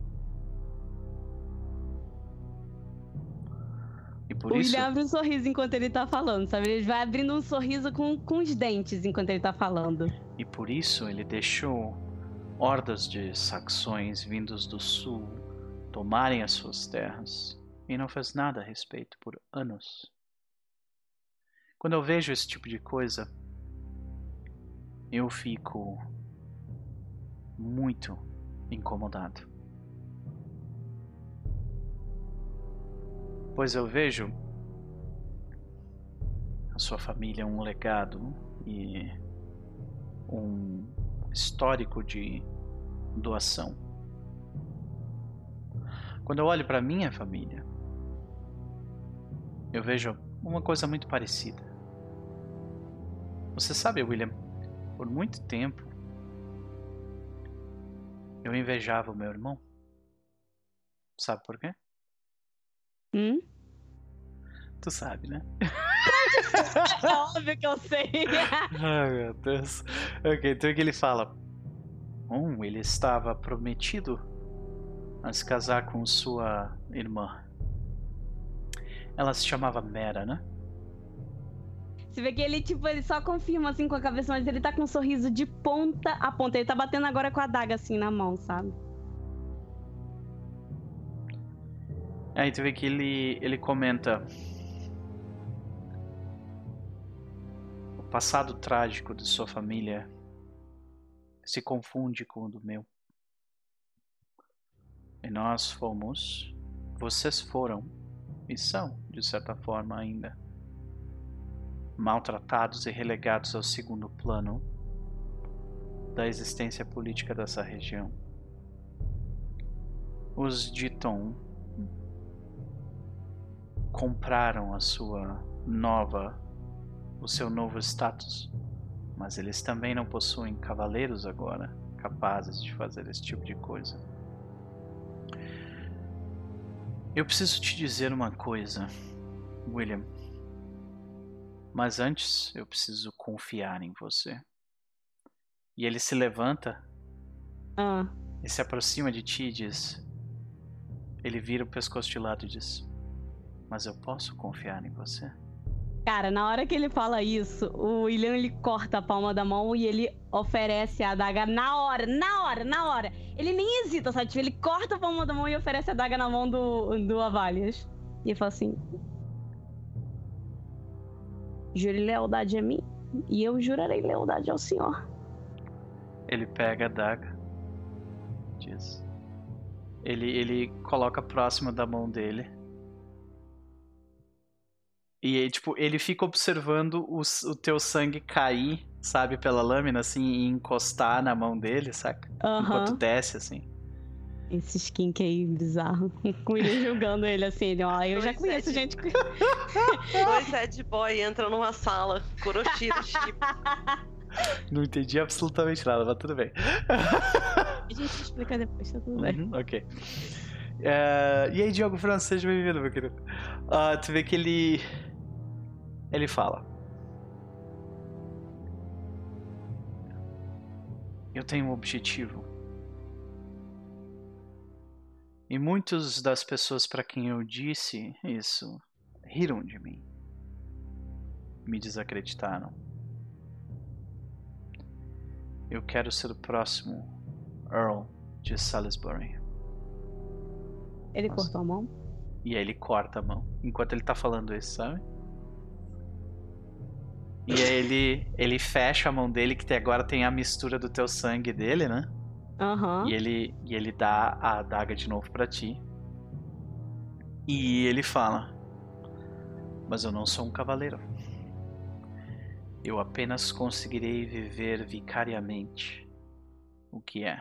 E por o isso, William abre um sorriso enquanto ele tá falando, sabe? Ele vai abrindo um sorriso com, com os dentes enquanto ele tá falando. E por isso ele deixou hordas de saxões vindos do sul tomarem as suas terras e não fez nada a respeito por anos. Quando eu vejo esse tipo de coisa, eu fico muito incomodado. Pois eu vejo a sua família um legado e um histórico de doação. Quando eu olho para minha família, eu vejo uma coisa muito parecida. Você sabe, William, por muito tempo eu invejava o meu irmão. Sabe por quê? Hum? Tu sabe, né? [laughs] É [laughs] óbvio que eu sei. Ai, meu Deus. Ok, então o que ele fala? Um, ele estava prometido a se casar com sua irmã. Ela se chamava Mera, né? Você vê que ele, tipo, ele só confirma assim com a cabeça, mas ele tá com um sorriso de ponta a ponta. Ele tá batendo agora com a adaga assim na mão, sabe? Aí tu vê que ele, ele comenta o passado trágico de sua família se confunde com o do meu. E nós fomos, vocês foram e são, de certa forma ainda, maltratados e relegados ao segundo plano da existência política dessa região. Os Diton compraram a sua nova, o seu novo status, mas eles também não possuem cavaleiros agora capazes de fazer esse tipo de coisa. Eu preciso te dizer uma coisa, William. Mas antes eu preciso confiar em você. E ele se levanta Ah, e se aproxima de ti e diz. Ele vira o pescoço de lado e diz: Mas eu posso confiar em você? Cara, na hora que ele fala isso, o William ele corta a palma da mão e ele oferece a adaga na hora, na hora, na hora. Ele nem hesita, sabe? Tipo, ele corta a palma da mão e oferece a adaga na mão do, do Avalias. E ele fala assim: Jure lealdade a mim, e eu jurarei lealdade ao senhor. Ele pega a adaga. Diz. Ele, ele coloca próximo da mão dele. E, tipo, ele fica observando o, o teu sangue cair, sabe, pela lâmina, assim, e encostar na mão dele, saca? Enquanto desce, assim. Esse skink aí bizarro. [laughs] Com ele julgando ele assim, ele, ó, eu já Dois conheço sete. gente que. [laughs] [laughs] Dois sad boy entram numa sala, Kuroshiro, Chip. Não entendi absolutamente nada, mas tudo bem. A gente explica depois, tá tudo bem. Uhum, ok. É, e aí, Diogo França, seja bem-vindo, meu querido. Ah, tu vê que ele. Ele fala. Eu tenho um objetivo. E muitas das pessoas para quem eu disse isso riram de mim. Me desacreditaram. Eu quero ser o próximo Earl de Salisbury. Ele Nossa. cortou a mão? E aí ele corta a mão enquanto ele tá falando isso, sabe? E aí ele, ele fecha a mão dele, que agora tem a mistura do teu sangue dele, né? Aham. E ele, e ele dá a adaga de novo pra ti. E ele fala: Mas eu não sou um cavaleiro. Eu apenas conseguirei viver vicariamente o que é.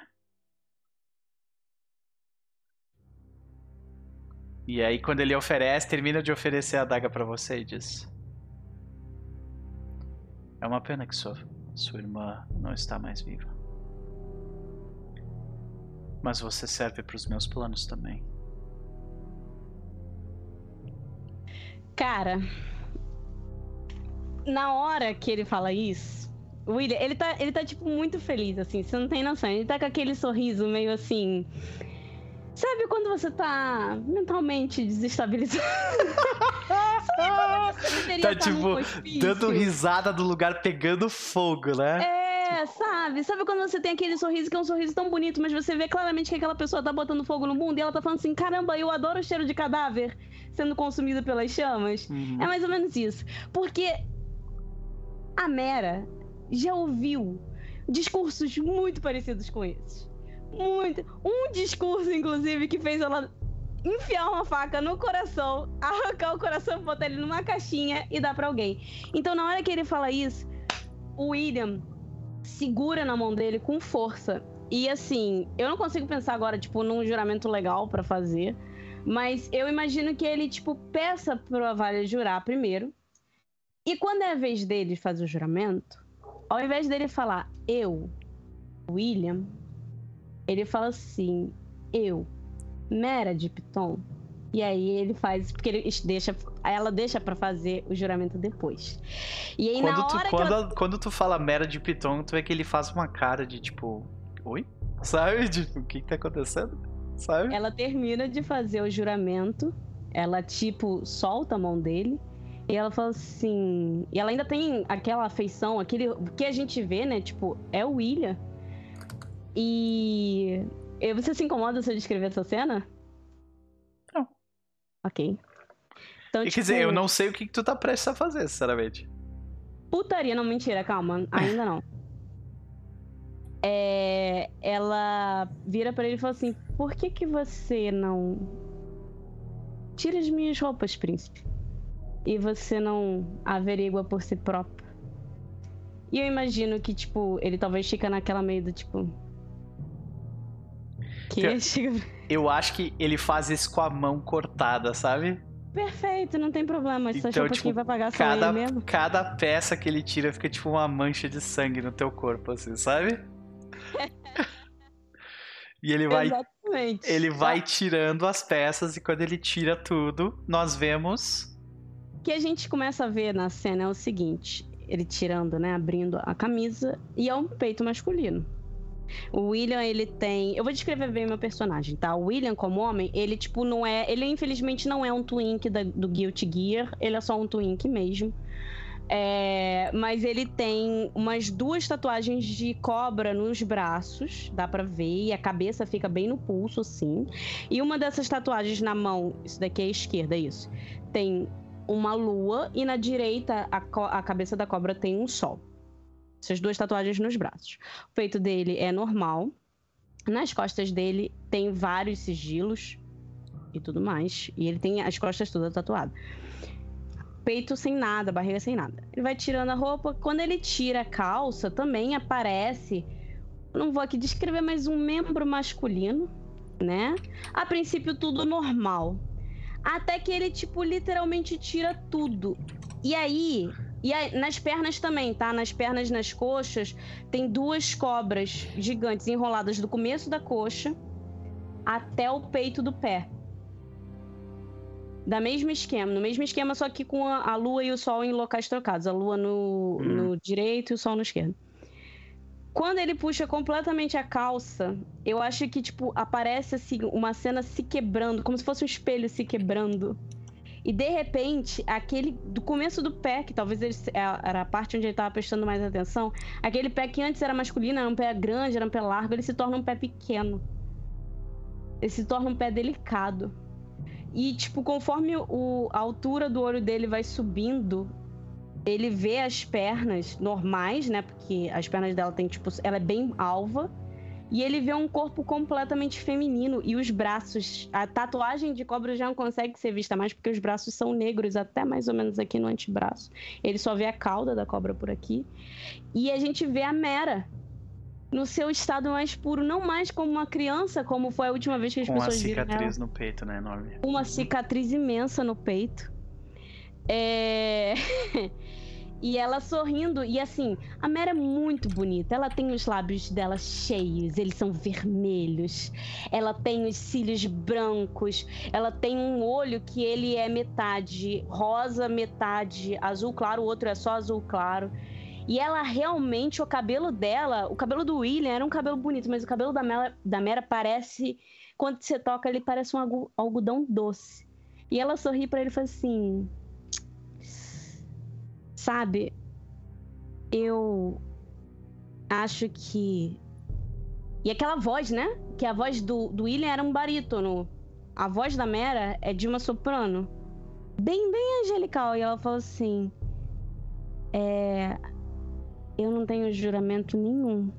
E aí, quando ele oferece, termina de oferecer a adaga pra você e diz: É uma pena que sua, sua irmã não está mais viva. Mas você serve para os meus planos também. Cara, na hora que ele fala isso, William, ele tá, ele tá, tipo, muito feliz, assim, você não tem noção. Ele tá com aquele sorriso meio assim. Sabe quando você tá mentalmente desestabilizado? [laughs] Tá, estar num tipo? Dando risada do lugar pegando fogo, né? É, sabe? Sabe quando você tem aquele sorriso que é um sorriso tão bonito, mas você vê claramente que aquela pessoa tá botando fogo no mundo e ela tá falando assim: caramba, eu adoro o cheiro de cadáver sendo consumido pelas chamas? Uhum. É mais ou menos isso. Porque a Mera já ouviu discursos muito parecidos com esses. Muito. Um discurso, inclusive, que fez ela enfiar uma faca no coração, [laughs] arrancar o coração, botar ele numa caixinha e dar pra alguém. Então, na hora que ele fala isso, o William segura na mão dele com força. E assim, eu não consigo pensar agora, tipo, num juramento legal pra fazer. Mas eu imagino que ele, tipo, peça pro Avalha jurar primeiro. E quando é a vez dele fazer o juramento, ao invés dele falar eu, William, ele fala assim, eu, Mera de Piton. E aí ele faz, porque ele deixa, ela deixa pra fazer o juramento depois. E aí Quando na tu, hora que quando, ela... quando tu fala mera de Piton, tu vê que ele faz uma cara de tipo. Oi? Sabe? [laughs] Tipo, o que que tá acontecendo? Sabe? ela termina de fazer o juramento, ela tipo solta a mão dele e ela fala assim, e ela ainda tem aquela afeição, aquele que a gente vê, né, tipo, é o William. E e você se incomoda se eu descrever essa cena? Não. OK. Então, E, tipo, Quer dizer, eu não sei o que, que tu tá prestes a fazer, sinceramente. Putaria, não, mentira, calma, [laughs] ainda não. É, ela vira pra ele e fala assim: Por que que você não tira as minhas roupas, príncipe? E você não averigua por si próprio? E eu imagino que, tipo, ele talvez fica naquela meio do tipo. Que? [laughs] Eu acho que ele faz isso com a mão cortada, sabe? Perfeito, não tem problema. Então, tipo, vai pagar Cada, ele mesmo. cada peça que ele tira fica tipo uma mancha de sangue no teu corpo, assim, sabe? [laughs] e ele vai, Exatamente. ele vai tirando as peças e quando ele tira tudo, nós vemos. O que a gente começa a ver na cena é o seguinte: ele tirando, né, abrindo a camisa e é um peito masculino. O William, ele tem. Eu vou descrever bem meu personagem, tá? O William, como homem, ele, tipo, não é. Ele, infelizmente, não é um Twink da, do Guilty Gear. Ele é só um Twink mesmo. É, mas ele tem umas duas tatuagens de cobra nos braços, dá pra ver, e a cabeça fica bem no pulso, assim. E uma dessas tatuagens na mão, isso daqui é a esquerda, isso. Tem uma lua e na direita a, a cabeça da cobra tem um sol. Essas duas tatuagens nos braços. O peito dele é normal. Nas costas dele tem vários sigilos e tudo mais. E ele tem as costas todas tatuadas peito sem nada, barriga sem nada. Ele vai tirando a roupa. Quando ele tira a calça, também aparece. Não vou aqui descrever, mas um membro masculino, né? A princípio, tudo normal. Até que ele, tipo, literalmente tira tudo. E aí. E aí, nas pernas também, tá? Nas pernas, nas coxas, tem duas cobras gigantes enroladas do começo da coxa até o peito do pé. Da mesmo esquema, no mesmo esquema, só que com a, a lua e o sol em locais trocados. A lua no, hum. no direito e o sol no esquerdo. Quando ele puxa completamente a calça, eu acho que, tipo, aparece assim, uma cena se quebrando, como se fosse um espelho se quebrando. E de repente, aquele do começo do pé, que talvez ele, é, era a parte onde ele estava prestando mais atenção, aquele pé que antes era masculino, era um pé grande, era um pé largo, ele se torna um pé pequeno. Ele se torna um pé delicado. E, tipo, conforme o, a altura do olho dele vai subindo, ele vê as pernas normais, né? Porque as pernas dela tem, tipo, ela é bem alva. E ele vê um corpo completamente feminino e os braços. A tatuagem de cobra já não consegue ser vista mais porque os braços são negros, até mais ou menos aqui no antebraço. Ele só vê a cauda da cobra por aqui. E a gente vê a Mera, no seu estado mais puro, não mais como uma criança, como foi a última vez que as Com pessoas viram. Uma cicatriz no peito, né? Enorme. Uma cicatriz imensa no peito. É... [laughs] e ela sorrindo, e assim, a Mera é muito bonita. Ela tem os lábios dela cheios, eles são vermelhos. Ela tem os cílios brancos. Ela tem um olho que ele é metade rosa, metade azul claro, o outro é só azul claro. E ela realmente, o cabelo dela, o cabelo do William era um cabelo bonito, mas o cabelo da Mera, da Mera parece, quando você toca, ele parece um algodão doce. E ela sorri para ele e fala assim: Sabe, eu acho que. E aquela voz, né? Que a voz do, do William era um barítono. A voz da Mera é de uma soprano. Bem, bem angelical. E ela falou assim: É eu não tenho juramento nenhum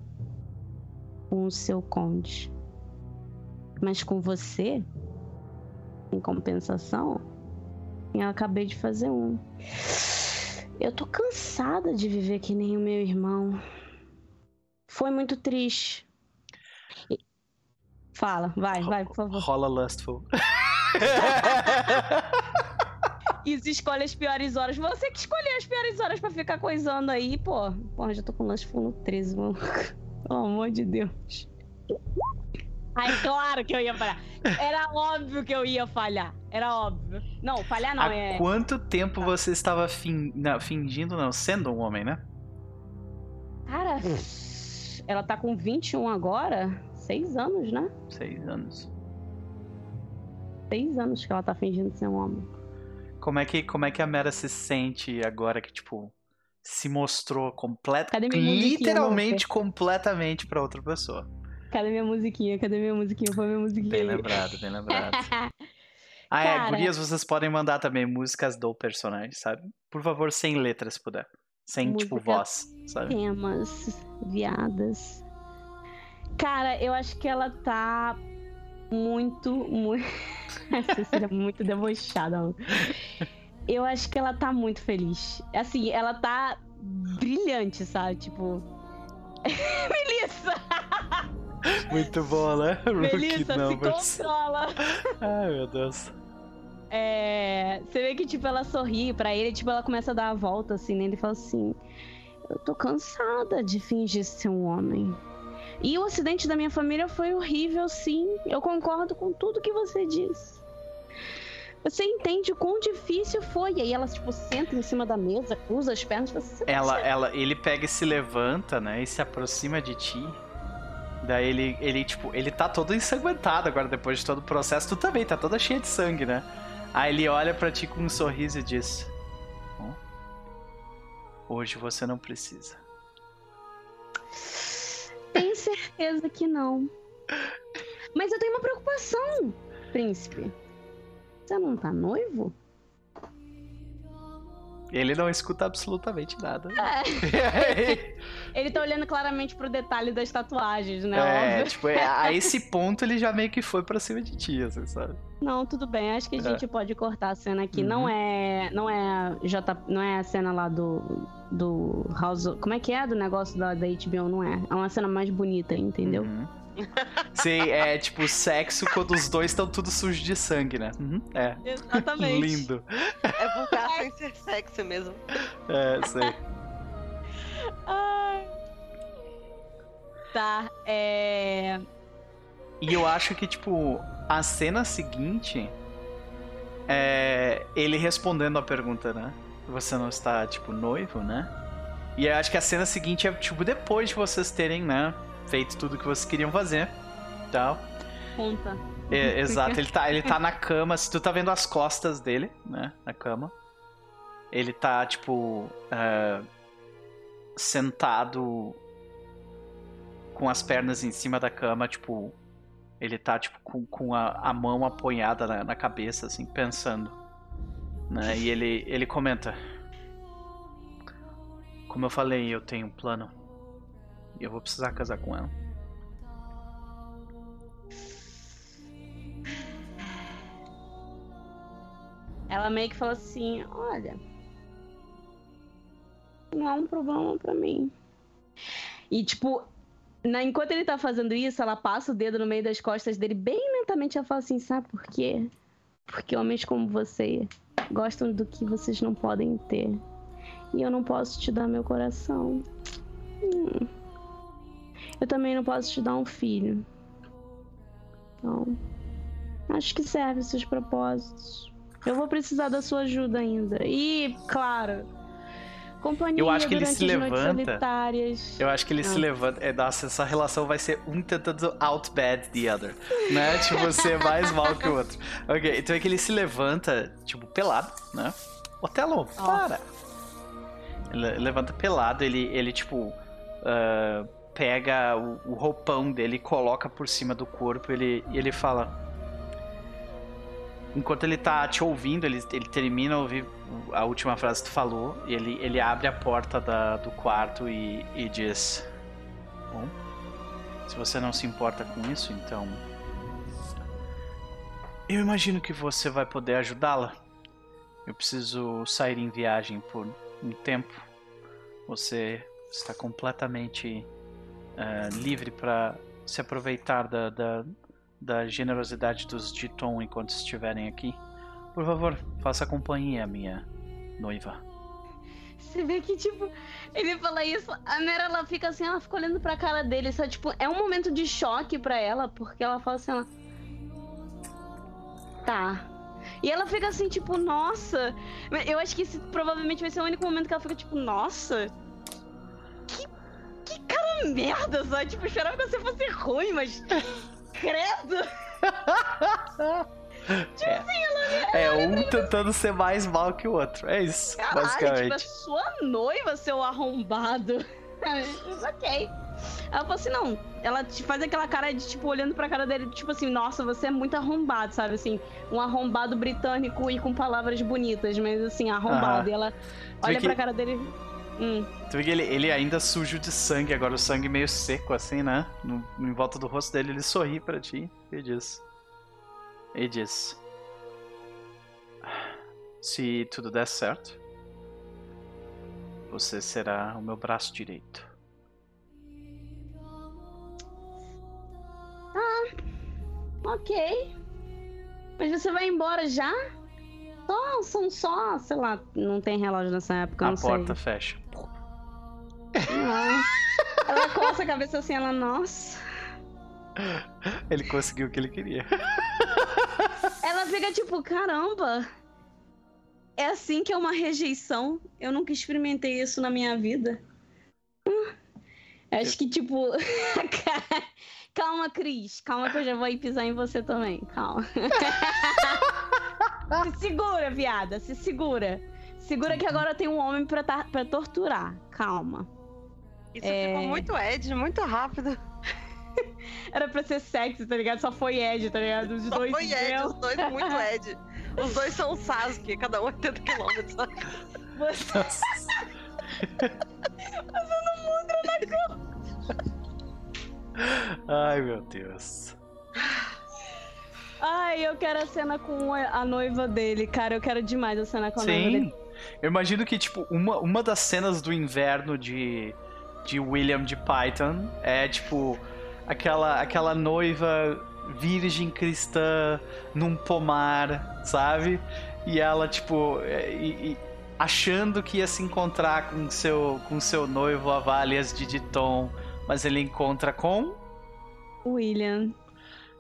com o seu conde. Mas com você, em compensação, eu acabei de fazer um. Eu tô cansada de viver que nem o meu irmão. Foi muito triste. Fala, vai, vai, por favor. Rola Lustful. [laughs] e escolhe as piores horas. Você que escolheu as piores horas pra ficar coisando aí, pô. Porra, já tô com lanche no 13, mano. Pelo amor de Deus. Ai, claro que eu ia falhar. Era óbvio que eu ia falhar. Era óbvio. Não, falhar não Há é. Quanto tempo tá. você estava fin... não, fingindo, não, sendo um homem, né? Cara, ela tá com 21 agora? Seis anos, né? Seis anos. Seis anos que ela tá fingindo ser um homem. Como é que, como é que a Mera se sente agora que, tipo, se mostrou completa, literalmente completamente para outra pessoa? Cadê minha musiquinha? Cadê minha musiquinha? Foi minha musiquinha. Bem lembrado, bem lembrado. [laughs] ah, é, gurias, vocês podem mandar também músicas do personagem, sabe? Por favor, sem letras, se puder. Sem, tipo, voz, sabe? Temas, viadas. Cara, eu acho que ela tá muito, muito. Essa seria muito debochada. Eu acho que ela tá muito feliz. Assim, ela tá brilhante, sabe? Tipo. [laughs] Melissa! Muito boa, né? Melissa, se controla! Ai, meu Deus. É, você vê que, tipo, ela sorri pra ele, tipo, ela começa a dar a volta, assim, nele e fala assim: Eu tô cansada de fingir ser um homem. E o acidente da minha família foi horrível, sim. Eu concordo com tudo que você diz. Você entende o quão difícil foi. E aí ela, tipo, senta em cima da mesa, cruza as pernas. Você ela, ela, ele pega e se levanta, né? E se aproxima de ti. Daí ele, ele, tipo, ele tá todo ensanguentado agora depois de todo o processo. Tu também tá toda cheia de sangue, né? Aí ele olha pra ti com um sorriso e diz: hoje você não precisa. Tenho certeza que não. Mas eu tenho uma preocupação, príncipe. Você não tá noivo? Ele não escuta absolutamente nada. É. [laughs] ele tá olhando claramente pro detalhe das tatuagens, né? É, Óbvio. tipo, é, a esse ponto ele já meio que foi pra cima de ti, assim, sabe? Não, tudo bem. Acho que a É. gente pode cortar a cena aqui. Uhum. Não é, não é J, não é a cena lá do do House, como é que é do negócio da, da HBO, não é? É uma cena mais bonita, entendeu? Uhum. Sim, é tipo sexo quando os dois estão tudo sujos de sangue, né? Uhum, É. Exatamente. Lindo. É vulgar sem ser sexy mesmo. É, sei. Ai. Tá, é. E eu acho que, tipo, a cena seguinte é ele respondendo a pergunta, né? Você não está, tipo, noivo, né? E eu acho que a cena seguinte é, tipo, depois de vocês terem, né, feito tudo que vocês queriam fazer. Tal. Conta. É, [laughs] exato, ele tá, ele tá na cama, se tu tá vendo as costas dele, né, na cama. Ele tá, tipo, é, sentado com as pernas em cima da cama, tipo, ele tá, tipo, com, com a, a mão apoiada na, na cabeça, assim, pensando. Né, e ele, ele comenta: Como eu falei, eu tenho um plano. Eu vou precisar casar com ela. Ela meio que fala assim: olha. Não é um problema pra mim. E, tipo, na, enquanto ele tá fazendo isso, ela passa o dedo no meio das costas dele bem lentamente. Ela fala assim: sabe por quê? Porque homens como você gostam do que vocês não podem ter. E eu não posso te dar meu coração. Hum. Eu também não posso te dar um filho. Então, acho que serve seus propósitos. Eu vou precisar da sua ajuda ainda. E, claro, companhia Eu acho que ele se levanta. solitárias. Eu acho que ele se Ah. levanta. É, nossa, essa relação vai ser um tentando outbad the other. Né? [laughs] tipo, ser mais mal que o outro. Ok, então é que ele se levanta, tipo, pelado, né? Otelo, para! Ele levanta pelado, ele, ele tipo, ah, pega o, o roupão dele e coloca por cima do corpo ele, e ele fala. Enquanto ele tá te ouvindo, ele, ele termina ouvir a última frase que tu falou, e ele, ele abre a porta da- do quarto e, e diz: Bom, se você não se importa com isso, então. Eu imagino que você vai poder ajudá-la. Eu preciso sair em viagem por um tempo. Você está completamente eh, livre para se aproveitar da, da, da generosidade dos Diton enquanto estiverem aqui. Por favor, faça companhia, minha noiva. Você vê que, tipo, ele fala isso, a Mera, ela fica assim, ela fica olhando pra cara dele, só, tipo, é um momento de choque pra ela, porque ela fala assim, ela... Tá. E ela fica assim, tipo, nossa... Eu acho que esse provavelmente vai ser o único momento que ela fica, tipo, nossa... Merda, sabe? Tipo, esperava que você fosse ruim, mas... Credo! [laughs] É um tentando ser mais mal que o outro. É isso, Caralho, tipo, é basicamente. sua noiva, seu arrombado. [laughs] Mas ok. Ela falou assim, não. Ela te faz aquela cara de, tipo, olhando pra cara dele, tipo assim, nossa, você é muito arrombado, sabe? Assim, um arrombado britânico e com palavras bonitas, mas assim, arrombado. Aham. E ela vê olha que- pra cara dele. Hum, Tu vê que ele, ele ainda sujo de sangue, agora o sangue meio seco, assim, né? No, em volta do rosto dele, ele sorri pra ti e diz. E diz. Se tudo der certo, você será o meu braço direito. ok. Mas você vai embora já? Só, são só, sei lá, não tem relógio nessa época, a não porta sei. fecha. Não. Ela coça a cabeça assim, ela, nossa. Ele conseguiu o que ele queria. Ela fica tipo, caramba. É assim que é uma rejeição. Eu nunca experimentei isso na minha vida. Hum. Acho que, tipo. [laughs] Calma, Cris. Calma que eu já vou ir pisar em você também. Calma. [laughs] se segura, viada. Se segura. Segura que agora tem um homem pra, pra torturar. Calma. Isso É. ficou muito Ed, muito rápido. [laughs] Era pra ser sexy, tá ligado? Só foi Ed, tá ligado? Os Só dois foi Ed, os dois muito [laughs] Ed. Os dois são o Sasuke, cada um 80 quilômetros. [laughs] Você- Nossa. Ai, meu Deus. Ai, eu quero a cena com a noiva dele, cara. Eu quero demais a cena com a noiva dele. Sim. Eu imagino que, tipo, uma, uma das cenas do inverno de, de William de Python é, tipo, aquela, aquela noiva virgem cristã num pomar, sabe? E ela, tipo, é, e- e achando que ia se encontrar com seu, com seu noivo Avalias de Diton, mas ele encontra com. William.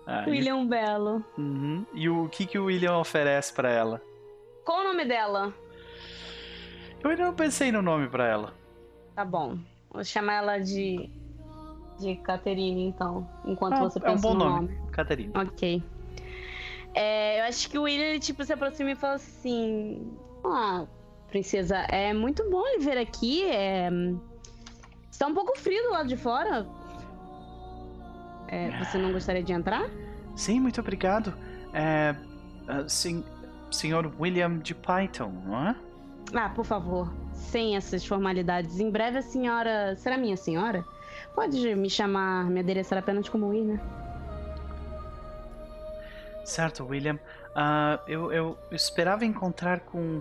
Ah, e- William Belo. Uhum. E o que, que o William oferece pra ela? Qual o nome dela? Eu ainda não pensei no nome pra ela. Tá bom. Vou chamar ela de. De Caterine, então. Enquanto Ah, você é um pensa bom no nome, Catarina. Ok. É, eu acho que o William, ele, tipo, se aproxima e fala assim: Ah, princesa, é muito bom lhe ver aqui. É... Está um pouco frio do lado de fora. É, você não gostaria de entrar? Sim, muito obrigado. É, sim, senhor William de Python, não é? Ah, por favor, sem essas formalidades. Em breve a senhora. Será minha senhora? Pode me chamar, me adereçar apenas como William. Certo, William. Ah, eu, eu esperava encontrar com,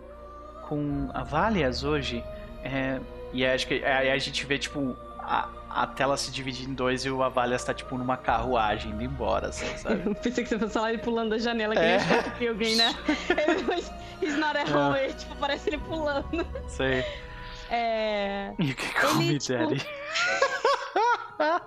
com a Valias hoje. é, e acho que a gente vê, tipo, a, a tela se dividir em dois e o Avalias tá, tipo, numa carruagem indo embora, assim, sabe? [laughs] Eu pensei que você fosse falar ele pulando da janela, que É. nem Pilgrim, né? [laughs] Ele, He's not at home, ele, tipo, parece ele pulando. Sei. É. You can call Ele, me tipo- daddy. [laughs]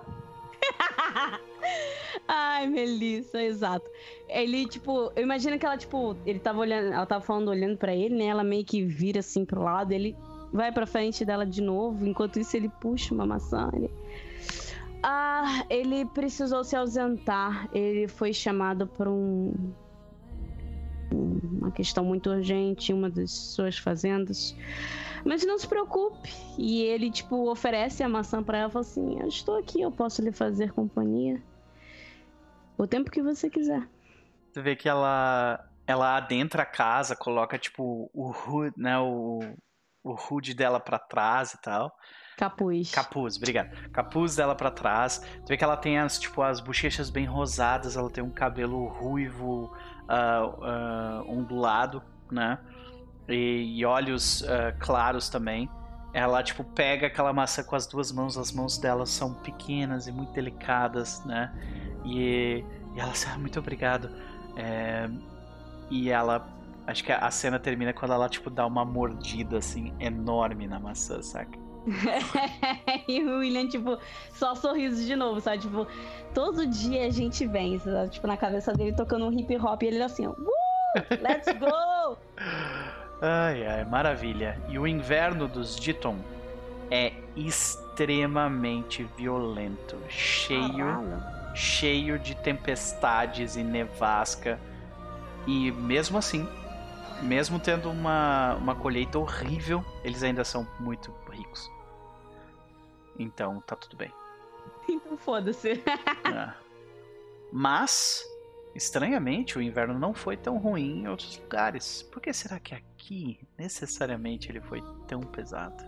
Ai, Melissa, exato. Ele, tipo, eu imagino que ela, tipo, ele tava olhando, ela tava falando, olhando pra ele, né? Ela meio que vira assim pro lado, ele vai pra frente dela de novo, enquanto isso ele puxa uma maçã. Ele... Ah, ele precisou se ausentar. Ele foi chamado por um. Uma questão muito urgente em uma das suas fazendas. Mas não se preocupe. E ele, tipo, oferece a maçã pra ela e fala assim: Eu estou aqui, eu posso lhe fazer companhia. O tempo que você quiser. Tu vê que ela ela adentra a casa, coloca tipo o hood, né, o o hood dela pra trás e tal. Capuz. Capuz, obrigado. Capuz dela pra trás. Tu vê que ela tem as tipo as bochechas bem rosadas, ela tem um cabelo ruivo, ah, ah, ondulado, né? E, e olhos ah, claros também. Ela tipo pega aquela maçã com as duas mãos, as mãos dela são pequenas e muito delicadas, né? E, e ela assim, ah, muito obrigado. É, e ela. Acho que a a cena termina quando ela, tipo, dá uma mordida, assim, enorme na maçã, saca? [laughs] e o William, tipo, só sorriso de novo, sabe? Tipo, todo dia a gente vem, sabe? Tipo, na cabeça dele tocando um hip hop e ele assim, ó, uh, let's go! [laughs] Ai, ai, maravilha. E o inverno dos Diton é extremamente violento, cheio, Caralho. cheio de tempestades e nevasca. E mesmo assim, mesmo tendo uma, uma colheita horrível, eles ainda são muito ricos. Então, tá tudo bem. Então foda-se. É. Mas, estranhamente, o inverno não foi tão ruim em outros lugares. Por que será que aqui, necessariamente, ele foi tão pesado?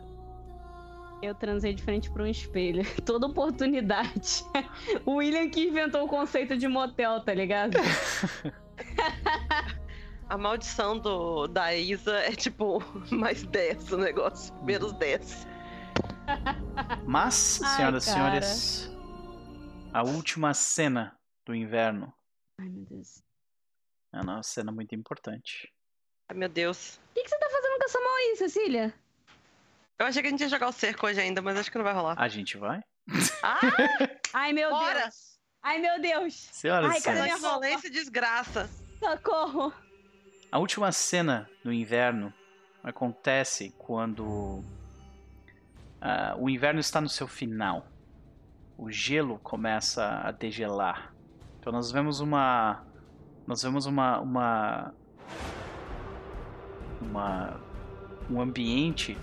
Eu transei de frente pra um espelho. [laughs] Toda oportunidade. [laughs] O William que inventou o conceito de motel, tá ligado? [laughs] A maldição do, da Isa é tipo [laughs] mais 10 o negócio, menos 10. Mas, senhoras e senhores, a última cena do inverno Ai, meu Deus. é uma cena muito importante. Ai meu Deus. O que, que você tá fazendo com essa mão aí, Cecília? Eu achei que a gente ia jogar o cerco hoje ainda, mas acho que não vai rolar. A gente vai? Ah, [laughs] Ai, meu bora! Deus. Ai, meu Deus. Senhoras Ai, cadê senhores, minha? Violência e desgraça. Socorro. A última cena do inverno acontece quando ah, o inverno está no seu final. o gelo começa a degelar. Então nós vemos uma nós vemos uma uma uma um ambiente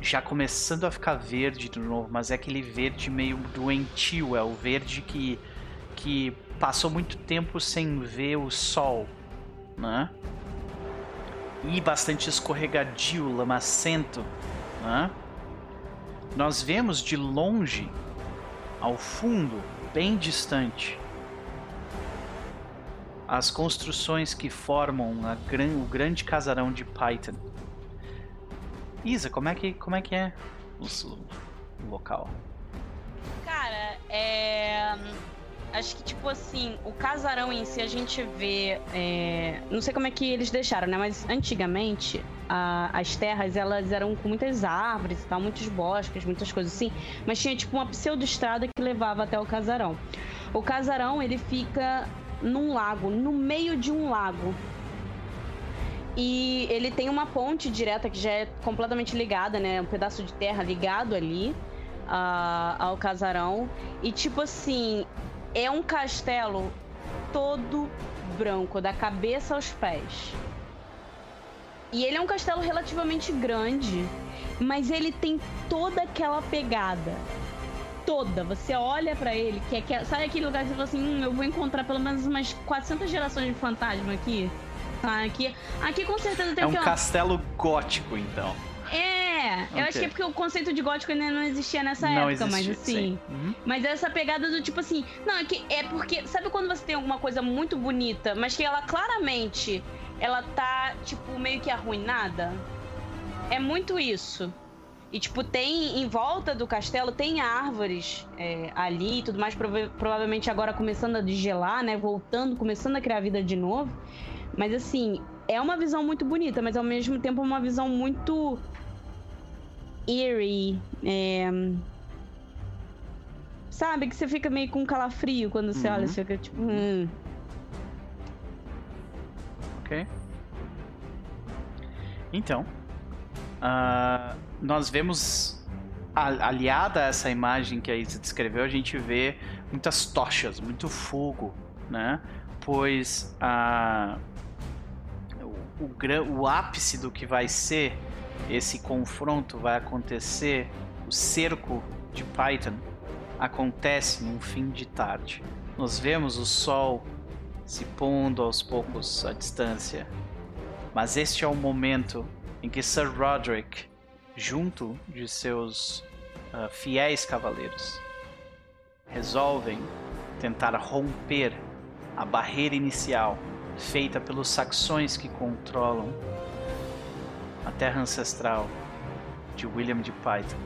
já começando a ficar verde de novo, mas é aquele verde meio doentio, é o verde que que passou muito tempo sem ver o sol, né? E bastante escorregadio, lamacento, né? Nós vemos de longe, ao fundo, bem distante, as construções que formam gran, o grande casarão de Python. Isa, como é que, como é, que é o, o local? Cara, é acho que, tipo assim, o casarão em si a gente vê. É... Não sei como é que eles deixaram, né? Mas antigamente a... as terras elas eram com muitas árvores e tal, muitos bosques, muitas coisas assim. Mas tinha tipo uma pseudo-estrada que levava até o casarão. O casarão ele fica num lago, no meio de um lago. E ele tem uma ponte direta que já é completamente ligada, né? Um pedaço de terra ligado ali. Uh, ao casarão. E tipo assim, é um castelo todo branco, da cabeça aos pés. E ele é um castelo relativamente grande, mas ele tem toda aquela pegada. Toda. Você olha para ele, que é que, sabe aquele lugar que você fala assim: hum, eu vou encontrar pelo menos umas 400 gerações de fantasma aqui? Ah, aqui, aqui com certeza tem É um castelo gótico, então. É, okay. eu acho que é porque o conceito de gótico ainda não existia nessa não época, mas assim. Uhum. Mas essa pegada do tipo assim. Não, é que é porque. Sabe quando você tem alguma coisa muito bonita, mas que ela claramente ela tá, tipo, meio que arruinada? É muito isso. E, tipo, tem em volta do castelo, tem árvores é, ali e tudo mais, prova provavelmente agora começando a degelar, né? Voltando, começando a criar vida de novo. Mas, assim, é uma visão muito bonita, mas ao mesmo tempo uma visão muito eerie. É... Sabe? Que você fica meio com calafrio quando você uhum. olha, você fica tipo. Hum. Ok. Então. Uh, nós vemos. Aliada a essa imagem que a Isa descreveu, a gente vê muitas tochas, muito fogo, né? Pois a. Uh, o, o, o ápice do que vai ser esse confronto vai acontecer, o cerco de Python acontece no fim de tarde. Nós vemos o sol se pondo aos poucos à distância. Mas este é o momento em que Sir Roderick, junto de seus uh, fiéis cavaleiros, resolvem tentar romper a barreira inicial feita pelos saxões que controlam a terra ancestral de William de Python.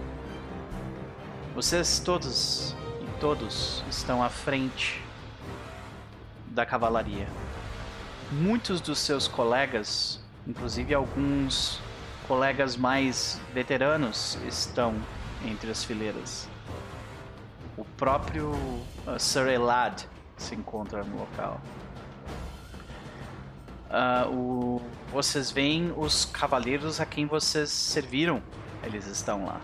Vocês todos e todos estão à frente da cavalaria. Muitos dos seus colegas, inclusive alguns colegas mais veteranos, estão entre as fileiras. O próprio uh, Sir Elad se encontra no local. Uh, o, vocês veem os cavaleiros a quem vocês serviram. Eles estão lá.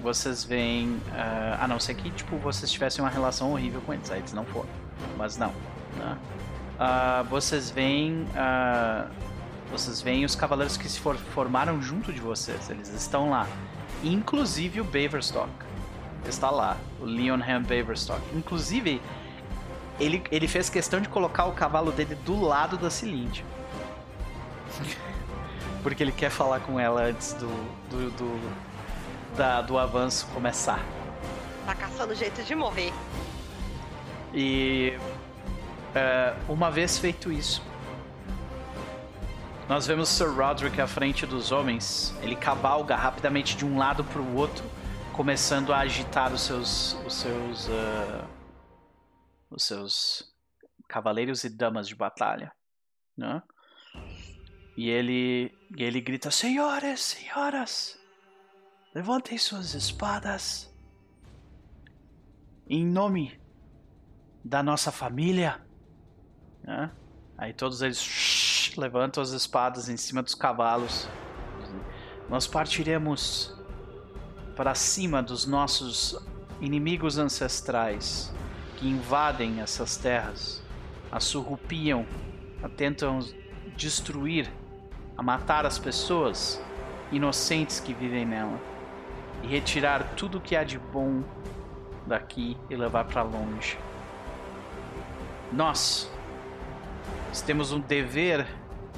Vocês veem. Uh, a não ser que tipo, vocês tivessem uma relação horrível com eles. Aí eles não foram. Mas não. Né? Uh, vocês veem. vocês veem os cavaleiros que se for, formaram junto de vocês. Eles estão lá. Inclusive o Baverstock. Está lá. O Leonham Baverstock. Inclusive ele, ele fez questão de colocar o cavalo dele do lado da Cilinde. Porque ele quer falar com ela antes do, do, do, da, do avanço começar. Tá caçando jeito de morrer. E uh, uma vez feito isso, nós vemos Sir Roderick à frente dos homens. Ele cavalga rapidamente de um lado para o outro, começando a agitar os seus, os seus uh, os seus cavaleiros e damas de batalha, né? E ele, e ele grita: Senhores, senhoras, levantem suas espadas em nome da nossa família. Né? Aí todos eles shh, levantam as espadas em cima dos cavalos. Nós partiremos para cima dos nossos inimigos ancestrais que invadem essas terras, a surrupiam, tentam destruir, a matar as pessoas inocentes que vivem nela e retirar tudo que há de bom daqui e levar para longe. Nós temos um dever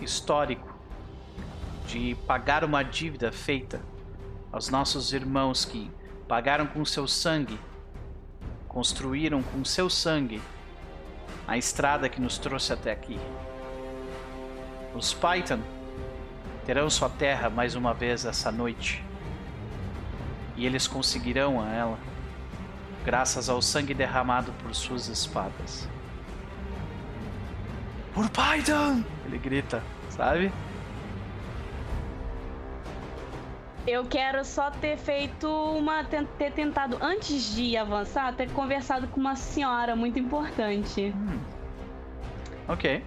histórico de pagar uma dívida feita aos nossos irmãos que pagaram com seu sangue, construíram com seu sangue a estrada que nos trouxe até aqui. Os Python terão sua terra mais uma vez essa noite. E eles conseguirão a ela, graças ao sangue derramado por suas espadas. Por Python! Ele grita, sabe? Eu quero só ter feito uma. ter tentado, antes de avançar, ter conversado com uma senhora muito importante. Hum. Ok.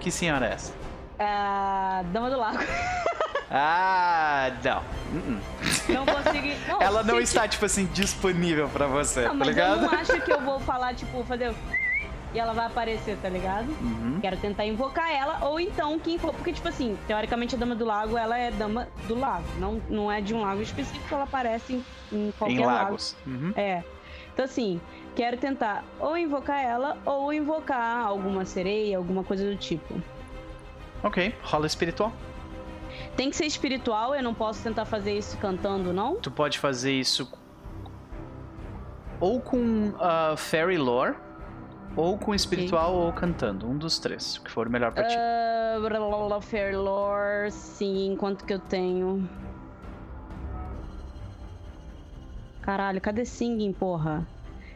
Que senhora é essa? A Dama do Lago. [laughs] Ah, não. Uh-uh. Não consegui. [laughs] Não, Ela não está, tipo assim, disponível pra você, Não, tá mas ligado? eu não [laughs] acho que eu vou falar, tipo, fazer. E ela vai aparecer, tá ligado? Uhum. Quero tentar invocar ela, ou então quem for. Porque, tipo assim, teoricamente a Dama do Lago, ela é Dama do Lago. Não, não é de um lago específico, ela aparece em, em qualquer Em lago. lagos. Uhum. É. Então, assim, quero tentar ou invocar ela, ou invocar alguma sereia, alguma coisa do tipo. Ok, rola espiritual. Tem que ser espiritual, eu não posso tentar fazer isso cantando, não? Tu pode fazer isso ou com ah, Fairy Lore, ou com espiritual, ou cantando. Um dos três, que for melhor pra ti. Uh, blá, blá, blá, Fair Lore, sim, quanto que eu tenho? Caralho, cadê Singing, porra?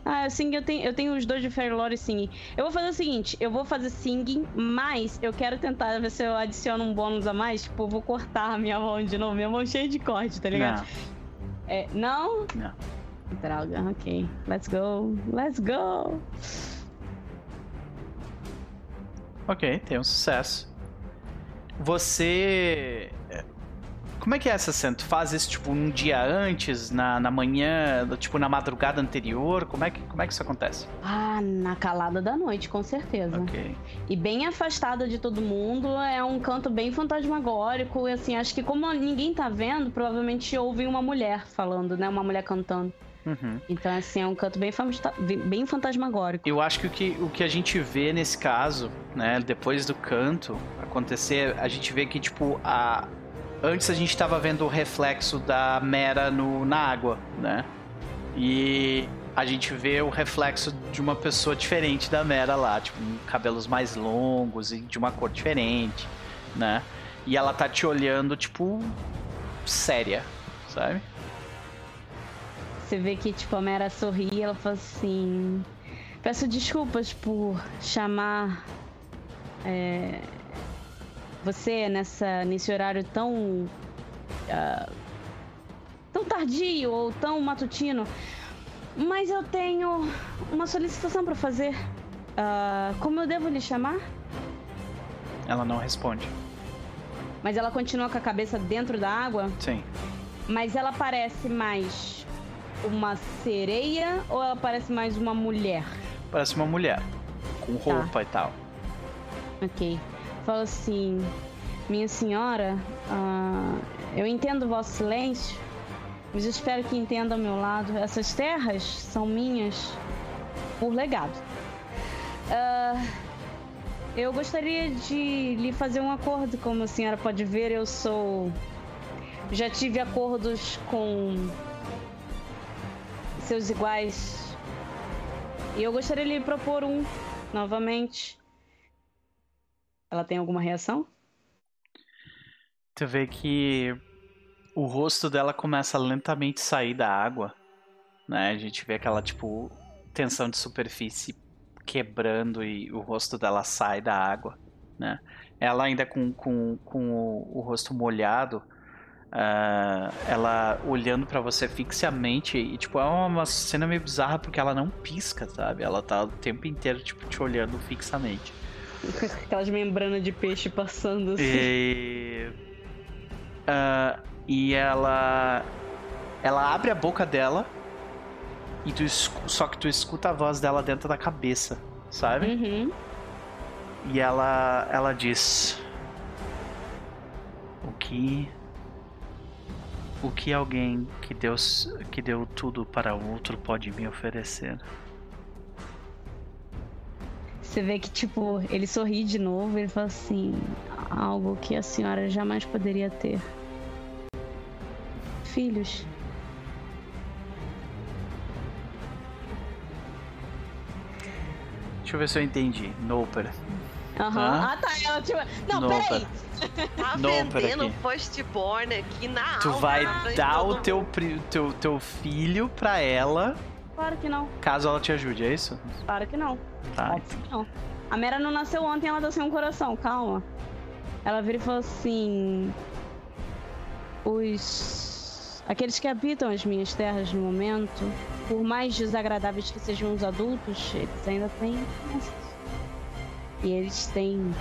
Ah, Singing eu tenho, eu tenho os dois de Fair Lore e Singing. Eu vou fazer o seguinte, eu vou fazer Singing, mas eu quero tentar ver se eu adiciono um bônus a mais. Tipo, eu vou cortar a minha mão de novo, minha mão cheia de corte, tá ligado? É, não? Não. Droga, ok. Let's go, let's go. Ok, tem um sucesso. Você. Como é que é essa cena? Tu faz isso tipo um dia antes, na, na manhã, tipo na madrugada anterior? Como é, que, como é que isso acontece? Ah, na calada da noite, com certeza. Ok. E bem afastada de todo mundo, é um canto bem fantasmagórico. E assim, acho que como ninguém tá vendo, provavelmente ouve uma mulher falando, né? Uma mulher cantando. Uhum. Então, assim, é um canto bem, fanta- bem fantasmagórico. Eu acho que o, que o que a gente vê nesse caso, né, depois do canto acontecer, a gente vê que, tipo, a... antes a gente tava vendo o reflexo da Mera no, na água, né? E a gente vê o reflexo de uma pessoa diferente da Mera lá, tipo, cabelos mais longos e de uma cor diferente, né? E ela tá te olhando, tipo, séria, sabe? Você vê que, tipo, a Mera sorri e ela fala assim... Peço desculpas por chamar... é, você nessa, nesse horário tão... ah, tão tardio ou tão matutino. Mas eu tenho uma solicitação pra fazer. Ah, como eu devo lhe chamar? Ela não responde. Mas ela continua com a cabeça dentro da água. Sim. Mas ela parece mais uma sereia ou ela parece mais uma mulher? Parece uma mulher. Com roupa e tal. Ok. Fala assim, minha senhora, ah, eu entendo o vosso silêncio, mas espero que entenda ao meu lado. Essas terras são minhas por legado. Ah, eu gostaria de lhe fazer um acordo, como a senhora pode ver, eu sou. Já tive acordos com seus iguais. E eu gostaria de lhe propor um novamente. Ela tem alguma reação? Tu vê que o rosto dela começa a lentamente sair da água, né? A gente vê aquela, tipo, tensão de superfície quebrando e o rosto dela sai da água, né? Ela ainda com, com, com o, o rosto molhado, ah, ela olhando pra você fixamente e, tipo, é uma cena meio bizarra porque ela não pisca, sabe? Ela tá o tempo inteiro, tipo, te olhando fixamente. [laughs] Aquelas membranas de peixe passando assim. E, ah, e ela ela abre a boca dela E tu só que tu escuta a voz dela dentro da cabeça, sabe? Uhum. E ela ela diz o que o que alguém que Deus que deu tudo para o outro pode me oferecer? Você vê que, tipo, ele sorri de novo, ele fala assim: algo que a senhora jamais poderia ter. Filhos. Deixa eu ver se eu entendi. Noper. Aham. Ah. Ah, tá. Ela, tipo. Não, Não, peraí. Tá [laughs] Não, vendendo. Firstborn aqui na Tu alma, vai dar o teu, teu, teu filho pra ela, Claro que não. caso ela te ajude, é isso? Claro que não. Tá. Óbvio que não. A Mera não nasceu ontem, ela tá sem um coração, calma. Ela vira e fala assim. Os. Aqueles que habitam as minhas terras no momento, por mais desagradáveis que sejam os adultos, eles ainda têm crianças. E eles têm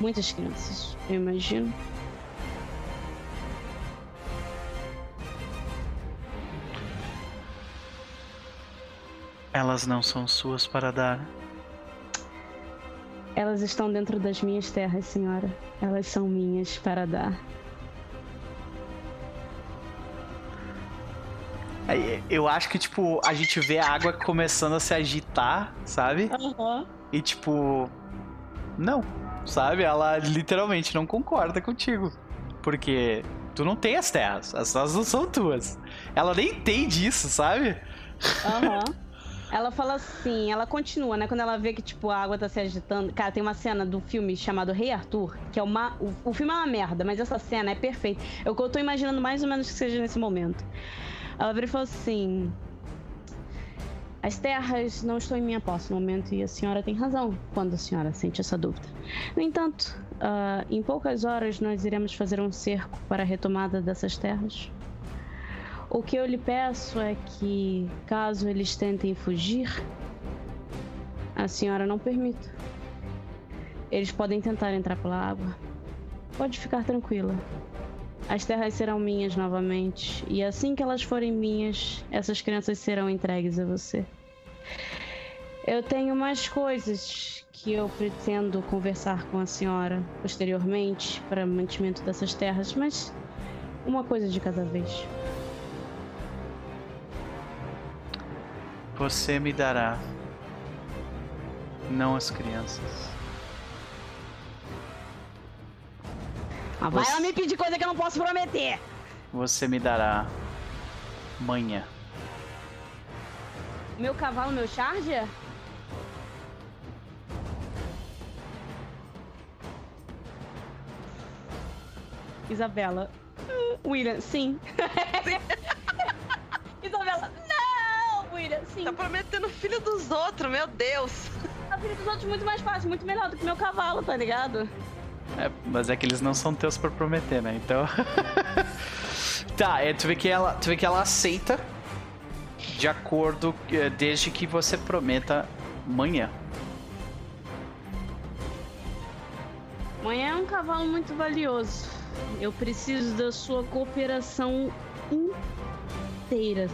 muitas crianças, eu imagino. Elas não são suas para dar. Elas estão dentro das minhas terras, senhora. Elas são minhas para dar. Eu acho que, tipo, a gente vê a água começando a se agitar, sabe? Aham. E, tipo. Não, sabe? Ela literalmente não concorda contigo. Porque tu não tem as terras. As terras não são tuas. Ela nem entende isso, sabe? Aham. [laughs] Ela fala assim, ela continua, né? Quando ela vê que, tipo, a água tá se agitando. Cara, tem uma cena do filme chamado Rei Arthur, que é uma. O, o filme é uma merda, mas essa cena é perfeita. Que eu tô imaginando mais ou menos que seja nesse momento. Ela vira e fala assim. As terras não estão em minha posse no momento e a senhora tem razão quando a senhora sente essa dúvida. No entanto, ah, em poucas horas nós iremos fazer um cerco para a retomada dessas terras. O que eu lhe peço é que, caso eles tentem fugir, a senhora não permita. Eles podem tentar entrar pela água. Pode ficar tranquila. As terras serão minhas novamente, e assim que elas forem minhas, essas crianças serão entregues a você. Eu tenho mais coisas que eu pretendo conversar com a senhora posteriormente para mantimento dessas terras, mas uma coisa de cada vez. Você me dará. Não as crianças. Ah, vai Você- ela me pedir coisa que eu não posso prometer. Você me dará. Manhã. Meu cavalo, meu charger? Isabela. Hum, William, sim. [laughs] Isabela, não! William, sim. Tá prometendo filho dos outros, meu Deus. A vida dos outros é muito mais fácil, muito melhor do que meu cavalo, tá ligado? É, mas é que eles não são teus pra prometer, né? Então. [laughs] tá, é, tu vê que ela, tu vê que ela aceita de acordo eh, desde que você prometa manhã. Manhã é um cavalo muito valioso. Eu preciso da sua cooperação inteira.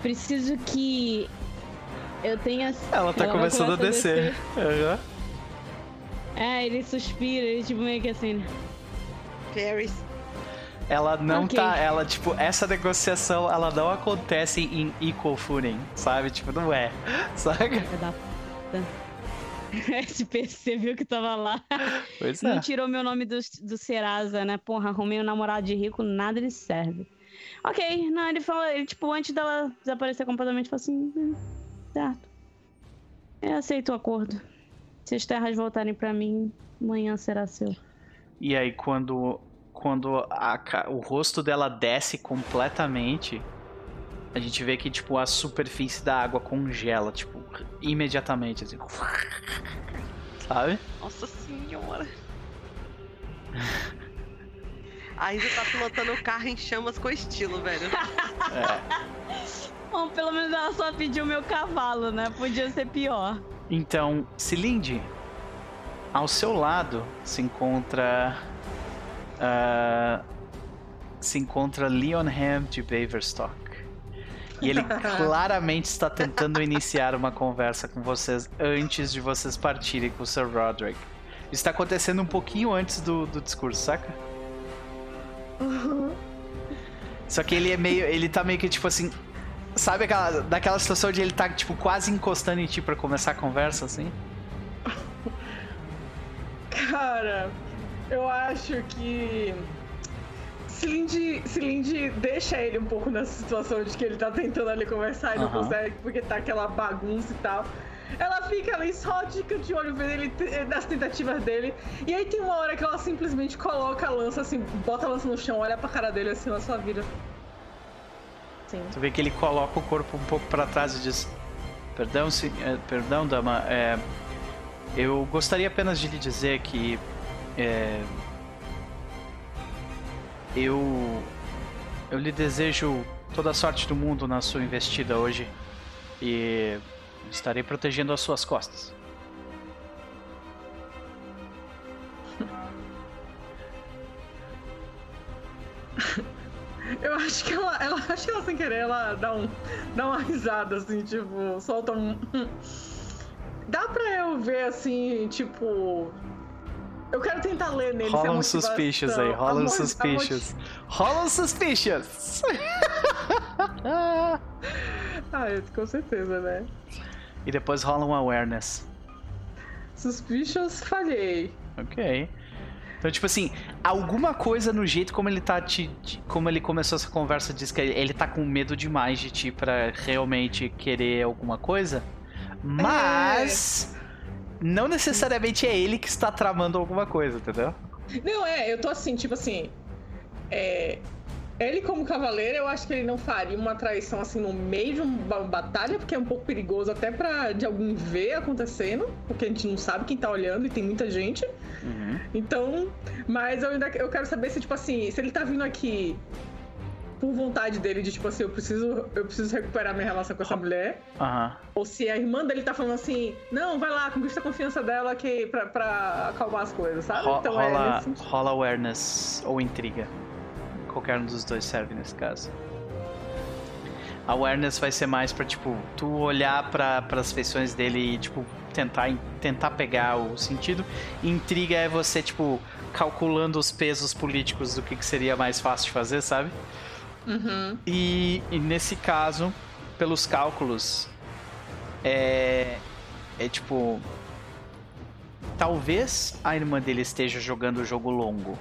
Preciso que eu tenha. Ela tá vai começando a começar descer. Aham. É, ele suspira, ele tipo meio que assim. Paris. Ela não Ok. tá. Ela, tipo, essa negociação ela não acontece em equal footing, sabe? Tipo, não é. [laughs] Saca? Filha da puta. [laughs] SPC viu que tava lá. Pois Não é. tirou meu nome do, do Serasa, né? Porra, arrumei um namorado de rico, nada lhe serve. Ok, não, ele falou, ele, tipo, antes dela desaparecer completamente, falou assim: "Hum, certo. Eu aceito o acordo. Se as terras voltarem pra mim, amanhã será seu. E aí, quando, quando a o rosto dela desce completamente, a gente vê que, tipo, a superfície da água congela, tipo, imediatamente, assim. Sabe? Nossa senhora. A Isa tá pilotando o carro em chamas com estilo, velho. [laughs] Bom, pelo menos ela só pediu meu cavalo, né? Podia ser pior. Então, Cilinde, ao seu lado se encontra. ah, se encontra Leonham de Baverstock. E ele [laughs] claramente está tentando iniciar uma conversa com vocês antes de vocês partirem com o Sir Roderick. Isso está acontecendo um pouquinho antes do, do discurso, saca? Só que ele é meio. Ele tá meio que tipo assim. Sabe aquela, daquela situação de ele tá, tipo, quase encostando em ti pra começar a conversa, assim? [laughs] Cara, eu acho que. Cilinde, Cilinde deixa ele um pouco nessa situação de que ele tá tentando ali conversar e não Aham. consegue porque tá aquela bagunça e tal. Ela fica ali só de olho vendo ele nas tentativas dele. E aí tem uma hora que ela simplesmente coloca a lança assim, bota a lança no chão, olha pra cara dele assim na sua vida. Sim. Tu vê que ele coloca o corpo um pouco pra trás e diz: Perdão, se, eh, perdão dama, é, eu gostaria apenas de lhe dizer que. é, eu. Eu lhe desejo toda a sorte do mundo na sua investida hoje e estarei protegendo as suas costas. [laughs] Eu acho que ela, ela [laughs] acho que ela sem querer, ela dá, um, dá uma risada, assim, tipo, solta um. Dá pra eu ver assim, tipo. Eu quero tentar ler nele. Rola um motivação- suspicious aí, rola um a suspicious. Rola um suspicious! [laughs] Ah, com certeza, né? e depois rola um awareness. Suspicious, falhei. Ok. Então, tipo assim, alguma coisa no jeito como ele tá te. Como ele começou essa conversa diz que ele tá com medo demais de ti pra realmente querer alguma coisa. Mas. Não necessariamente é ele que está tramando alguma coisa, entendeu? Não, é, eu tô assim, tipo assim. É. Ele, como cavaleiro, eu acho que ele não faria uma traição assim no meio de uma batalha, porque é um pouco perigoso até pra de alguém ver acontecendo, porque a gente não sabe quem tá olhando e tem muita gente. Uhum. Então, mas eu ainda eu quero saber se, tipo assim, se ele tá vindo aqui por vontade dele, de tipo assim, eu preciso, eu preciso recuperar minha relação com essa mulher, Aham. ou se a irmã dele tá falando assim, não, vai lá, conquista a confiança dela que, pra, pra acalmar as coisas, sabe? Ro- então é rola, sentido. rola awareness ou intriga. Qualquer um dos dois serve nesse caso. Awareness vai ser mais pra, tipo, tu olhar para as feições dele e, tipo, tentar, tentar pegar o sentido. Intriga é você, tipo, calculando os pesos políticos do que, que seria mais fácil de fazer, sabe? Uhum. E, e nesse caso, pelos cálculos, é, é tipo. Talvez a irmã dele esteja jogando o jogo longo.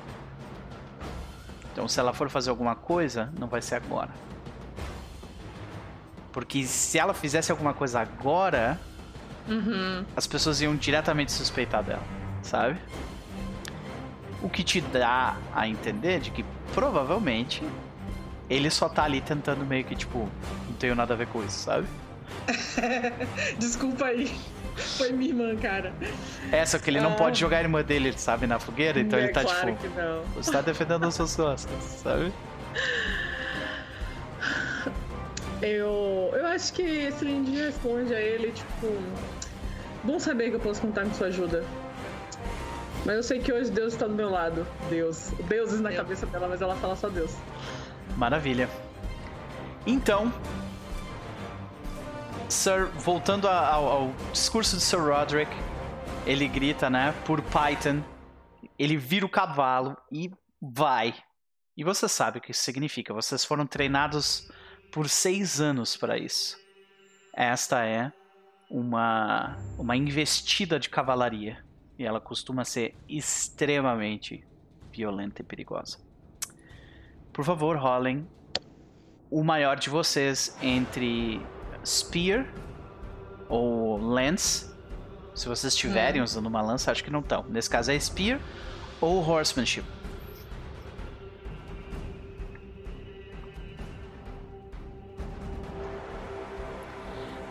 Então, se ela for fazer alguma coisa, não vai ser agora. Porque se ela fizesse alguma coisa agora, Uhum. as pessoas iam diretamente suspeitar dela, sabe? O que te dá a entender de que provavelmente ele só tá ali tentando meio que tipo, não tenho nada a ver com isso, sabe? [laughs] Desculpa aí. Foi minha irmã, cara. É, só que ele não Ah. pode jogar a irmã dele, sabe, na fogueira, então é ele tá claro tipo, que não. você tá defendendo as suas costas, sabe? Eu, eu acho que esse Lindy responde a ele, tipo. Bom saber que eu posso contar com sua ajuda. Mas eu sei que hoje Deus está do meu lado. Deus. Deuses na cabeça dela, mas ela fala só Deus. Maravilha. Então, Sir, voltando ao, ao discurso de Sir Roderick, ele grita, né, por Python, ele vira o cavalo e vai. E você sabe o que isso significa. Vocês foram treinados por seis anos para isso. Esta é uma, uma investida de cavalaria. E ela costuma ser extremamente violenta e perigosa. Por favor, rolem o maior de vocês entre Spear ou Lance. Se vocês estiverem usando uma lança, acho que não estão. Nesse caso é Spear ou Horsemanship.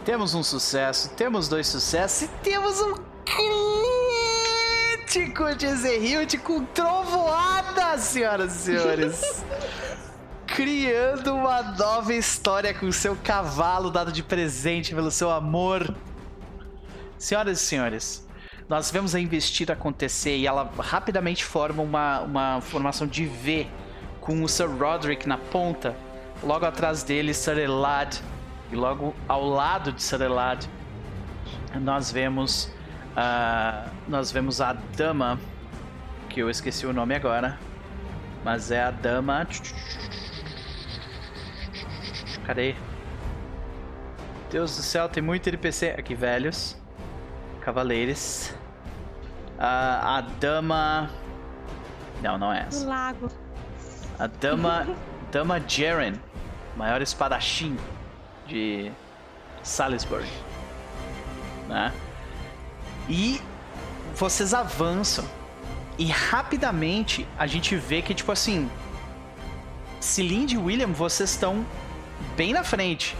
Temos um sucesso, temos dois sucessos e temos um crítico de Zerhild com trovoada, senhoras e senhores. [laughs] Criando uma nova história com seu cavalo dado de presente pelo seu amor. Senhoras e senhores, nós vemos a investida acontecer e ela rapidamente forma uma, uma formação de V com o Sir Roderick na ponta. Logo atrás dele, Sir Elad E logo ao lado de Sarelad, nós vemos. ah, nós vemos a dama. Que eu esqueci o nome agora. Mas é a dama. Cadê? Deus do céu, tem muito NPC aqui, velhos. Cavaleiros. Ah, a dama. Não, não é essa. Do lago. A Dama. [laughs] Dama Jaren, maior espadachim de Salisbury. Né? E vocês avançam. E rapidamente a gente vê que, tipo assim. Cilinde e William, vocês estão bem na frente.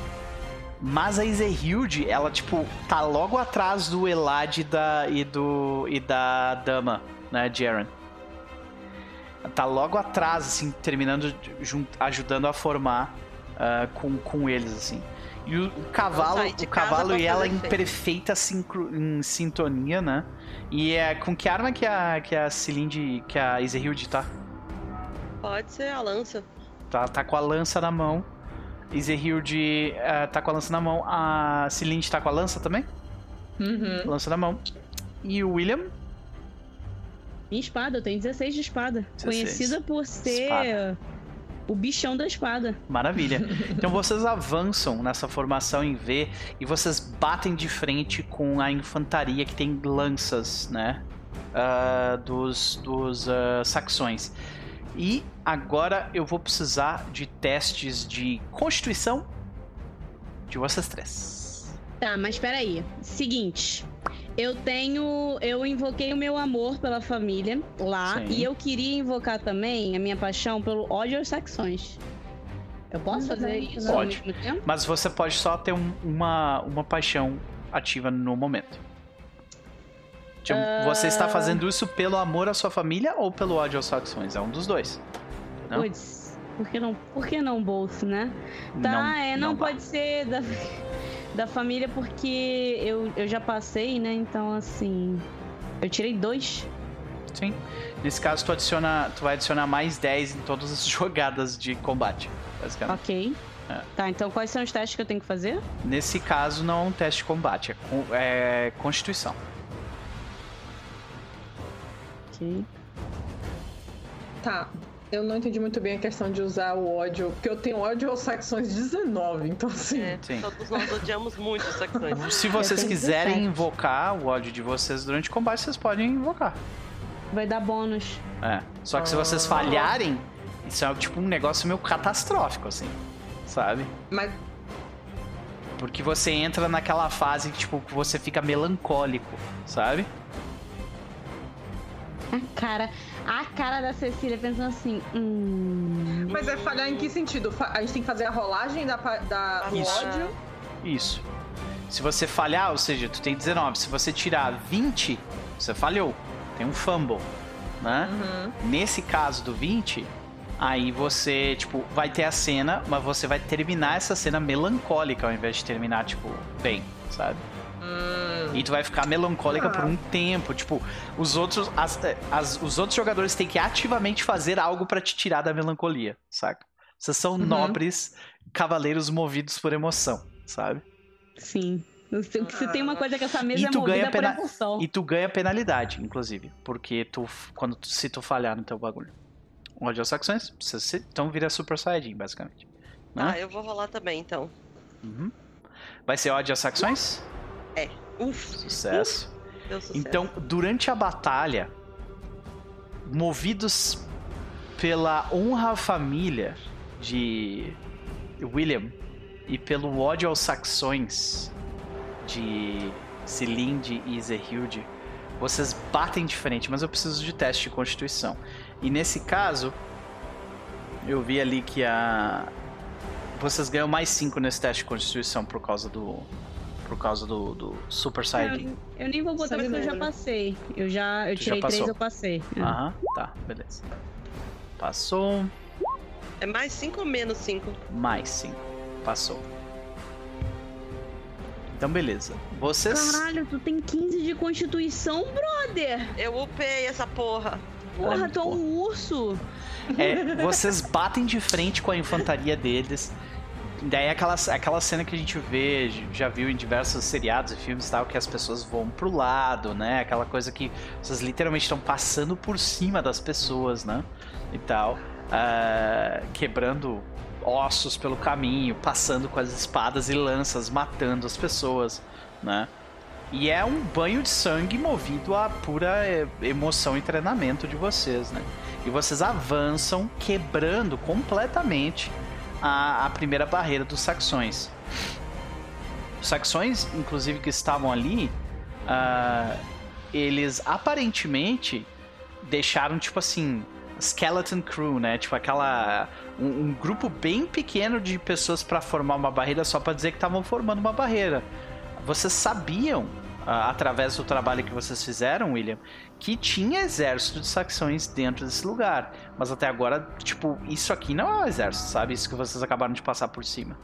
Mas a Izehilde, ela, tipo, tá logo atrás do Elad e da, e, do, e da Dama, né, Jaren tá logo atrás, assim, terminando, ajudando a formar ah, com, com eles, assim. E o, o cavalo, saí de o cavalo pra e ela em perfeita sincro, em sintonia, né? E é com que arma que a que a Cilinde, que a Izehilde tá? Pode ser a lança. Tá, tá com a lança na mão. Izehilde ah, tá com a lança na mão. A Cilinde tá com a lança também? Uhum. Lança na mão. E o William? Minha espada, eu tenho 16 de espada. 16. Conhecida por ser Espada. o bichão da espada. Maravilha. [laughs] Então vocês avançam nessa formação em V e vocês batem de frente com a infantaria que tem lanças, né? Ah, dos dos ah, saxões. E agora eu vou precisar de testes de constituição de vocês três. Tá, mas peraí. Seguinte. Eu tenho. Eu invoquei o meu amor pela família lá. Sim. E eu queria invocar também a minha paixão pelo ódio aos saxões. Eu posso fazer isso Pode. ao mesmo tempo? Mas você pode só ter um- uma, uma paixão ativa no momento. Tipo, Você está fazendo isso pelo amor à sua família ou pelo ódio aos saxões? É um dos dois. Não? Puts, por que não, por que não both, né? Tá, é, não, dá. pode ser da, da família porque eu, eu já passei, né? Então, assim. Eu tirei dois. Sim. Nesse caso, tu, adiciona, tu vai adicionar mais 10 em todas as [laughs] jogadas de combate, basicamente. Ok. É. Tá, então quais são os testes que eu tenho que fazer? Nesse caso, não é um teste de combate, é, é constituição. Ok. Tá. Eu não entendi muito bem a questão de usar o ódio, porque eu tenho ódio aos saxões 19, então assim. É, Sim. todos nós odiamos muito os saxões. [laughs] Se vocês quiserem 17. invocar o ódio de vocês durante o combate, vocês podem invocar. Vai dar bônus. É. Só que se vocês Ah. falharem, isso é tipo um negócio meio catastrófico, assim. Sabe? Mas Porque você entra naquela fase que, tipo, que você fica melancólico, sabe? A cara, a cara da Cecília pensando assim, hum. Mas é falhar em que sentido? A gente tem que fazer a rolagem da, da, do Isso. ódio? Isso. Se você falhar, ou seja, tu tem 19, se você tirar 20, você falhou. Tem um fumble, né? Uhum. Nesse caso do 20, aí você, tipo, vai ter a cena, mas você vai terminar essa cena melancólica ao invés de terminar, tipo, bem, sabe? Hum. E tu vai ficar melancólica Ah. por um tempo. Tipo, os outros, as- as- os outros jogadores têm que ativamente fazer algo pra te tirar da melancolia, saca? Vocês são Uhum. nobres cavaleiros movidos por emoção, sabe? Sim. Se, se tem uma coisa que essa mesa E é tu movida ganha por pena- emoção. E tu ganha penalidade, inclusive, porque tu quando tu- se tu falhar no teu bagulho. Saxões, você, se- então vira Super Saiyajin, basicamente. Ah, Né? eu vou rolar também, então. Uhum. Vai ser ódio aos saxões? Uf, Sucesso. deu sucesso. Então, durante a batalha, movidos pela honra à família de William e pelo ódio aos saxões de Cilinde e Zehilde, vocês batem de frente, mas eu preciso de teste de constituição. E nesse caso, eu vi ali que a vocês ganham mais 5 nesse teste de constituição por causa do por causa do, do Super Saiyajin. Eu, eu nem vou botar Sabe porque eu já passei. Eu já. Eu Tu já tirei três, eu passei. É. Aham, tá, beleza. Passou, É mais 5 ou menos 5? mais 5. Passou. Então, beleza. Vocês. Caralho, tu tem 15 de constituição, brother! Eu upei essa porra. Porra, tu é um urso! É, vocês batem de frente com a infantaria deles. Daí é aquela, aquela cena que a gente vê, já viu em diversos seriados e filmes e tal, que as pessoas vão pro lado, né? Aquela coisa que vocês literalmente estão passando por cima das pessoas, né? E tal. Uh, quebrando ossos pelo caminho, passando com as espadas e lanças, matando as pessoas, né? E é um banho de sangue movido à pura eh, emoção e treinamento de vocês, né? E vocês avançam quebrando completamente a, a primeira barreira dos saxões. Os saxões, inclusive, que estavam ali, uh, eles aparentemente deixaram, tipo assim, skeleton crew, né? Tipo aquela um, um grupo bem pequeno de pessoas para formar uma barreira só para dizer que estavam formando uma barreira. Vocês sabiam, através do trabalho que vocês fizeram, William, que tinha exército de saxões dentro desse lugar. Mas até agora, tipo, isso aqui não é um exército, sabe? Isso que vocês acabaram de passar por cima.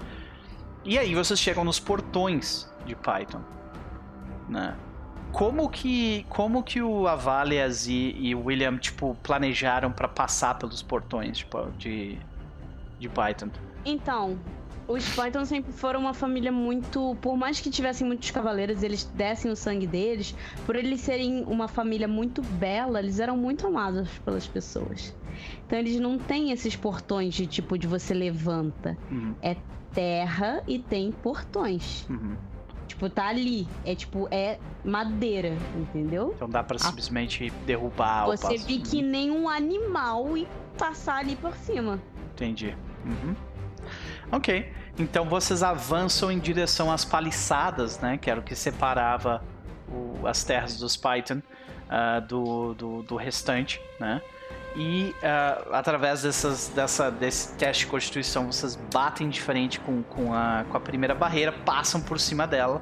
E aí vocês chegam nos portões de Python, né? Como que, como que o Avalias e, e o William, tipo, planejaram para passar pelos portões tipo, de, de Python? Então, os Python sempre foram uma família muito. Por mais que tivessem muitos cavaleiros, eles dessem o sangue deles, por eles serem uma família muito bela, eles eram muito amados pelas pessoas. Então eles não têm esses portões de tipo de você levanta. Uhum. É terra e tem portões. Uhum. Tipo, tá ali. É tipo, é madeira, entendeu? Então dá pra simplesmente derrubar Você vir que nem um animal e passar ali por cima. Entendi. Uhum. Ok. Então vocês avançam em direção às paliçadas, né? Que era o que separava o, as terras dos Python uh, do, do, do, restante, né? E uh, através dessas, dessa, desse teste de constituição, vocês batem de frente com, com, a, com a primeira barreira, passam por cima dela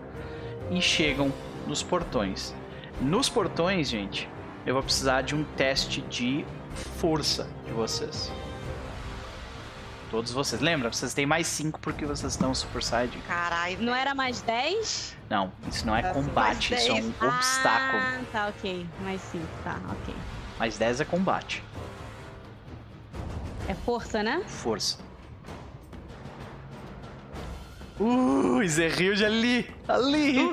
e chegam nos portões. Nos portões, gente, eu vou precisar de um teste de força de vocês. Todos vocês. Lembra? Vocês têm mais 5 porque vocês estão Super Side. Caralho. Não era mais 10? Não, isso não é combate, isso é um ah, obstáculo. Ah, tá, ok. Mais 5, tá, ok. Mais 10 é combate. É força, né? Força. Uh, Zerrilde ali! Ali!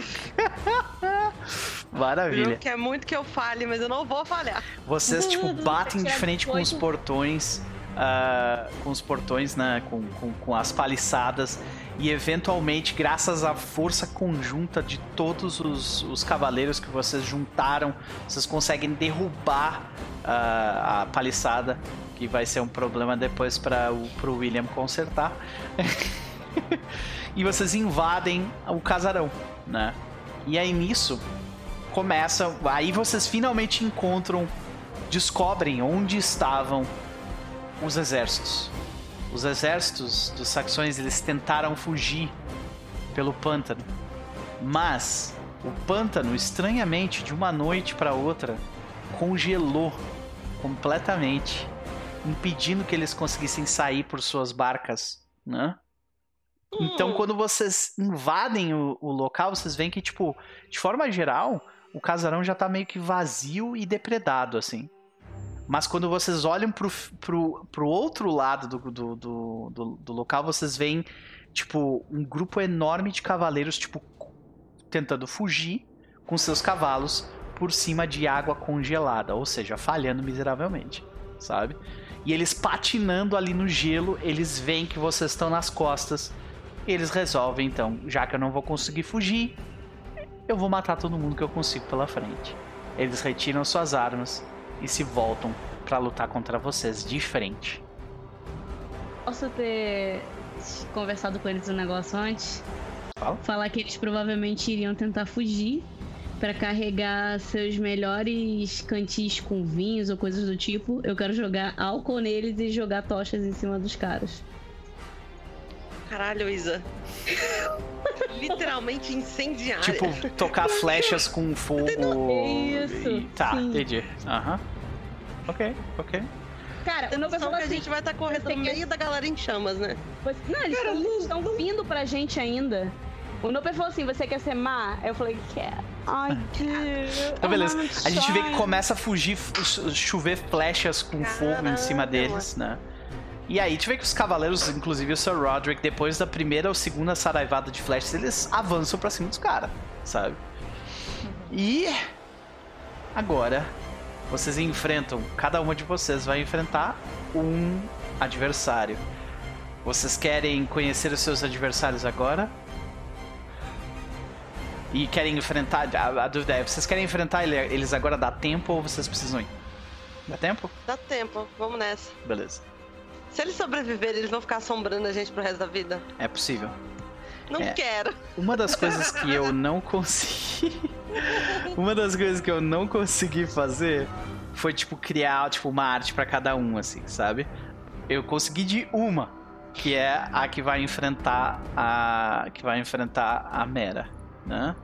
[laughs] Maravilha. Eu quer muito que eu falhe, mas eu não vou falhar. Vocês, tipo, [laughs] batem de frente com os portões uh, com os portões, né, com, com, com as paliçadas e eventualmente, graças à força conjunta de todos os, os cavaleiros que vocês juntaram, vocês conseguem derrubar uh, a paliçada, que vai ser um problema depois para o William consertar. [laughs] e vocês invadem o casarão, né? E aí nisso começa, aí vocês finalmente encontram, descobrem onde estavam os exércitos. Os exércitos dos saxões eles tentaram fugir pelo pântano, mas o pântano estranhamente de uma noite para outra congelou completamente, impedindo que eles conseguissem sair por suas barcas, né? Então, quando vocês invadem o, o, local, vocês veem que, tipo, de forma geral, o casarão já tá meio que vazio e depredado, assim. Mas quando vocês olham pro, pro, pro outro lado do, do, do, do, do local, vocês veem, tipo, um grupo enorme de cavaleiros, tipo, tentando fugir com seus cavalos por cima de água congelada, ou seja, falhando miseravelmente, sabe? E eles patinando ali no gelo, eles veem que vocês estão nas costas. Eles resolvem, então, já que eu não vou conseguir fugir, eu vou matar todo mundo que eu consigo pela frente. Eles retiram suas armas e se voltam para lutar contra vocês de frente. Posso ter conversado com eles um negócio antes? Fala. Falar que eles provavelmente iriam tentar fugir para carregar seus melhores cantis com vinhos ou coisas do tipo. Eu quero jogar álcool neles e jogar tochas em cima dos caras. Caralho, Isa. [laughs] Literalmente incendiária. Tipo, tocar flechas com fogo. Isso. Tá, sim. entendi. Aham. Uhum. Ok, ok. Cara, eu não Só que assim, a gente vai estar tá correndo no meio da galera em chamas, né? Não, eles Cara, estão vindo pra gente ainda. O Noper falou assim: você quer ser má? Eu falei, quer. Ai, [laughs] que. Então, beleza. A gente vê que começa a fugir, chover flechas com Caramba, fogo em cima deles, né? E aí, tu vê que os cavaleiros, inclusive o Sir Roderick, depois da primeira ou segunda saraivada de flashes, eles avançam pra cima dos caras, sabe? E agora vocês enfrentam, cada uma de vocês vai enfrentar um adversário. Vocês querem conhecer os seus adversários agora? E querem enfrentar. A, a dúvida é: vocês querem enfrentar ele- eles agora? Dá tempo ou vocês precisam ir? Dá tempo? Dá tempo, vamos nessa. Beleza. Se eles sobreviverem, eles vão ficar assombrando a gente pro resto da vida? É possível. Não É. quero. Uma das coisas que eu [laughs] não consegui. [laughs] Uma das coisas que eu não consegui fazer foi, tipo, criar, tipo, uma arte pra cada um, assim, sabe? Eu consegui de uma, que é a que vai enfrentar a. que vai enfrentar a Mera, né?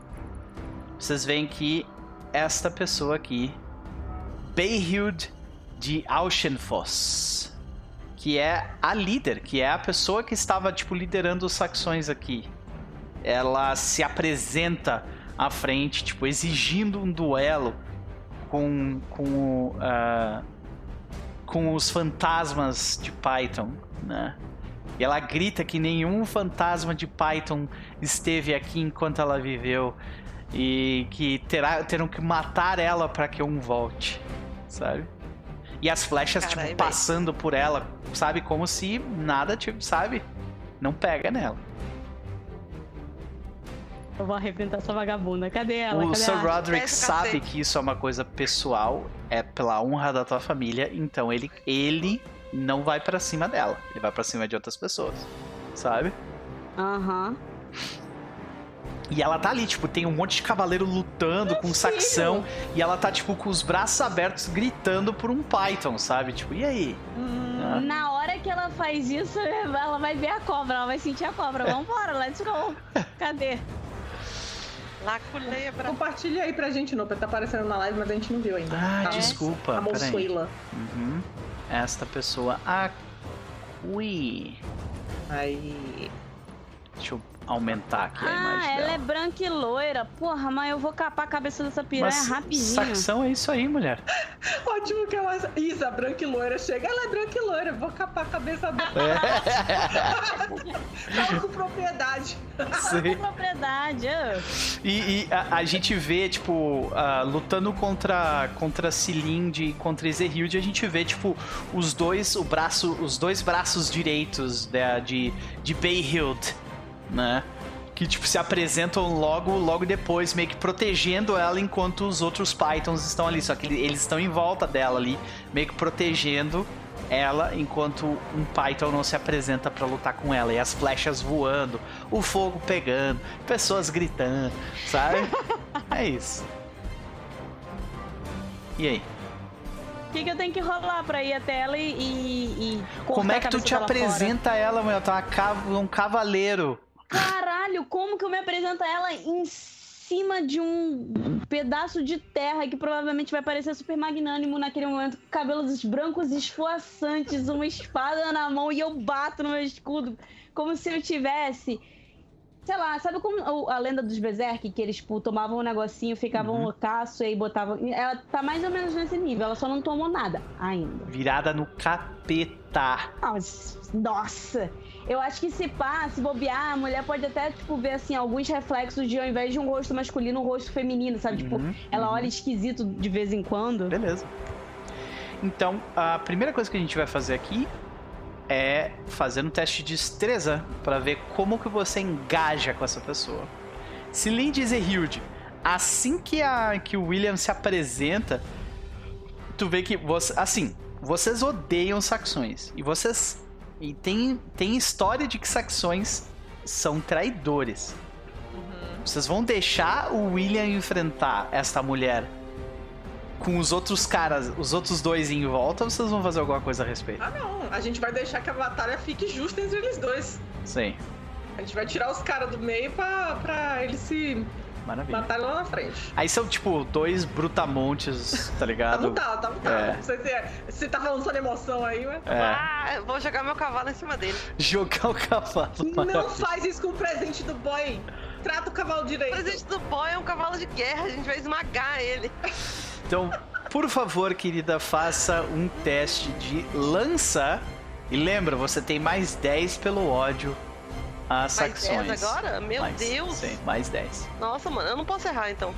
Vocês veem que esta pessoa aqui, Beihud de Auchenfoss, que é a líder, que é a pessoa que estava, tipo, liderando os saxões aqui ela se apresenta à frente, tipo, exigindo um duelo com, com, ah, com os fantasmas de Python, né? E ela grita que nenhum fantasma de Python esteve aqui enquanto ela viveu e que terá, terão que matar ela para que um volte, sabe? E as flechas, Carai, tipo, véi. passando por ela, sabe? Como se nada, tipo, sabe? Não pega nela. Eu vou arrebentar essa vagabunda. Cadê ela? o Cadê Sir ela? Roderick sabe cacete. que isso é uma coisa pessoal, é pela honra da tua família, então ele, ele não vai pra cima dela, ele vai pra cima de outras pessoas, sabe? Aham. E ela tá ali, tipo, tem um monte de cavaleiro lutando com saxão, e ela tá, tipo, com os braços abertos gritando por um Python, sabe? Tipo, e aí? Ah. Na hora que ela faz isso, [laughs] ela vai ver a cobra, ela vai sentir a cobra. Vambora, let's go. Cadê? Lá culebra. Compartilha aí pra gente, Noper. Tá aparecendo na live, mas a gente não viu ainda. Ah, Tá? desculpa, A peraí. moçoila. Uhum. Esta pessoa aqui. Aí. Deixa eu aumentar aqui a Ah, imagem ela dela. é branca e loira. Porra, mas eu vou capar a cabeça dessa piranha Mas rapidinho. saxão é isso aí, mulher. [laughs] Ótimo que ela. Isa, branca e loira, chega. Ela é branca e loira. Vou capar a cabeça dela. [laughs] Fala com propriedade. Sim. propriedade. ah. E, e a, a gente vê, tipo, ah, lutando contra contra Cilinde e contra Ezehilde, a gente vê, tipo, os dois, o braço, os dois braços direitos da, de, de Bayhild, né? Que, tipo, se apresentam logo, logo depois, meio que protegendo ela enquanto os outros Pythons estão ali. Só que ele- eles estão em volta dela ali, meio que protegendo ela enquanto um Python não se apresenta pra lutar com ela. E as flechas voando, o fogo pegando, pessoas gritando, sabe? [laughs] é isso. E aí? O que, que eu tenho que rolar pra ir até ela e. e, e Como é que tu te apresenta ela, meu? Tá cav- um cavaleiro. Caralho, como que eu me apresento a ela em cima de um pedaço de terra que provavelmente vai parecer super magnânimo naquele momento, com cabelos brancos esvoaçantes, uma espada na mão e eu bato no meu escudo, como se eu tivesse. Sei lá, sabe como a lenda dos Berserk, que eles tipo, tomavam um negocinho, ficavam Uhum. loucaço e aí botavam. Ela tá mais ou menos nesse nível, ela só não tomou nada ainda. Virada no capeta. Nossa! Eu acho que se pá, se bobear, a mulher pode até, tipo, ver, assim, alguns reflexos de, ao invés de um rosto masculino, um rosto feminino, sabe? Tipo, Uhum, ela uhum. olha esquisito de vez em quando. Beleza. Então, a primeira coisa que a gente vai fazer aqui é fazer um teste de destreza para ver como que você engaja com essa pessoa. Se Lindy e Zehilde, assim que, a, que o William se apresenta, tu vê que você, assim, vocês odeiam saxões e vocês e tem tem história de que saxões são traidores. Vocês vão deixar o William enfrentar esta mulher com os outros caras, os outros dois em volta, ou vocês vão fazer alguma coisa a respeito? Ah, não. A gente vai deixar que a batalha fique justa entre eles dois. Sim, A gente vai tirar os caras do meio pra, pra eles se maravilha. matarem lá na frente. Aí são, tipo, dois brutamontes, tá [laughs] Tá ligado? mutado, tá mutado. É. Você, você, você tá falando só de emoção aí, mas. É, Ah, vou jogar meu cavalo em cima dele. jogar o cavalo. Não maravilha. faz isso com o presente do boy. Trata o cavalo O direito. presente do boy é um cavalo de guerra, a gente vai esmagar ele. Então, por favor, querida, faça um teste de lança E lembra, você tem mais 10 pelo ódio às Mais facções. 10 agora? Meu Mais- Deus. Sim, mais 10. Nossa, mano, eu não posso errar então.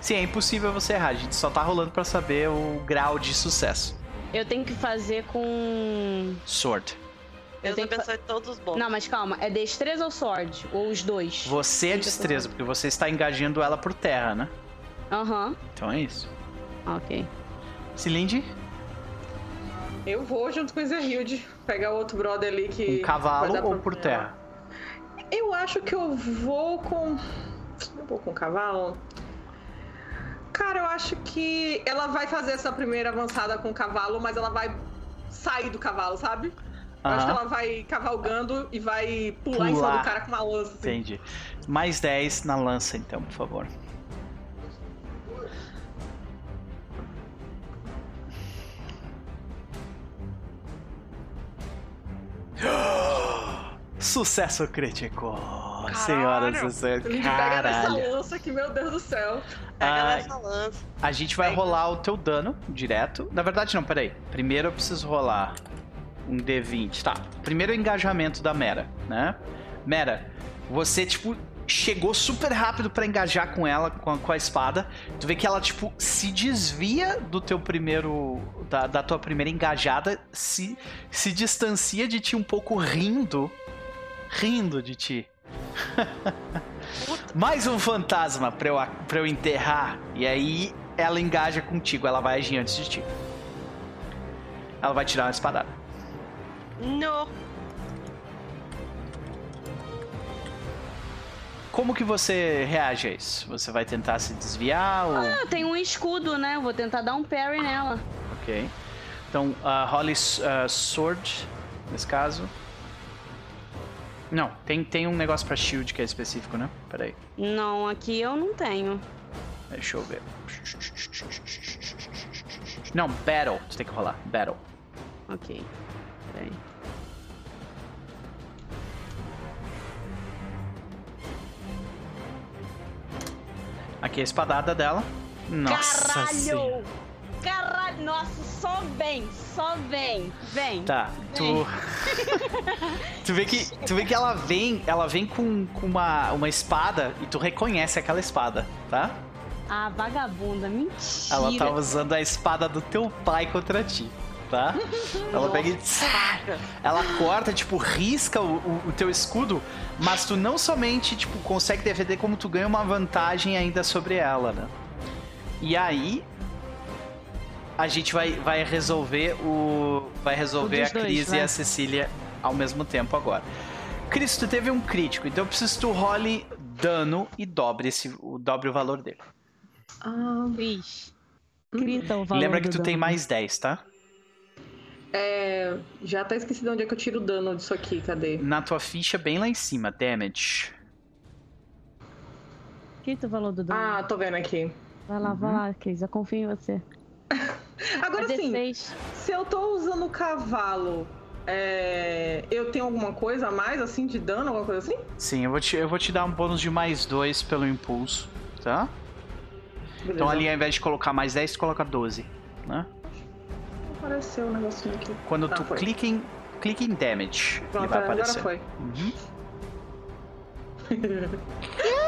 Sim, é impossível você errar. A gente só tá rolando pra saber o grau de sucesso. Eu tenho que fazer com. Sword. Deus tenho que fa- abençoe todos os bons. Não, mas calma, é destreza ou sword? Ou os dois? Você é destreza, porque você está engajando ela por terra, né? Aham, Então é isso. ok. Cilinde, Eu vou junto com o Zerhilde pegar o outro brother ali que. um cavalo ou por terra? Eu acho que eu vou com. Eu vou com o cavalo. Cara, eu acho que ela vai fazer essa primeira avançada com o cavalo, mas ela vai sair do cavalo, sabe? Eu acho que ela vai cavalgando e vai pular, em cima Pular. do cara com uma lança. Assim. Entendi. Mais 10 na lança, então, por favor. [gasps] Sucesso crítico! Senhoras e senhores, pega nessa caralho! lança que, meu Deus do céu. Pega Ah, nessa lança. A gente vai Pega. rolar o teu dano direto. Na verdade, não, peraí. Primeiro eu preciso rolar um D20. Tá. Primeiro o engajamento da Mera, né? Mera, você, tipo, chegou super rápido pra engajar com ela, com a, com a espada. Tu vê que ela, tipo, se desvia do teu primeiro. Da, da tua primeira engajada, se, se distancia de ti um pouco rindo. Rindo de ti. [laughs] Mais um fantasma pra eu, pra eu enterrar. E aí ela engaja contigo, ela vai agir antes de ti. Ela vai tirar uma espadada. No. Como que você reage a isso? Você vai tentar se desviar ou. Ah, tem um escudo, né? Vou tentar dar um parry nela. Ok. Então, uh, role uh, Sword, nesse caso. Não, tem, tem um negócio pra shield que é específico, né? Peraí, Não, aqui eu não tenho. deixa eu ver. Não, Battle. Tu tem que rolar. Battle. Ok. Peraí. Aqui é a espadada dela. Nossa senhora. Caralho! Nossa, só vem! Só vem! Vem! Tá, tu. [laughs] tu vê que tu vê que ela vem, ela vem com, com uma, uma espada e tu reconhece aquela espada, tá? Ah, vagabunda, mentira! Ela tava usando a espada do teu pai contra ti, tá? [laughs] Ela pega e ela corta, tipo, risca o, o, o teu escudo, mas tu não somente, tipo, consegue defender, como tu ganha uma vantagem ainda sobre ela, né? E aí a gente vai, vai resolver o. Vai resolver O a dois, Cris e vai. a Cecília ao mesmo tempo agora. Cris, tu teve um crítico, então eu preciso que tu role dano e dobre, esse, o, dobre o valor dele. Ah, Cris. Grita o valor Lembra que tu tem dano. mais 10, tá? é. Já até esqueci de onde é que eu tiro o dano disso aqui, cadê? Na tua ficha, bem lá em cima, damage. Grita o valor do dano. Ah, tô vendo aqui. vai lá, vai lá, Cris. Eu confio em você. [laughs] Agora é sim, 16. se eu tô usando o cavalo, é, eu tenho alguma coisa a mais, assim, de dano, alguma coisa assim? Sim, eu vou te, eu vou te dar um bônus de mais 2 pelo impulso, tá? Beleza. Então ali ao invés de colocar mais 10, tu coloca 12, né? Apareceu um negocinho aqui. Quando Ah, tu foi. clica em, clica em damage, ele Pronto, vai agora aparecer. foi. Uhum. [laughs]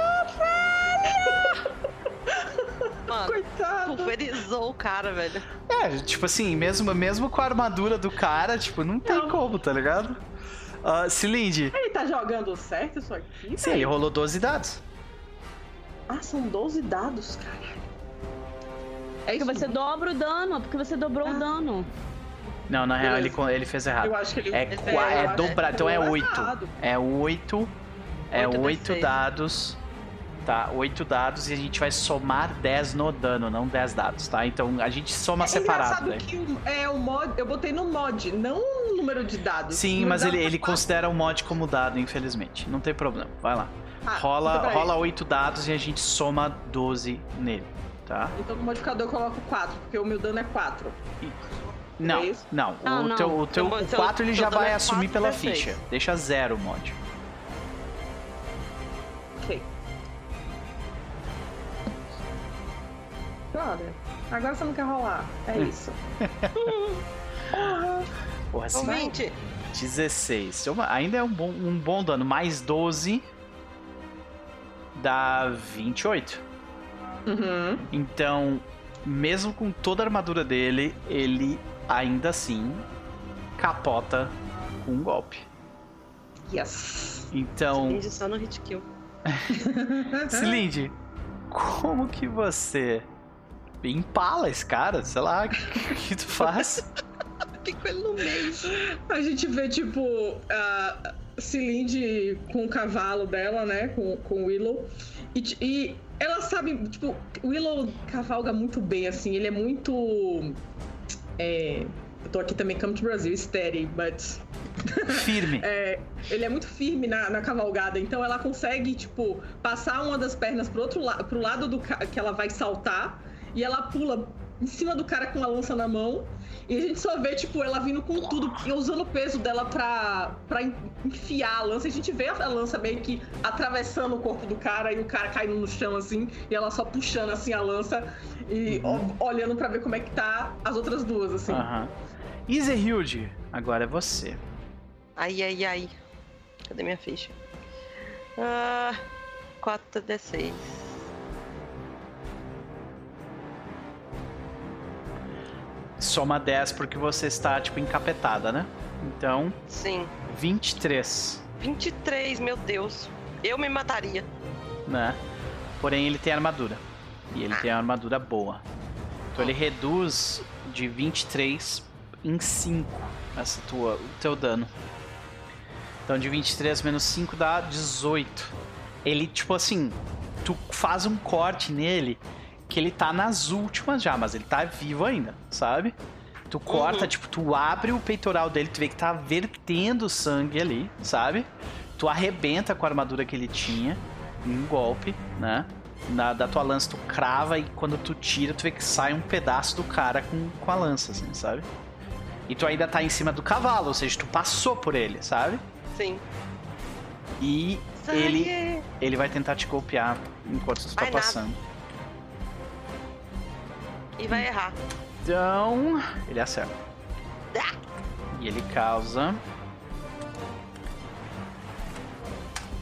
Mano, Coitado. pulverizou o cara, velho. É, tipo assim, mesmo, mesmo com a armadura do cara, tipo, não tem Não. como, tá ligado? Uh, Cilinde, Ele tá jogando certo isso aqui? sim, ele rolou 12 dados. Ah, são 12 dados, cara. É Porque isso? você dobra o dano, porque você dobrou Ah. o dano. Não, na real ele, ele fez errado. Eu acho que ele... É, fez, é dobrado, então é Rolou 8. errado. É 8. É Oito 8 D6. dados. Tá, 8 dados e a gente vai somar 10 no dano, não 10 dados, tá? Então a gente soma É separado. daí. que o, é, o mod... Eu botei no mod, não no número de dados. Sim, mas dado ele, ele considera o mod como dado, infelizmente. Não tem problema. Vai lá. Ah, rola rola 8 dados e a gente soma 12 nele, tá? Então no modificador eu coloco 4, porque o meu dano é 4. Não, É isso? não. Ah, o não. teu, o teu Então, o então, 4 ele já vai é assumir 4 pela D6. ficha. Deixa zero o mod. Brother, agora você não quer rolar. É Hum. isso. [laughs] Porra. Porra, assim. Ouvinte, 16. Uma- Ainda é um bom, um bom dano. Mais 12 dá 28. Uhum. Então, mesmo com toda a armadura dele, ele ainda assim capota com um golpe. Yes. Então, Finge só no hit kill. [laughs] Cilinde, como que você empala esse cara? Sei lá, o que, que tu faz? [laughs] Fico ele no meio. A gente vê, tipo, a Cilinde com o cavalo dela, né? Com, com o Willow. E, e ela sabe, tipo, o Willow cavalga muito bem, assim. Ele é muito. É, eu tô aqui também, come to Brasil, steady, but. [laughs] Firme. É, ele é muito firme na, na cavalgada, então ela consegue, tipo, passar uma das pernas pro outro lado, pro lado do que ela vai saltar, e ela pula em cima do cara com a lança na mão. E a gente só vê, tipo, ela vindo com tudo e usando o peso dela pra, pra en- enfiar a lança. A gente vê a lança meio que atravessando o corpo do cara e o cara caindo no chão, assim, e ela só puxando, assim, a lança e ó- olhando pra ver como é que tá as outras duas, assim. Iserhild, agora é você. Ai, ai, ai. Cadê minha ficha? Ah, 4d6. Soma 10 porque você está, tipo, encapetada, né? Então, Sim. 23, 23, meu Deus. Eu me mataria. né? Porém, ele tem armadura. E ele tem uma armadura boa. Então, ele reduz de 23 em 5 essa tua, o teu dano. Então, de 23 menos 5 dá 18. Ele, tipo assim, tu faz um corte nele que ele tá nas últimas já, mas ele tá vivo ainda, sabe? Tu corta, Uhum. tipo, tu abre o peitoral dele, tu vê que tá vertendo sangue ali, sabe? Tu arrebenta com a armadura que ele tinha em um golpe, né? Na, da tua lança, tu crava e quando tu tira, tu vê que sai um pedaço do cara com, com a lança, assim, sabe? E tu ainda tá em cima do cavalo, ou seja, tu passou por ele, sabe? Sim. E ele, ele vai tentar te golpear enquanto tu tá Vai nada. E vai errar. Então, ele acerta. Ah! E ele causa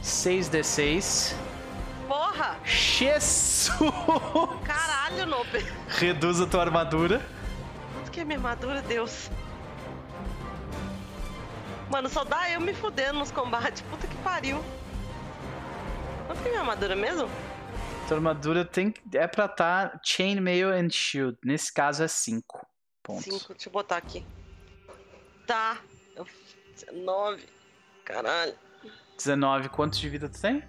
6d6. Porra! Jesus! Caralho, Nope. Reduz a tua armadura. Quanto que é minha armadura, Deus? Mano, só dá eu me fudendo nos combates. Puta que pariu. Quanto que é minha armadura mesmo? Tua armadura tem, é pra tá Chainmail and Shield. Nesse caso é 5 pontos. 5, deixa eu botar aqui. Tá. Eu- 19. Caralho. 19, quantos de vida tu tem?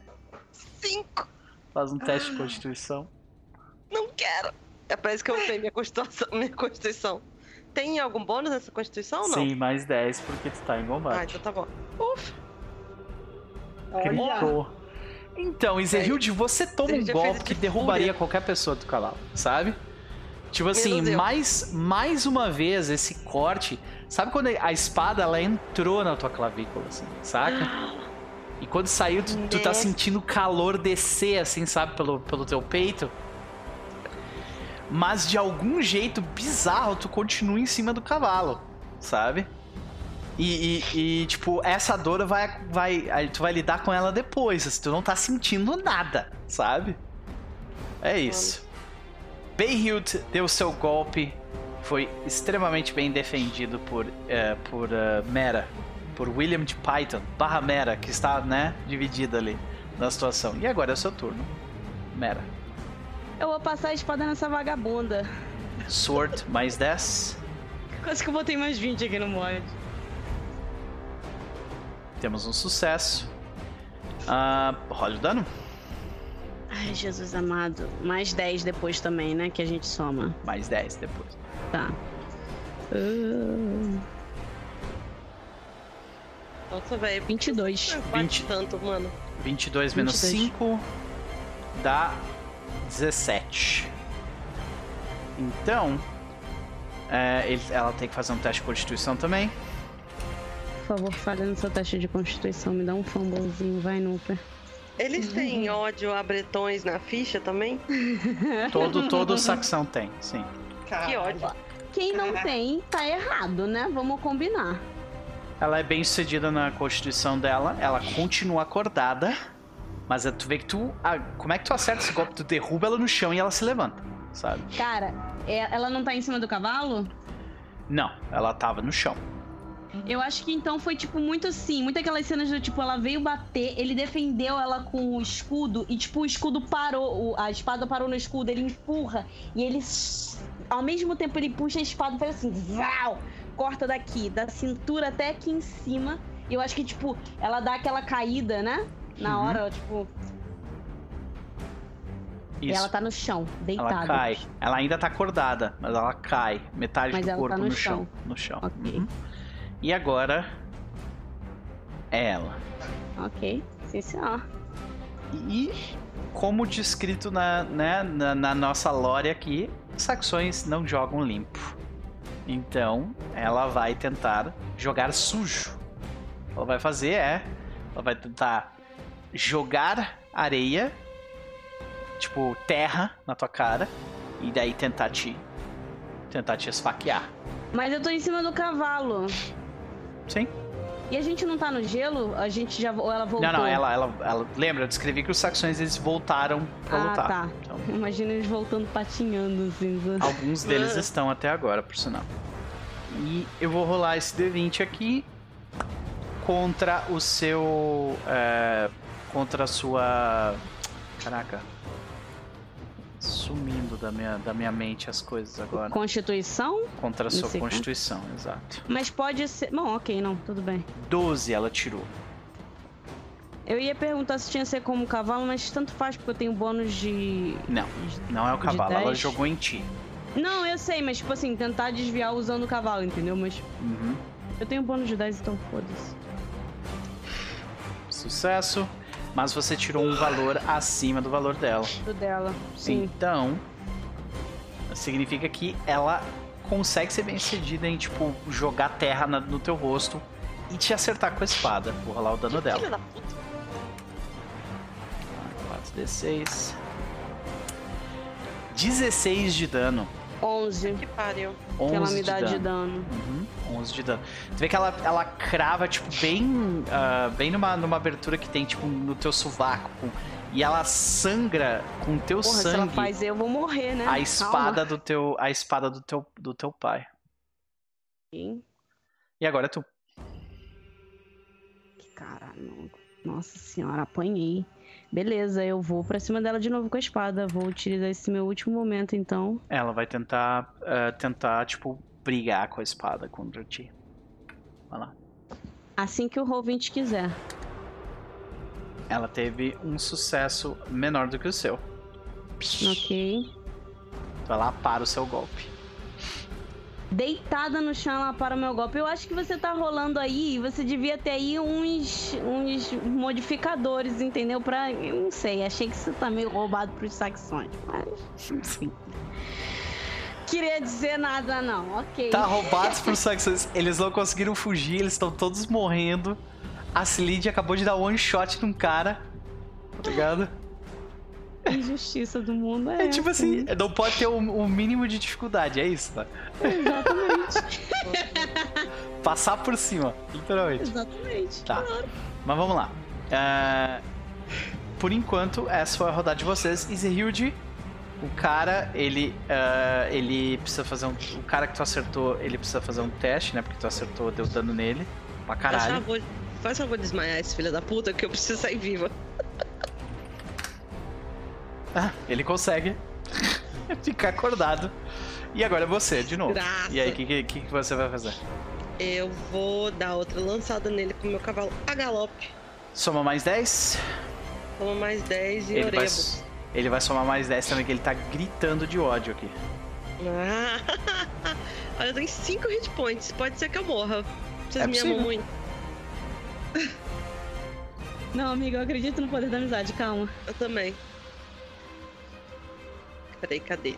5. Faz um teste Ah. de constituição. Não quero. É pra isso que eu tenho minha constituição. [laughs] Minha constituição. Tem algum bônus nessa constituição ou não? Sim, mais 10 porque tu tá em Ah, combate. então tá bom. Ufa. Olha. Então, Iserhild, você toma um golpe que derrubaria qualquer pessoa do cavalo, sabe? Tipo assim, mais, mais uma vez esse corte. Sabe quando a espada ela entrou na tua clavícula, assim, saca? E quando saiu, tu, tu tá sentindo o calor descer, assim, sabe, pelo, pelo teu peito. Mas de algum jeito bizarro, tu continua em cima do cavalo, sabe? E, e- e, tipo, essa dor vai, vai. Tu vai lidar com ela depois. assim, tu não tá sentindo nada, sabe? É isso. Bayhild deu seu golpe. Foi extremamente bem defendido por, eh, por eh, Mera. Por William de Python, barra Mera, que está, né, dividida ali na situação. E agora é o seu turno. Mera. Eu vou passar a espada nessa vagabunda. Sword mais 10. [laughs] Quase que eu botei mais 20 aqui no mod. Temos um sucesso. Ah, rola o dano. Ai, Jesus amado. Mais 10 depois também, né? Que a gente soma. Mais 10 depois. Tá. Ah, Nossa, velho. 22. Não bate 20. tanto, mano. 22 menos 22. 5 dá 17. Então, é, ele- ela tem que fazer um teste de constituição também. Por favor, falha no seu teste de constituição. Me dá um fumblezinho, vai, Nuper. Eles têm [laughs] ódio a bretões na ficha também? Todo, todo [laughs] saxão tem, sim. Que ódio. Quem não tem, tá errado, né? Vamos combinar. Ela é bem sucedida na constituição dela. Ela continua acordada. Mas tu vê que tu. ah, como é que tu acerta esse golpe? Tu derruba ela no chão e ela se levanta, sabe? Cara, é- ela não tá em cima do cavalo? Não, ela tava no chão. Eu acho que então foi, tipo, muito assim. Muito aquelas cenas do tipo, ela veio bater, ele defendeu ela com o escudo e, tipo, o escudo parou, a espada parou no escudo, ele empurra e ele. Ao mesmo tempo, ele puxa a espada e faz assim, zau! Corta daqui, da cintura até aqui em cima. E eu acho que, tipo, ela dá aquela caída, né? Na Uhum. hora, tipo. E Isso. ela tá no chão, deitada. Ela cai. Ela ainda tá acordada, mas ela cai. Metade Mas do ela corpo tá no no chão. chão. No chão. Ok. Uhum. E agora. É ela. Ok, sim, senhor. E como descrito na, né, na, na nossa lore aqui, saxões não jogam limpo. Então, ela vai tentar jogar sujo. O que ela vai fazer é. Ela vai tentar jogar areia, tipo terra, na tua cara. E daí tentar te. Tentar te esfaquear. Mas eu tô em cima do cavalo. Sim? E a gente não tá no gelo? A gente já. Ou ela voltou? Não, não, ela, ela, ela. Lembra, eu descrevi que os saxões eles voltaram pra ah, lutar. tá. Então, Imagina eles voltando patinhando, assim. Alguns deles estão até agora, por sinal. E eu vou rolar esse D20 aqui contra o seu. é, contra a sua. Caraca. Sumindo da minha, da minha mente as coisas agora. Constituição? Contra a sua Nesse caso? constituição, exato. Mas pode ser. Bom, ok, não, tudo bem. 12 ela tirou. Eu ia perguntar se tinha a ser como cavalo, mas tanto faz, porque eu tenho bônus de. Não, não é o cavalo, ela 10? jogou em ti. Não, eu sei, mas tipo assim, tentar desviar usando o cavalo, entendeu? Mas Uhum. eu tenho bônus de 10, então foda-se. Sucesso. Mas você tirou um valor acima do valor dela. Do dela, sim. Então, significa que ela consegue ser bem sucedida em, tipo, jogar terra na- no teu rosto e te acertar com a espada. Vou rolar o dano dela. Filha da puta. 4d6. 16 de dano. 11, Que pariu. 11 que ela me dá de de dano. Uhum, 11 de dano. Tu vê que ela, ela crava, tipo, bem. ah, bem numa, numa abertura que tem, tipo, no teu sovaco. com- e ela sangra com o teu Porra, se ela sangue faz eu vou morrer, né? a espada do teu. A espada do teu, do teu pai. Calma. E agora é tu. Que caralho. Nossa senhora, apanhei. Beleza, eu vou pra cima dela de novo com a espada. Vou utilizar esse meu último momento, então. Ela vai tentar, eh, tentar, tipo, brigar com a espada contra ti. Vai lá. Assim que o Roll20 quiser. Ela teve um sucesso menor do que o seu. Ok. Vai lá, para o seu golpe. Deitada no chão ela para o meu golpe. Eu acho que você tá rolando aí. Você devia ter aí uns, uns modificadores, entendeu? Pra. Eu não sei. Achei que você tá meio roubado pros saxões. Mas. Enfim. Queria dizer nada, não. Ok. Tá roubados por saxões. Eles não conseguiram fugir, eles estão todos morrendo. A Celid acabou de dar one shot num cara. Tá ligado? Injustiça do mundo é. É tipo assim, né? não pode ter o, o mínimo de dificuldade, é isso, tá? Exatamente. [laughs] Passar por cima, literalmente. Exatamente. Tá. Mas vamos lá. Ah, por enquanto, essa foi a rodada de vocês. E Zehilde, o cara, ele. ah, ele precisa fazer um. O cara que tu acertou, ele precisa fazer um teste, né? Porque tu acertou, deu dano nele. Pra Faz caralho. favor, faz favor de desmaiar esse filho da puta que eu preciso sair viva. Ah, ele consegue [laughs] ficar acordado. E agora é você, de novo. Graça. E aí, o que, que, que você vai fazer? Eu vou dar outra lançada nele com o meu cavalo a galope. Soma mais 10. Toma mais 10 e Ele vai, ele vai somar mais 10 também, que ele tá gritando de ódio aqui. Ah, [laughs] Olha, eu tenho 5 hit points. Pode ser que eu morra. Vocês É me possível. amam muito. Não, amigo, eu acredito no poder da amizade, calma. Eu também. Peraí, cadê?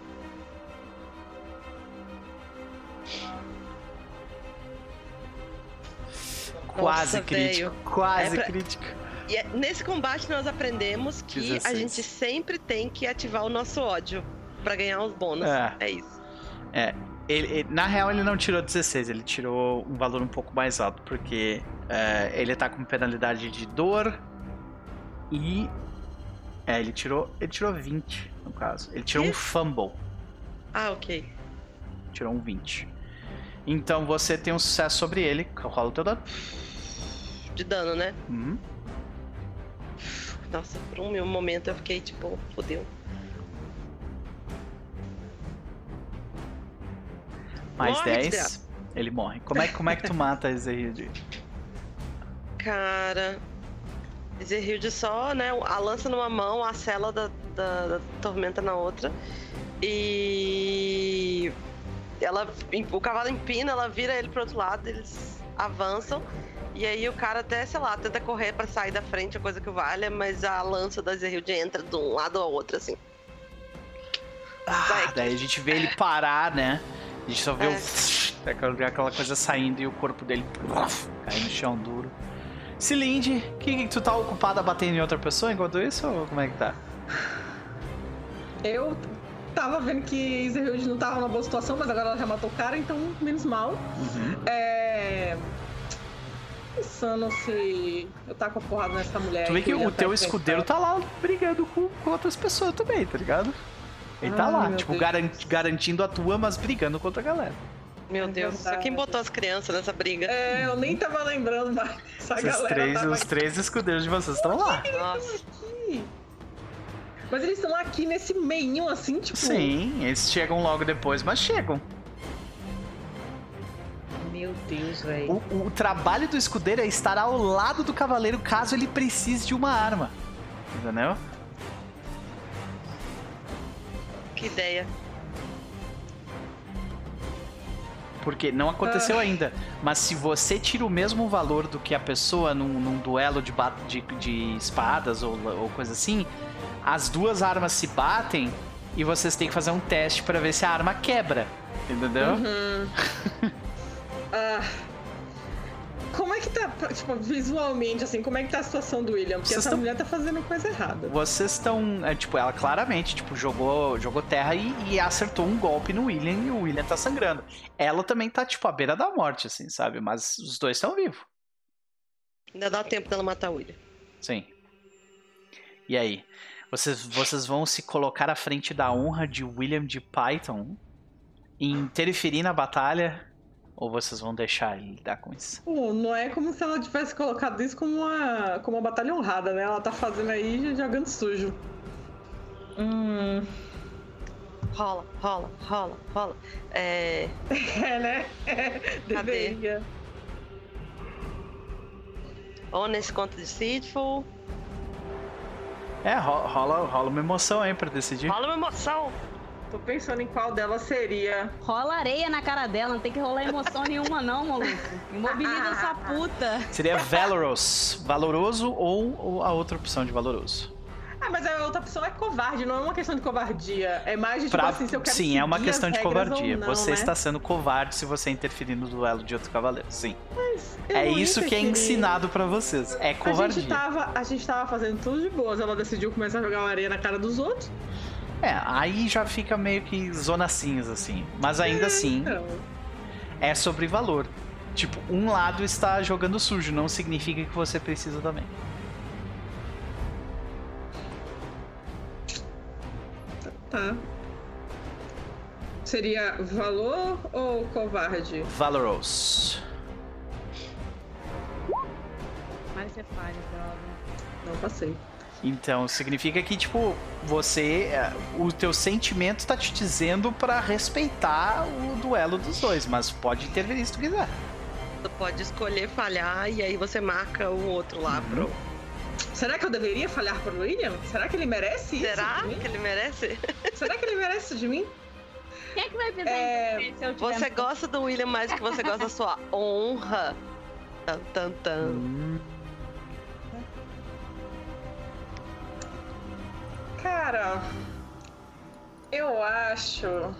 Quase Nossa, crítico. velho. Quase É pra- crítico. E é- nesse combate nós aprendemos que a 16. gente sempre tem que ativar o nosso ódio pra ganhar os bônus. É. É, isso. Ele, ele- na real, ele não tirou 16, ele tirou um valor um pouco mais alto, porque é, ele tá com penalidade de dor e. É, ele tirou. Ele tirou 20, no caso. Ele tirou um Quê? fumble. Ah, ok. Tirou um 20. Então você tem um sucesso sobre ele. Rola o teu dano. De dano, né? Uhum. Nossa, por um meu momento eu fiquei tipo, fodeu. Mais Morre, 10. desgraça. Ele morre. Como é, como é que tu mata Ezerhilde? Cara. Zerhilde só, né? A lança numa mão, a cela da, da, da tormenta na outra. E. Ela, o cavalo empina, ela vira ele pro outro lado, eles avançam. E aí o cara até, sei lá, tenta correr pra sair da frente, a coisa que valha, mas a lança da Zerhilde entra de um lado ao outro, assim. Ah, daí a gente vê ele parar, né? A gente só vê É. o. [laughs] aquela- aquela coisa saindo e o corpo dele [laughs] cai no chão duro. Cilinde, que, que tu tá ocupada batendo em outra pessoa enquanto isso? Ou como é que tá? Eu tava vendo que Zerhild não tava numa boa situação, mas agora ela já matou o cara, então menos mal. Uhum. É. Pensando se eu taco a porrada nessa mulher. Tu vê que ia o teu escudeiro tá lá brigando com, com outras pessoas também, tá ligado? Ele tá Ai, lá, tipo, garan- garantindo a tua, mas brigando contra a galera. Meu É Deus, verdade. quem botou as crianças nessa briga? É, eu nem tava lembrando mais. Essa Os galera três, tava os três escudeiros de vocês estão lá. Nossa, aqui. Mas eles estão aqui nesse meinho, assim, tipo. Sim, eles chegam logo depois, mas chegam. Meu Deus, velho. O, o trabalho do escudeiro é estar ao lado do cavaleiro caso ele precise de uma arma. Entendeu? que ideia. Porque não aconteceu ainda. Mas se você tira o mesmo valor do que a pessoa num, num duelo de, de, de espadas ou, ou coisa assim, as duas armas se batem e vocês têm que fazer um teste pra ver se a arma quebra. Entendeu? Uhum. [laughs] Ah, como é que tá, tipo, visualmente, assim, como é que tá a situação do William? Porque Vocês essa tão- mulher tá fazendo coisa errada. Vocês estão. É, tipo, ela claramente tipo, jogou, jogou terra e, e acertou um golpe no William e o William tá sangrando. Ela também tá, tipo, à beira da morte, assim, sabe? Mas os dois estão vivos. Ainda dá tempo dela matar o William. Sim. E aí? Vocês, vocês vão se colocar à frente da honra de William de Python e interferir na batalha? Ou vocês vão deixar ele lidar com isso? Pô, não é como se ela tivesse colocado isso como uma, como uma batalha honrada, né? Ela tá fazendo aí jogando sujo. Hum, Rola, rola, rola, rola. É. [laughs] É, né? Cadê? Deveria. Honest contra Deceitful. É, ro- rola, rola uma emoção aí pra decidir. Rola uma emoção. Tô pensando em qual delas seria. Rola areia na cara dela, não tem que rolar emoção [laughs] nenhuma, não, maluco. Imobiliza essa [laughs] puta. Seria Valorous. Valoroso ou, ou a outra opção de valoroso? Ah, mas a outra opção é covarde, não é uma questão de covardia. É mais de tipo Pra- assim, se eu quero Sim, é uma questão de covardia. não, você né? está sendo covarde se você interferir no duelo de outro cavaleiro. Sim. É isso que é ensinado pra vocês. É A covardia. gente, tava, a gente tava fazendo tudo de boas, ela decidiu começar a jogar uma areia na cara dos outros. É, aí já fica meio que zona cinza, assim. Mas ainda assim, Então, é sobre valor. Tipo, um lado está jogando sujo, não significa que você precisa também. tá. Seria valor ou covarde? Valorous. Mas você falha, droga. Não passei. Então, significa que, tipo, você. é, O teu sentimento tá te dizendo pra respeitar o duelo dos dois, mas pode interferir se tu quiser. Tu pode escolher falhar e aí você marca o outro lá pro. Será que eu deveria falhar pro William? Será que ele merece isso? Será de mim? que ele merece? [laughs] Será que ele merece isso de mim? Quem é que vai pensar É, em se eu tiver Você gosta do William mais que você gosta da sua honra. Tan, tan, tan. Cara, eu acho.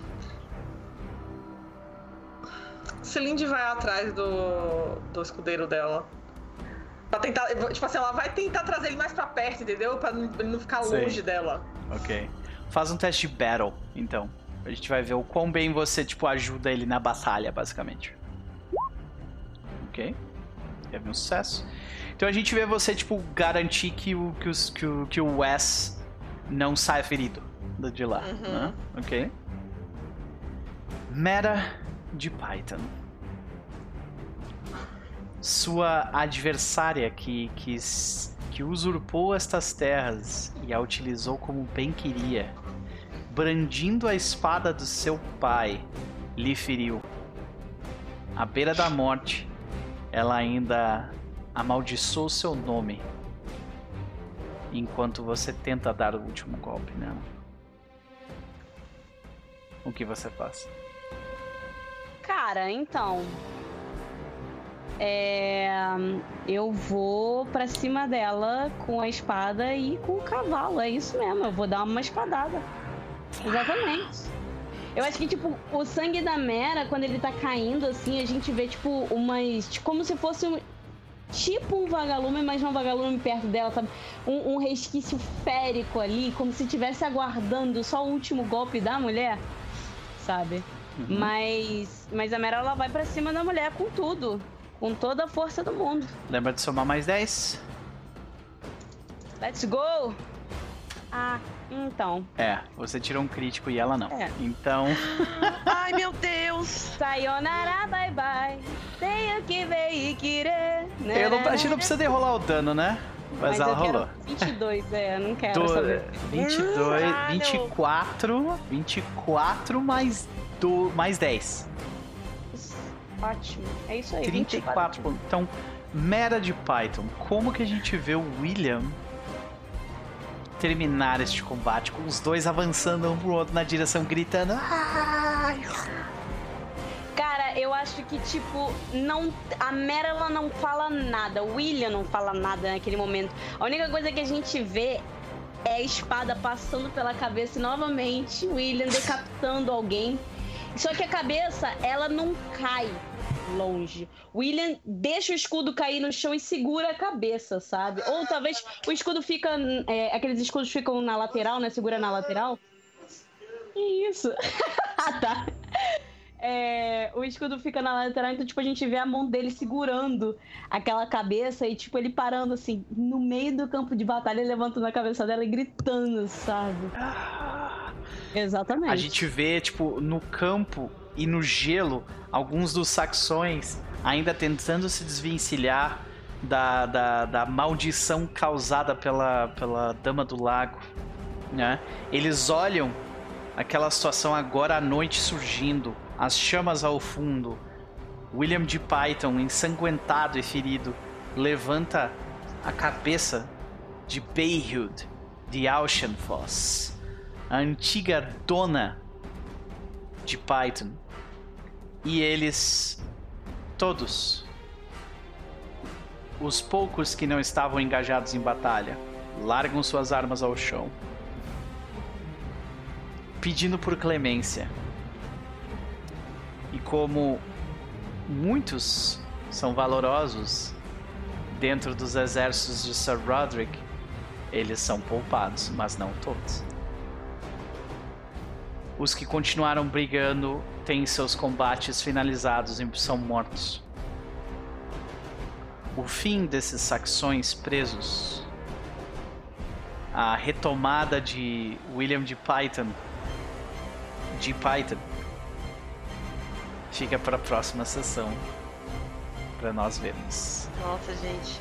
Celine vai atrás do, do escudeiro dela. Pra tentar. Tipo assim, ela vai tentar trazer ele mais pra perto, entendeu? Pra ele não ficar Sei. longe dela. Ok. Faz um teste de battle, então. A gente vai ver o quão bem você, tipo, ajuda ele na batalha, basicamente. Ok. Teve um sucesso. Então a gente vê você, tipo, garantir que o, que os, que o, que o Wes não saia ferido do- de lá. Uhum. né? Ok. Mera de Python. Sua adversária que, que, que usurpou estas terras e a utilizou como bem queria, brandindo a espada do seu pai, lhe feriu. À beira da morte, ela ainda amaldiçoou seu nome enquanto você tenta dar o último golpe nela. O que você faz? Cara, então. É. Eu vou pra cima dela com a espada e com o cavalo. É isso mesmo, eu vou dar uma espadada. Exatamente. Eu acho que, tipo, o sangue da Mera, quando ele tá caindo, assim, a gente vê, tipo, umas. Como se fosse. Tipo um vagalume, mas não um vagalume perto dela, sabe? Um, um resquício férico ali, como se estivesse aguardando só o último golpe da mulher, sabe? Uhum. Mas, mas a Mera ela vai pra cima da mulher com tudo, com toda a força do mundo. Lembra de somar mais 10? Let's go! Ah, então. É, você tirou um crítico e ela não. É. Então, [laughs] [laughs] Ai, meu Deus! Sayonara, bye bye. Tenho que ver e querer. eu não, a gente não precisa de rolar o dano, né? Mas, ela eu quero rolou. 22, é, não [laughs] quero Do, saber. 22, Caralho. 24, 24 mais, do, mais 10. Ótimo. É isso aí. 34 pontos. Então, Mera de Python, como que a gente vê o William terminar este combate com os dois avançando um pro outro na direção, gritando. "Ai!" Cara, eu acho que, tipo, não. A Mera ela não fala nada. O William não fala nada naquele momento. A única coisa que a gente vê é a espada passando pela cabeça e novamente William decapitando alguém. Só que a cabeça, ela não cai longe. William deixa o escudo cair no chão e segura a cabeça, sabe? Ou talvez o escudo fica. é, aqueles escudos ficam na lateral, né? Segura na lateral. Que isso? [laughs] ah, tá. É, o escudo fica na lateral, então, tipo, a gente vê a mão dele segurando aquela cabeça e, tipo, ele parando, assim, no meio do campo de batalha, levantando a cabeça dela e gritando, sabe? Exatamente. A gente vê, tipo, no campo e no gelo, alguns dos saxões ainda tentando se desvencilhar da, da, da maldição causada pela, pela Dama do Lago. Né? Eles olham aquela situação agora à noite surgindo, as chamas ao fundo. William de Python, ensanguentado e ferido, levanta a cabeça de Bayhud de Auchenfoss a antiga dona de Python. E eles, todos, os poucos que não estavam engajados em batalha, largam suas armas ao chão, pedindo por clemência. E como muitos são valorosos dentro dos exércitos de Sir Roderick, eles são poupados, mas não todos. Os que continuaram brigando têm seus combates finalizados e são mortos. O fim desses saxões presos, a retomada de William de Python, de Python, fica para a próxima sessão para nós vermos. Nossa, gente.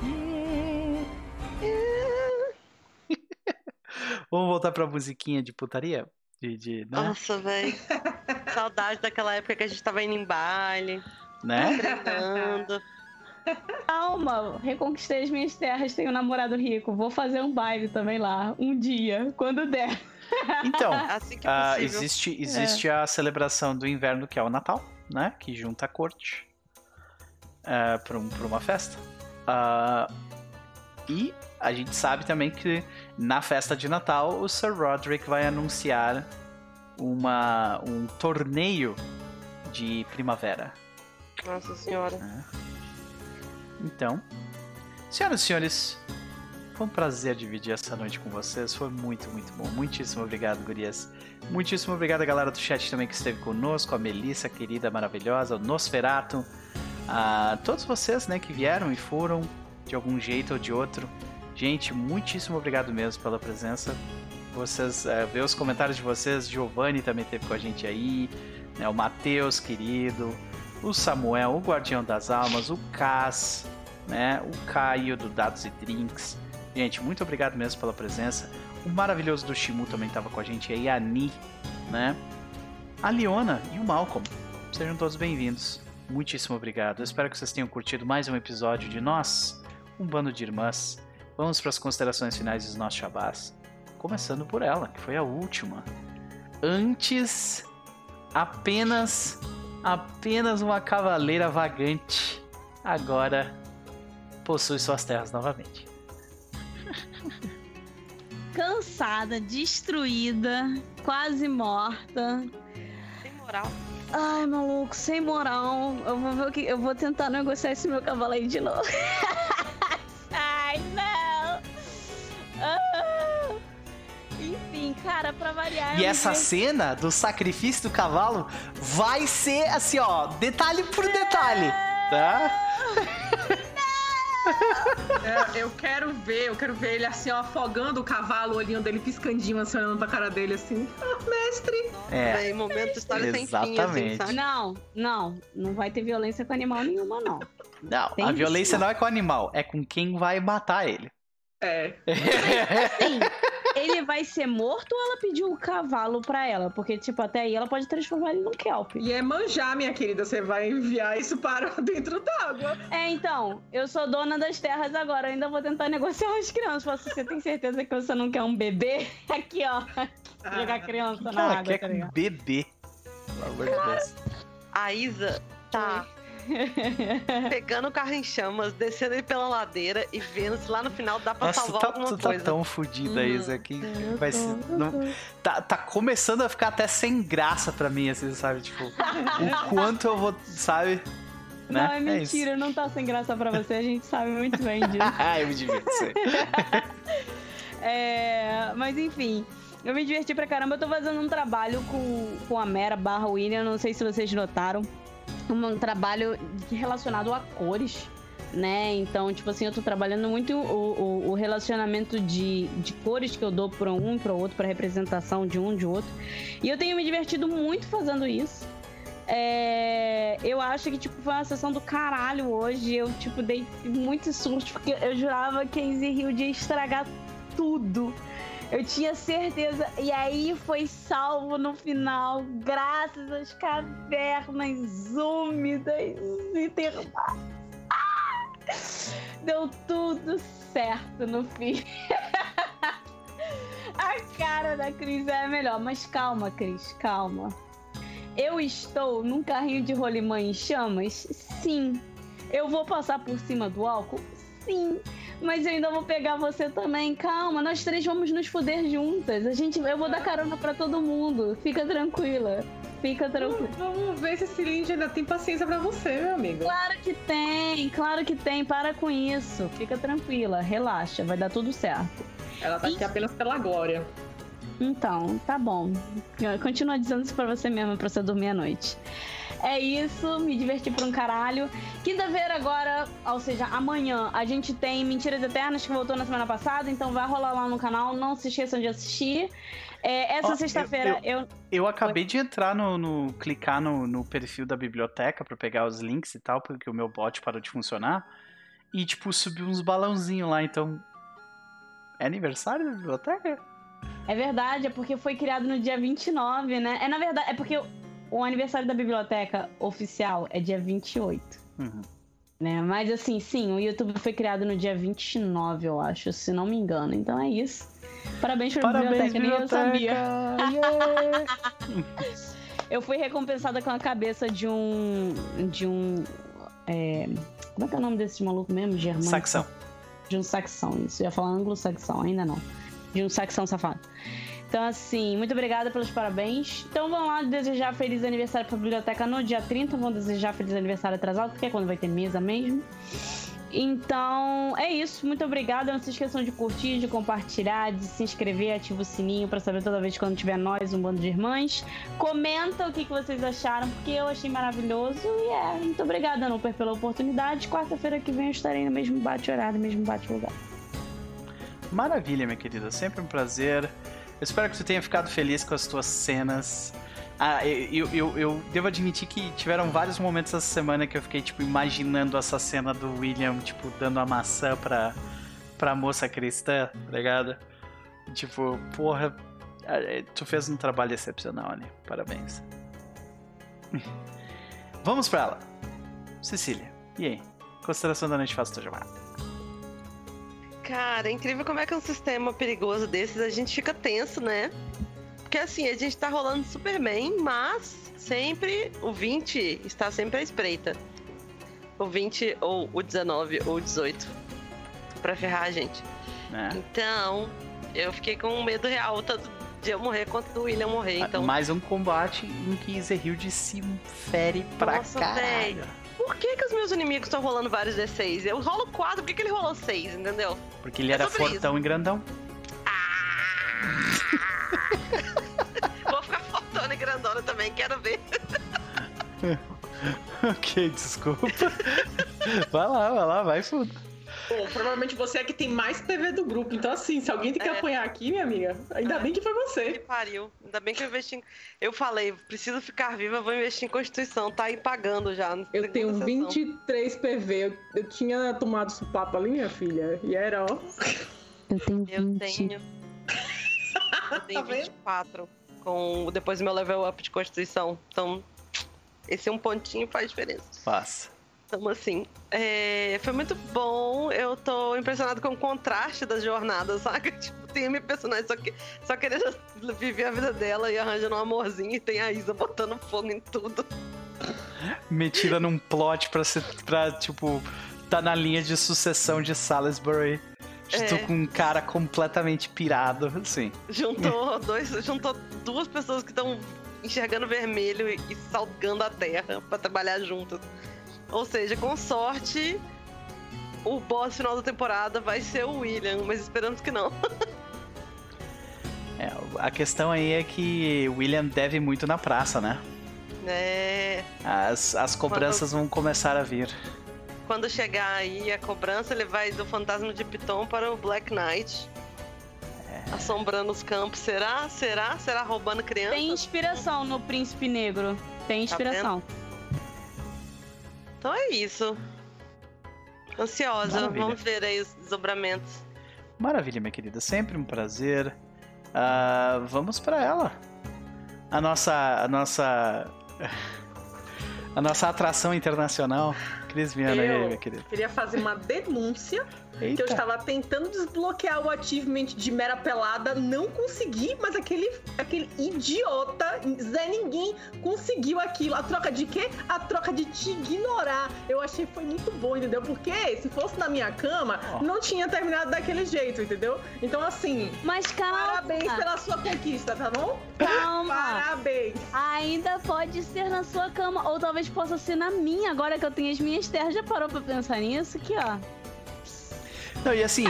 [laughs] Vamos voltar para a musiquinha de putaria? De, de, né? Nossa, velho. [laughs] Saudade daquela época que a gente tava indo em baile, né? treinando. Calma, reconquistei as minhas terras, tenho um namorado rico. Vou fazer um baile também lá, um dia, quando der. Então, [laughs] Assim que Ah, existe existe a celebração do inverno, que é o Natal, né? Que junta a corte para um, pra uma festa. Ah, e a gente sabe também que na festa de Natal o Sir Roderick vai anunciar uma, um torneio de primavera. Nossa senhora. Então, senhoras e senhores, Foi um prazer dividir essa noite com vocês. Foi muito, muito bom. Muitíssimo obrigado, gurias. Muitíssimo obrigado a galera do chat também que esteve conosco, a Melissa, querida, maravilhosa, o Nosferato, a todos vocês, né, que vieram e foram de algum jeito ou de outro. Gente, muitíssimo obrigado mesmo pela presença. Vocês, é, ver os comentários de vocês, Giovanni também esteve com a gente aí, né, o Matheus, querido, o Samuel, o Guardião das Almas, o Cas, né, o Caio do Dados e Drinks. Gente, muito obrigado mesmo pela presença. O maravilhoso do Shimu também estava com a gente aí, a Ni, né? A Leona e o Malcolm. Sejam todos bem-vindos. Muitíssimo obrigado. Eu espero que vocês tenham curtido mais um episódio de Nós, um bando de irmãs. Vamos para as considerações finais dos nossos Shabás. Começando por ela, que foi a última. Antes, apenas, apenas uma cavaleira vagante. Agora possui suas terras novamente. [laughs] Cansada, destruída, quase morta. Sem moral. Ai, maluco, sem moral. Eu vou ver o que. Eu vou tentar negociar esse meu cavalo aí de novo. [laughs] Ai, não! Ah. Enfim, cara, pra variar. E essa cena do sacrifício do cavalo vai ser assim, ó, detalhe por detalhe, tá? É, eu quero ver, eu quero ver ele assim, ó, afogando o cavalo, o olhinho dele piscandinho, assim, olhando pra cara dele assim. Ah, mestre! É, Daí, momento história sem fim, assim? Não, não. Não vai ter violência com animal nenhuma, não. não, Tem a isso, violência não. não é com o animal, é com quem vai matar ele. É. Assim, [laughs] ele vai ser morto ou ela pediu o cavalo pra ela? Porque, tipo, até aí ela pode transformar ele num kelp. E é manjar, minha querida, você vai enviar isso para [laughs] dentro d'água. É, então, eu sou dona das terras agora. Eu ainda vou tentar negociar as crianças. Falo, assim, você tem certeza que você não quer um bebê? [laughs] Aqui, ó. Jogar criança na água, quer tá beber. Pelo amor de Deus. A Isa tá [laughs] pegando o carro em chamas, descendo ele pela ladeira e vendo se lá no final dá pra Nossa, salvar tá, alguma tu tá coisa. tão fodida, Hum. Isa, aqui. Vai ser, não- tá, tá começando a ficar até sem graça pra mim, assim, sabe? Tipo, [laughs] o quanto eu vou, sabe? Né? Não, é mentira, não tá sem graça pra você, a gente sabe muito bem disso. [laughs] Ah, eu me divirto. sei. É, mas enfim, eu me diverti pra caramba. Eu tô fazendo um trabalho com, com a Mera barra William, não sei se vocês notaram. Um trabalho relacionado a cores, né? Então, tipo assim, eu tô trabalhando muito o, o, o relacionamento de, de cores que eu dou pra um e pro outro, pra representação de um de outro. E eu tenho me divertido muito fazendo isso. É, eu acho que, tipo, foi uma sessão do caralho hoje. Eu, tipo, dei muito susto, porque eu jurava que a Easy Hill ia estragar tudo. Eu tinha certeza. E aí foi salvo no final, graças às cavernas úmidas e. Ah! Deu tudo certo no fim. [laughs] A cara da Cris é a melhor. Mas calma, Cris, calma. Eu estou num carrinho de rolimã em chamas? Sim. Eu vou passar por cima do álcool? Sim. Mas eu ainda vou pegar você também. Calma, nós três vamos nos fuder juntas. A gente, eu vou dar carona pra todo mundo. Fica tranquila. Fica tranquila. Vamos ver se esse Lindy ainda tem paciência pra você, meu amigo. Claro que tem, claro que tem. Para com isso. Fica tranquila, relaxa, vai dar tudo certo. Ela tá aqui apenas pela glória. Então, tá bom. Continua dizendo isso pra você mesmo, pra você dormir à noite. É isso, me diverti por um caralho. Quinta-feira agora, ou seja, amanhã, a gente tem Mentiras Eternas que voltou na semana passada, então vai rolar lá no canal, não se esqueçam de assistir. É, essa Ó, sexta-feira eu, Eu acabei de entrar no. no- clicar no, no perfil da biblioteca pra pegar os links e tal, porque o meu bot parou de funcionar. E, tipo, subiu uns balãozinhos lá, então. É aniversário da biblioteca? É verdade, é porque foi criado no dia 29, né? É na verdade, é porque o aniversário da biblioteca oficial é dia 28. Uhum. Né? Mas assim, sim, o YouTube foi criado no dia 29, eu acho, se não me engano. Então é isso. Parabéns pra Parabéns, biblioteca, nem eu sabia. Yeah! [laughs] Eu fui recompensada com a cabeça de um. de um. é, como é que é o nome desse maluco mesmo? Germânico? Saxão. De um saxão, isso. Eu ia falar anglo-saxão, ainda não. De um saxão safado. Então, assim, muito obrigada pelos parabéns. Então, vão lá desejar feliz aniversário pra biblioteca no dia 30. Vão desejar feliz aniversário atrasado, porque é quando vai ter mesa mesmo. Então, é isso. Muito obrigada. Não se esqueçam de curtir, de compartilhar, de se inscrever, ativa o sininho pra saber toda vez quando tiver nós, um bando de irmãs. Comenta o que, que vocês acharam, porque eu achei maravilhoso. E é, muito obrigada, Nuper, pela oportunidade. Quarta-feira que vem eu estarei no mesmo bate-horário, no mesmo bate-lugar. Maravilha, minha querida. Sempre um prazer. Eu espero que você tenha ficado feliz com as tuas cenas. Ah, eu, eu, eu devo admitir que tiveram vários momentos essa semana que eu fiquei, tipo, imaginando essa cena do William, tipo, dando a maçã pra, pra moça cristã, tá ligado? Tipo, porra, ah, tu fez um trabalho excepcional, né? Parabéns. [laughs] Vamos pra ela. Cecília, e aí? Consideração da noite faz tua chamada. Cara, é incrível como é que um sistema perigoso desses a gente fica tenso, né? Porque assim, a gente tá rolando super bem, mas sempre o 20 está sempre à espreita. O 20 ou o 19 ou o 18 pra ferrar a gente. É. Então, eu fiquei com medo real, tanto de eu morrer quanto do William morrer. Então, Mais um combate em que Zerhilde se fere pra Nossa, caralho. velho. Por que, que os meus inimigos estão rolando vários D6? Eu rolo 4, por que, que ele rolou 6, entendeu? Porque ele É era fortão e grandão. [laughs] Vou ficar faltando e grandona também, quero ver. [laughs] ok, desculpa. vai lá, vai lá, vai fundo. Bom, provavelmente você é que tem mais PV do grupo. Então, assim, se alguém tem que É. apanhar aqui, minha amiga, ainda É. bem que foi Que você. pariu. Ainda bem que eu investi em... Eu falei, preciso ficar viva, vou investir em Constituição. Tá aí pagando já. Eu tenho sessão. 23 PV. Eu, eu tinha tomado supapo ali, minha filha. E era, ó. Eu tenho Eu tenho. Eu tenho Tá vendo? 24. Com... Depois do meu level up de Constituição. Então, esse um pontinho faz diferença. Passa. Então, assim, é, foi muito bom. Eu tô impressionado com o contraste das jornadas, [laughs] saca? Tipo, tem a minha personagem só, que, só querendo viver a vida dela e arranjando um amorzinho, e tem a Isa botando fogo em tudo. Metida num plot pra, ser, pra, tipo, tá na linha de sucessão de Salisbury. Estou É. com um cara completamente pirado, assim. Juntou dois, juntou duas pessoas que estão enxergando vermelho e, e salgando a terra pra trabalhar juntas. Ou seja, com sorte, o boss final da temporada vai ser o William, mas esperamos que não. [laughs] É, a questão aí é que William deve muito na praça, né? É. As, as cobranças vão começar a vir. Quando chegar aí a cobrança, ele vai do fantasma de Piton para o Black Knight. Assombrando os campos. Será? Será? Será roubando criança? Tem inspiração no Príncipe Negro. Tem inspiração. Então é isso. Ansiosa. Maravilha. Vamos ver aí os desdobramentos. Maravilha, minha querida. Sempre um prazer. Ah, vamos pra ela. A nossa. A nossa. [laughs] A nossa atração internacional. Cris Viana aí, Eu minha querida. queria fazer uma denúncia que eu Eita. estava tentando desbloquear o achievement de mera pelada, não consegui, mas aquele, aquele idiota, Zé Ninguém, conseguiu aquilo. A troca de quê? A troca de te ignorar. Eu achei que foi muito bom, entendeu? Porque se fosse na minha cama, Ó. não tinha terminado daquele jeito, entendeu? Então, assim, Mas calma. parabéns pela sua conquista, tá bom? Calma. Parabéns. Ainda pode ser na sua cama. Ou talvez possa ser na minha, agora que eu tenho as minhas terras. Já parou pra pensar nisso? Aqui, ó. Não, e assim,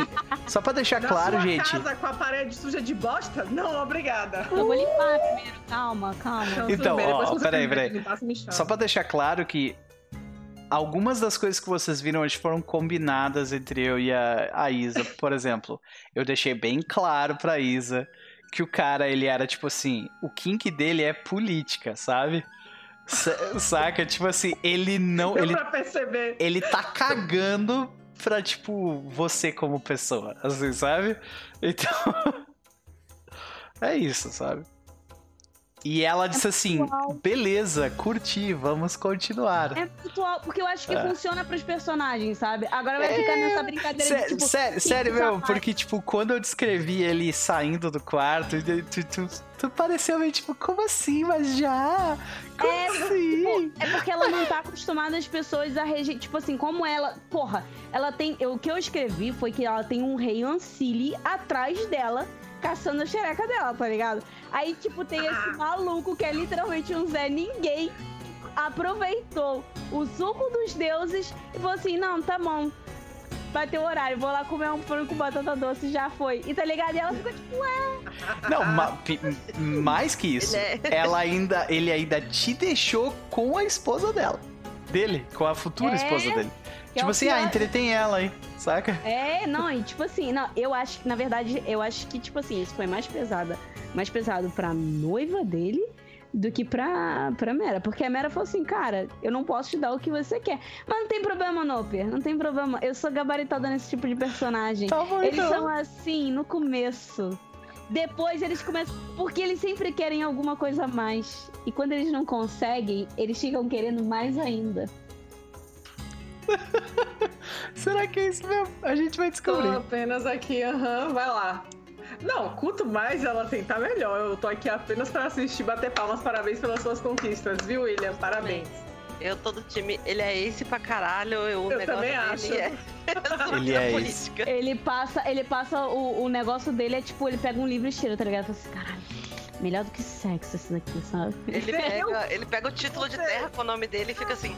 só pra deixar Na claro, sua gente. casa com a parede suja de bosta? Não, obrigada. Eu vou limpar primeiro. Calma, calma. Então, bem, depois ó, peraí, peraí. limpar. Só pra deixar claro que algumas das coisas que vocês viram hoje foram combinadas entre eu e a, a Isa. Por exemplo, eu deixei bem claro pra Isa que o cara, ele era tipo assim, o kink dele é política, sabe? Sa- Saca? Tipo assim, ele não. Deu Ele, pra perceber. ele tá cagando pra, tipo, você como pessoa, assim, sabe? Então. [laughs] é isso, sabe? E ela disse assim: beleza, curti, vamos continuar. É virtual, porque eu acho que É. funciona pros personagens, sabe? Agora vai ficar nessa brincadeira de Sério, tipo. sério, sério, meu, porque, tipo, quando eu descrevi ele saindo do quarto, tu, tu, tu, pareceu meio tipo, como assim? Mas já? Como É, assim? É porque ela não tá acostumada as pessoas a rejeitar. Tipo assim, como ela. Porra, ela tem. eu- O que eu escrevi foi que ela tem um rei Ancili atrás dela, caçando a xereca dela, tá ligado? Aí, tipo, tem esse maluco que é literalmente um Zé Ninguém. Aproveitou o suco dos deuses e falou assim: não, tá bom. bateu o horário, vou lá comer um frango com batata doce, já foi. E tá ligado? E ela ficou tipo, ué. Não, ma- mais que isso, Ele ela ainda, ele ainda te deixou com a esposa dela. Dele, com a futura É, esposa dele. que é tipo o assim, ah, pior. entretém ela aí, saca? É, não, e tipo assim, não, eu acho que, na verdade, eu acho que, tipo assim, isso foi mais pesada, mais pesado pra noiva dele do que pra, pra Mera. Porque a Mera falou assim, cara, eu não posso te dar o que você quer. Mas não tem problema, Noper, não tem problema. Eu sou gabaritada nesse tipo de personagem. Tá bom, Eles então. são assim no começo. Depois eles começam. Porque eles sempre querem alguma coisa a mais. E quando eles não conseguem, eles ficam querendo mais ainda. [laughs] Será que é isso mesmo? A gente vai Tô descobrir. apenas aqui, aham, vai lá. Não, quanto mais ela tentar, melhor. Eu tô aqui apenas pra assistir, bater palmas. Parabéns pelas suas conquistas, viu, William? Parabéns. Eu tô do time. Ele é esse pra caralho. Eu, o Eu negócio também acho. É... [laughs] Ele é política. Ele passa, ele passa o, o negócio dele é tipo, ele pega um livro e tira, tá ligado? Fala assim, caralho, melhor do que sexo esse daqui, sabe? Ele [laughs] pega, ele pega o título de terra com o nome dele e fica assim.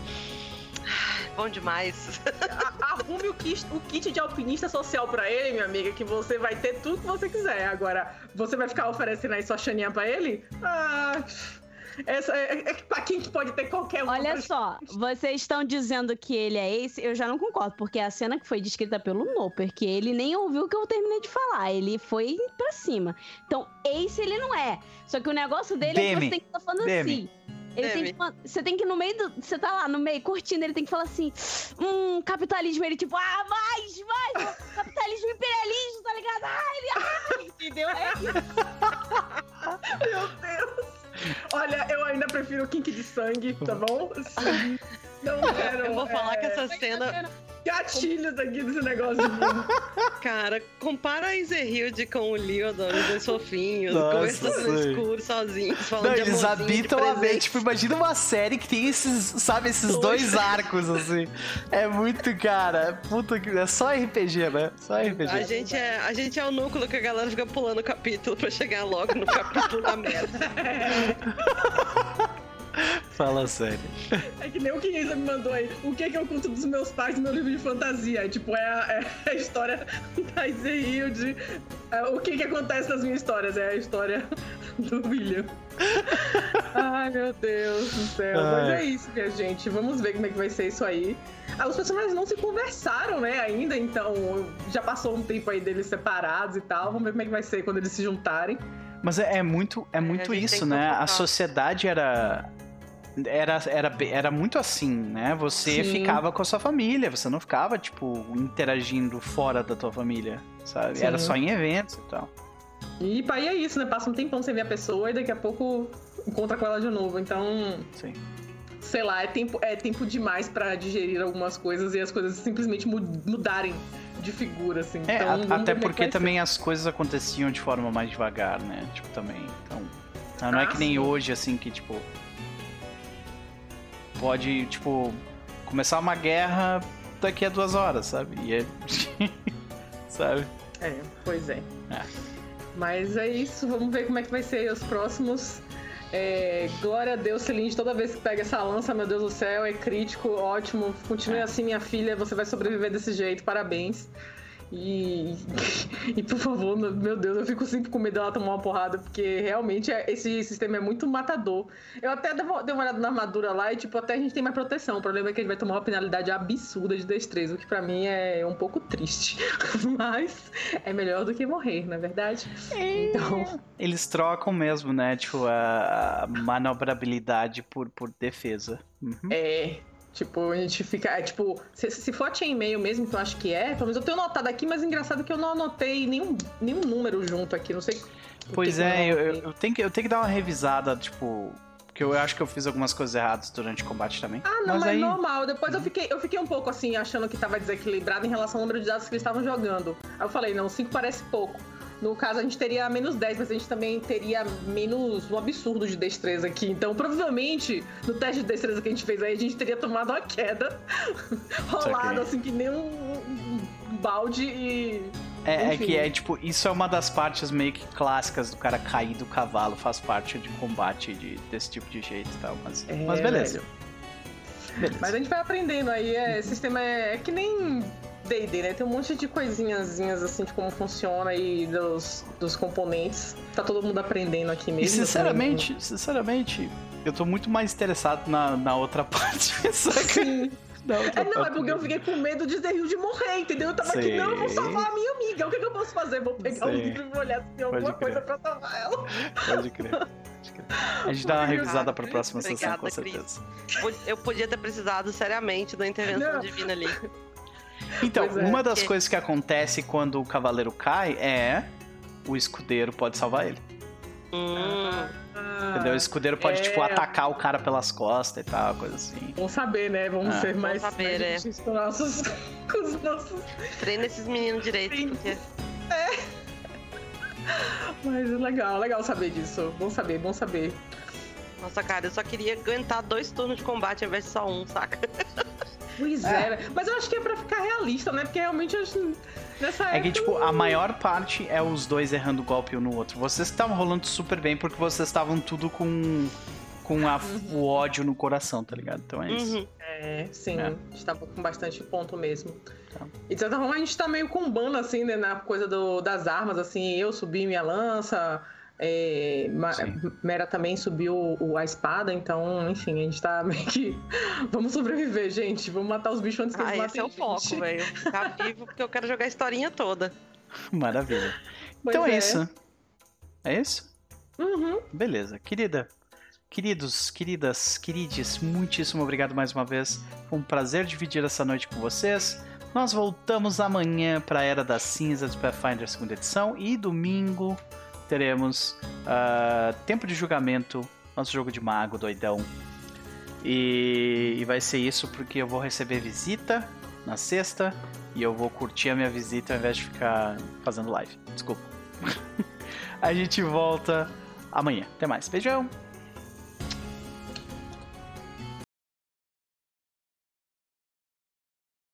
"Ah, Bom demais. Arrume o kit, o kit de alpinista social pra ele, minha amiga, que você vai ter tudo que você quiser. Agora, você vai ficar oferecendo aí sua chaninha pra ele? Ah. Essa é, é pra quem que pode ter qualquer um. Olha só, vocês estão dizendo que ele é esse, eu já não concordo, porque a cena que foi descrita pelo Noper, que ele nem ouviu o que eu terminei de falar, ele foi pra cima. Então, esse ele não é. Só que o negócio dele é que Demi. você tem que estar falando Demi. assim. Ele tem que, você tem que ir no meio do. Você tá lá no meio curtindo, ele tem que falar assim: hum, capitalismo. Ele tipo, ah, mais, mais, capitalismo imperialismo, tá ligado? Ah, ele, ah, [laughs] entendeu? É isso. [laughs] Meu Deus! Olha, eu ainda prefiro o kink de sangue, tá bom? Sim. Não quero. [laughs] Eu vou falar que é, essa cena. Gatilhos aqui desse negócio de. [laughs] Cara, compara a Ezerhilde com o Leodon, os dois fofinhos, Nossa, conversando no escuro, sozinhos, falando Não, de eles habitam a mente. Tipo, imagina uma série que tem esses, sabe, esses dois arcos, assim. É muito, cara. Puta que. É só RPG, né? Só RPG. A gente, é, a gente é o núcleo que a galera fica pulando o capítulo pra chegar logo no capítulo da merda. [laughs] [laughs] Fala sério. É que nem o que Isa me mandou aí. O que é que eu conto dos meus pais no meu livro de fantasia? Tipo, é a, é a história [laughs] da Izehilde. É, o que que acontece nas minhas histórias? É a história [laughs] do William. Ai, meu Deus do céu. Mas Ai. é isso, minha gente. Vamos ver como é que vai ser isso aí. Ah, os personagens não se conversaram, né, ainda, então já passou um tempo aí deles separados e tal. Vamos ver como é que vai ser quando eles se juntarem. Mas é, é muito, é muito a gente isso, né? A sociedade era. Era, era, era muito assim, né? Você Sim. ficava com a sua família, você não ficava, tipo, interagindo fora da tua família, sabe? Sim. Era só em eventos e tal. E pai é isso, né? Passa um tempão sem ver a pessoa e daqui a pouco encontra com ela de novo. Então, Sim. sei lá, é tempo, é tempo demais pra digerir algumas coisas e as coisas simplesmente mu- mudarem de figura, assim. É, então, a- até é que porque também as coisas aconteciam de forma mais devagar, né? Tipo, também. Então. ah, Não é Ah, que nem sim. hoje, assim, que, tipo. Pode, tipo, começar uma guerra daqui a duas horas, sabe? E é. [laughs] sabe? É, pois é. É. Mas é isso, vamos ver como é que vai ser os próximos. É, glória a Deus, Celine, toda vez que pega essa lança, meu Deus do céu, é crítico, ótimo. Continue É. assim, minha filha, você vai sobreviver desse jeito, parabéns. E, [laughs] e por favor, meu- Deus, eu fico sempre com medo dela tomar uma porrada, porque realmente é- esse sistema é muito matador. Eu até dei uma olhada na armadura lá e, tipo, até a gente tem mais proteção. O problema é que a gente vai tomar uma penalidade absurda de destreza, o que pra mim é um pouco triste. [laughs] Mas é melhor do que morrer, não é verdade? Então, Eles trocam mesmo, né? Tipo, a, a manobrabilidade por, por defesa. Uhum. é. Tipo, a gente fica. É, tipo, se, se for a chainmail mesmo, que eu acho que é, pelo menos eu tenho notado aqui, mas engraçado que eu não anotei nenhum, nenhum número junto aqui, não sei. Pois que que é, eu eu, eu, eu tenho que, eu tenho que dar uma revisada, tipo. Porque eu acho que eu fiz algumas coisas erradas durante o combate também. Ah, não, mas, aí. normal. Depois eu fiquei, eu fiquei um pouco assim, achando que tava desequilibrado em relação ao número de dados que eles estavam jogando. Aí eu falei, não, 5 parece pouco. No caso, a gente teria menos 10, mas a gente também teria menos um absurdo de destreza aqui. Então, provavelmente, no teste de destreza que a gente fez aí, a gente teria tomado uma queda. [laughs] rolado assim, que nem um, um- balde e. É, é que é tipo, isso é uma das partes meio que clássicas do cara cair do cavalo, faz parte de combate de, desse tipo de jeito e tal. Mas, É, mas beleza. beleza. Mas a gente vai aprendendo aí. É, sistema é, é que nem D&D, né? Tem um monte de coisinhazinhas assim de como funciona e dos, dos componentes. Tá todo mundo aprendendo aqui mesmo. E sinceramente, sinceramente, eu tô muito mais interessado na, na outra [laughs] parte. saca? Sim. Outra É, não, é porque eu fiquei com medo de Zerril de morrer, entendeu? Eu tava aqui, não, eu vou salvar a minha amiga. O que, que eu posso fazer? Vou pegar o livro e vou olhar se tem alguma coisa pra salvar ela. Pode crer. Pode crer. A gente dá uma revisada pra próxima sessão, Obrigada, com Cris. certeza. Eu podia ter precisado seriamente da intervenção Não. divina ali. Então, é. uma das Que- coisas que acontece quando o cavaleiro cai é o escudeiro pode salvar ele. Hum, Entendeu? O escudeiro pode, é. tipo, atacar o cara pelas costas e tal, coisa assim. Vamos saber, né? Vamos Ah. ser mais, saber, mais é. com, nossos, com os nossos. treina esses meninos direito, Sim. porque Mas legal, legal saber disso. Bom saber, bom saber. Nossa, cara, eu só queria aguentar dois turnos de combate ao invés de só um, saca? [laughs] Pois é. Mas eu acho que é pra ficar realista, né? Porque realmente eu acho. Nessa É que, tipo, a maior parte é os dois errando golpe um no outro. Vocês estavam rolando super bem porque vocês estavam tudo com, com a- o ódio no coração, tá ligado? Então é isso. Uhum. É, sim. É. A gente tava com bastante ponto mesmo. Tá. E de certa forma a gente tá meio combando, assim, né? Na coisa do- das armas, assim. Eu subi minha lança. É. Mera também subiu o- a espada, então, enfim, a gente tá [laughs] meio que. Vamos sobreviver, gente. Vamos matar os bichos antes que Ah, eles esse é matem o foco, velho. Ficar [laughs] vivo porque eu quero jogar a historinha toda. Maravilha. Pois então é. é. isso. É isso? Uhum. Beleza. Querida, queridos, queridas, querides, muitíssimo obrigado mais uma vez. Foi um prazer dividir essa noite com vocês. Nós voltamos amanhã para a Era das Cinzas de Pathfinder segunda edição e domingo teremos ah, Tempo de Julgamento, nosso jogo de mago doidão. E, e vai ser isso porque eu vou receber visita na sexta e eu vou curtir a minha visita ao invés de ficar fazendo live. Desculpa. [laughs] a gente volta amanhã. Até mais. Beijão!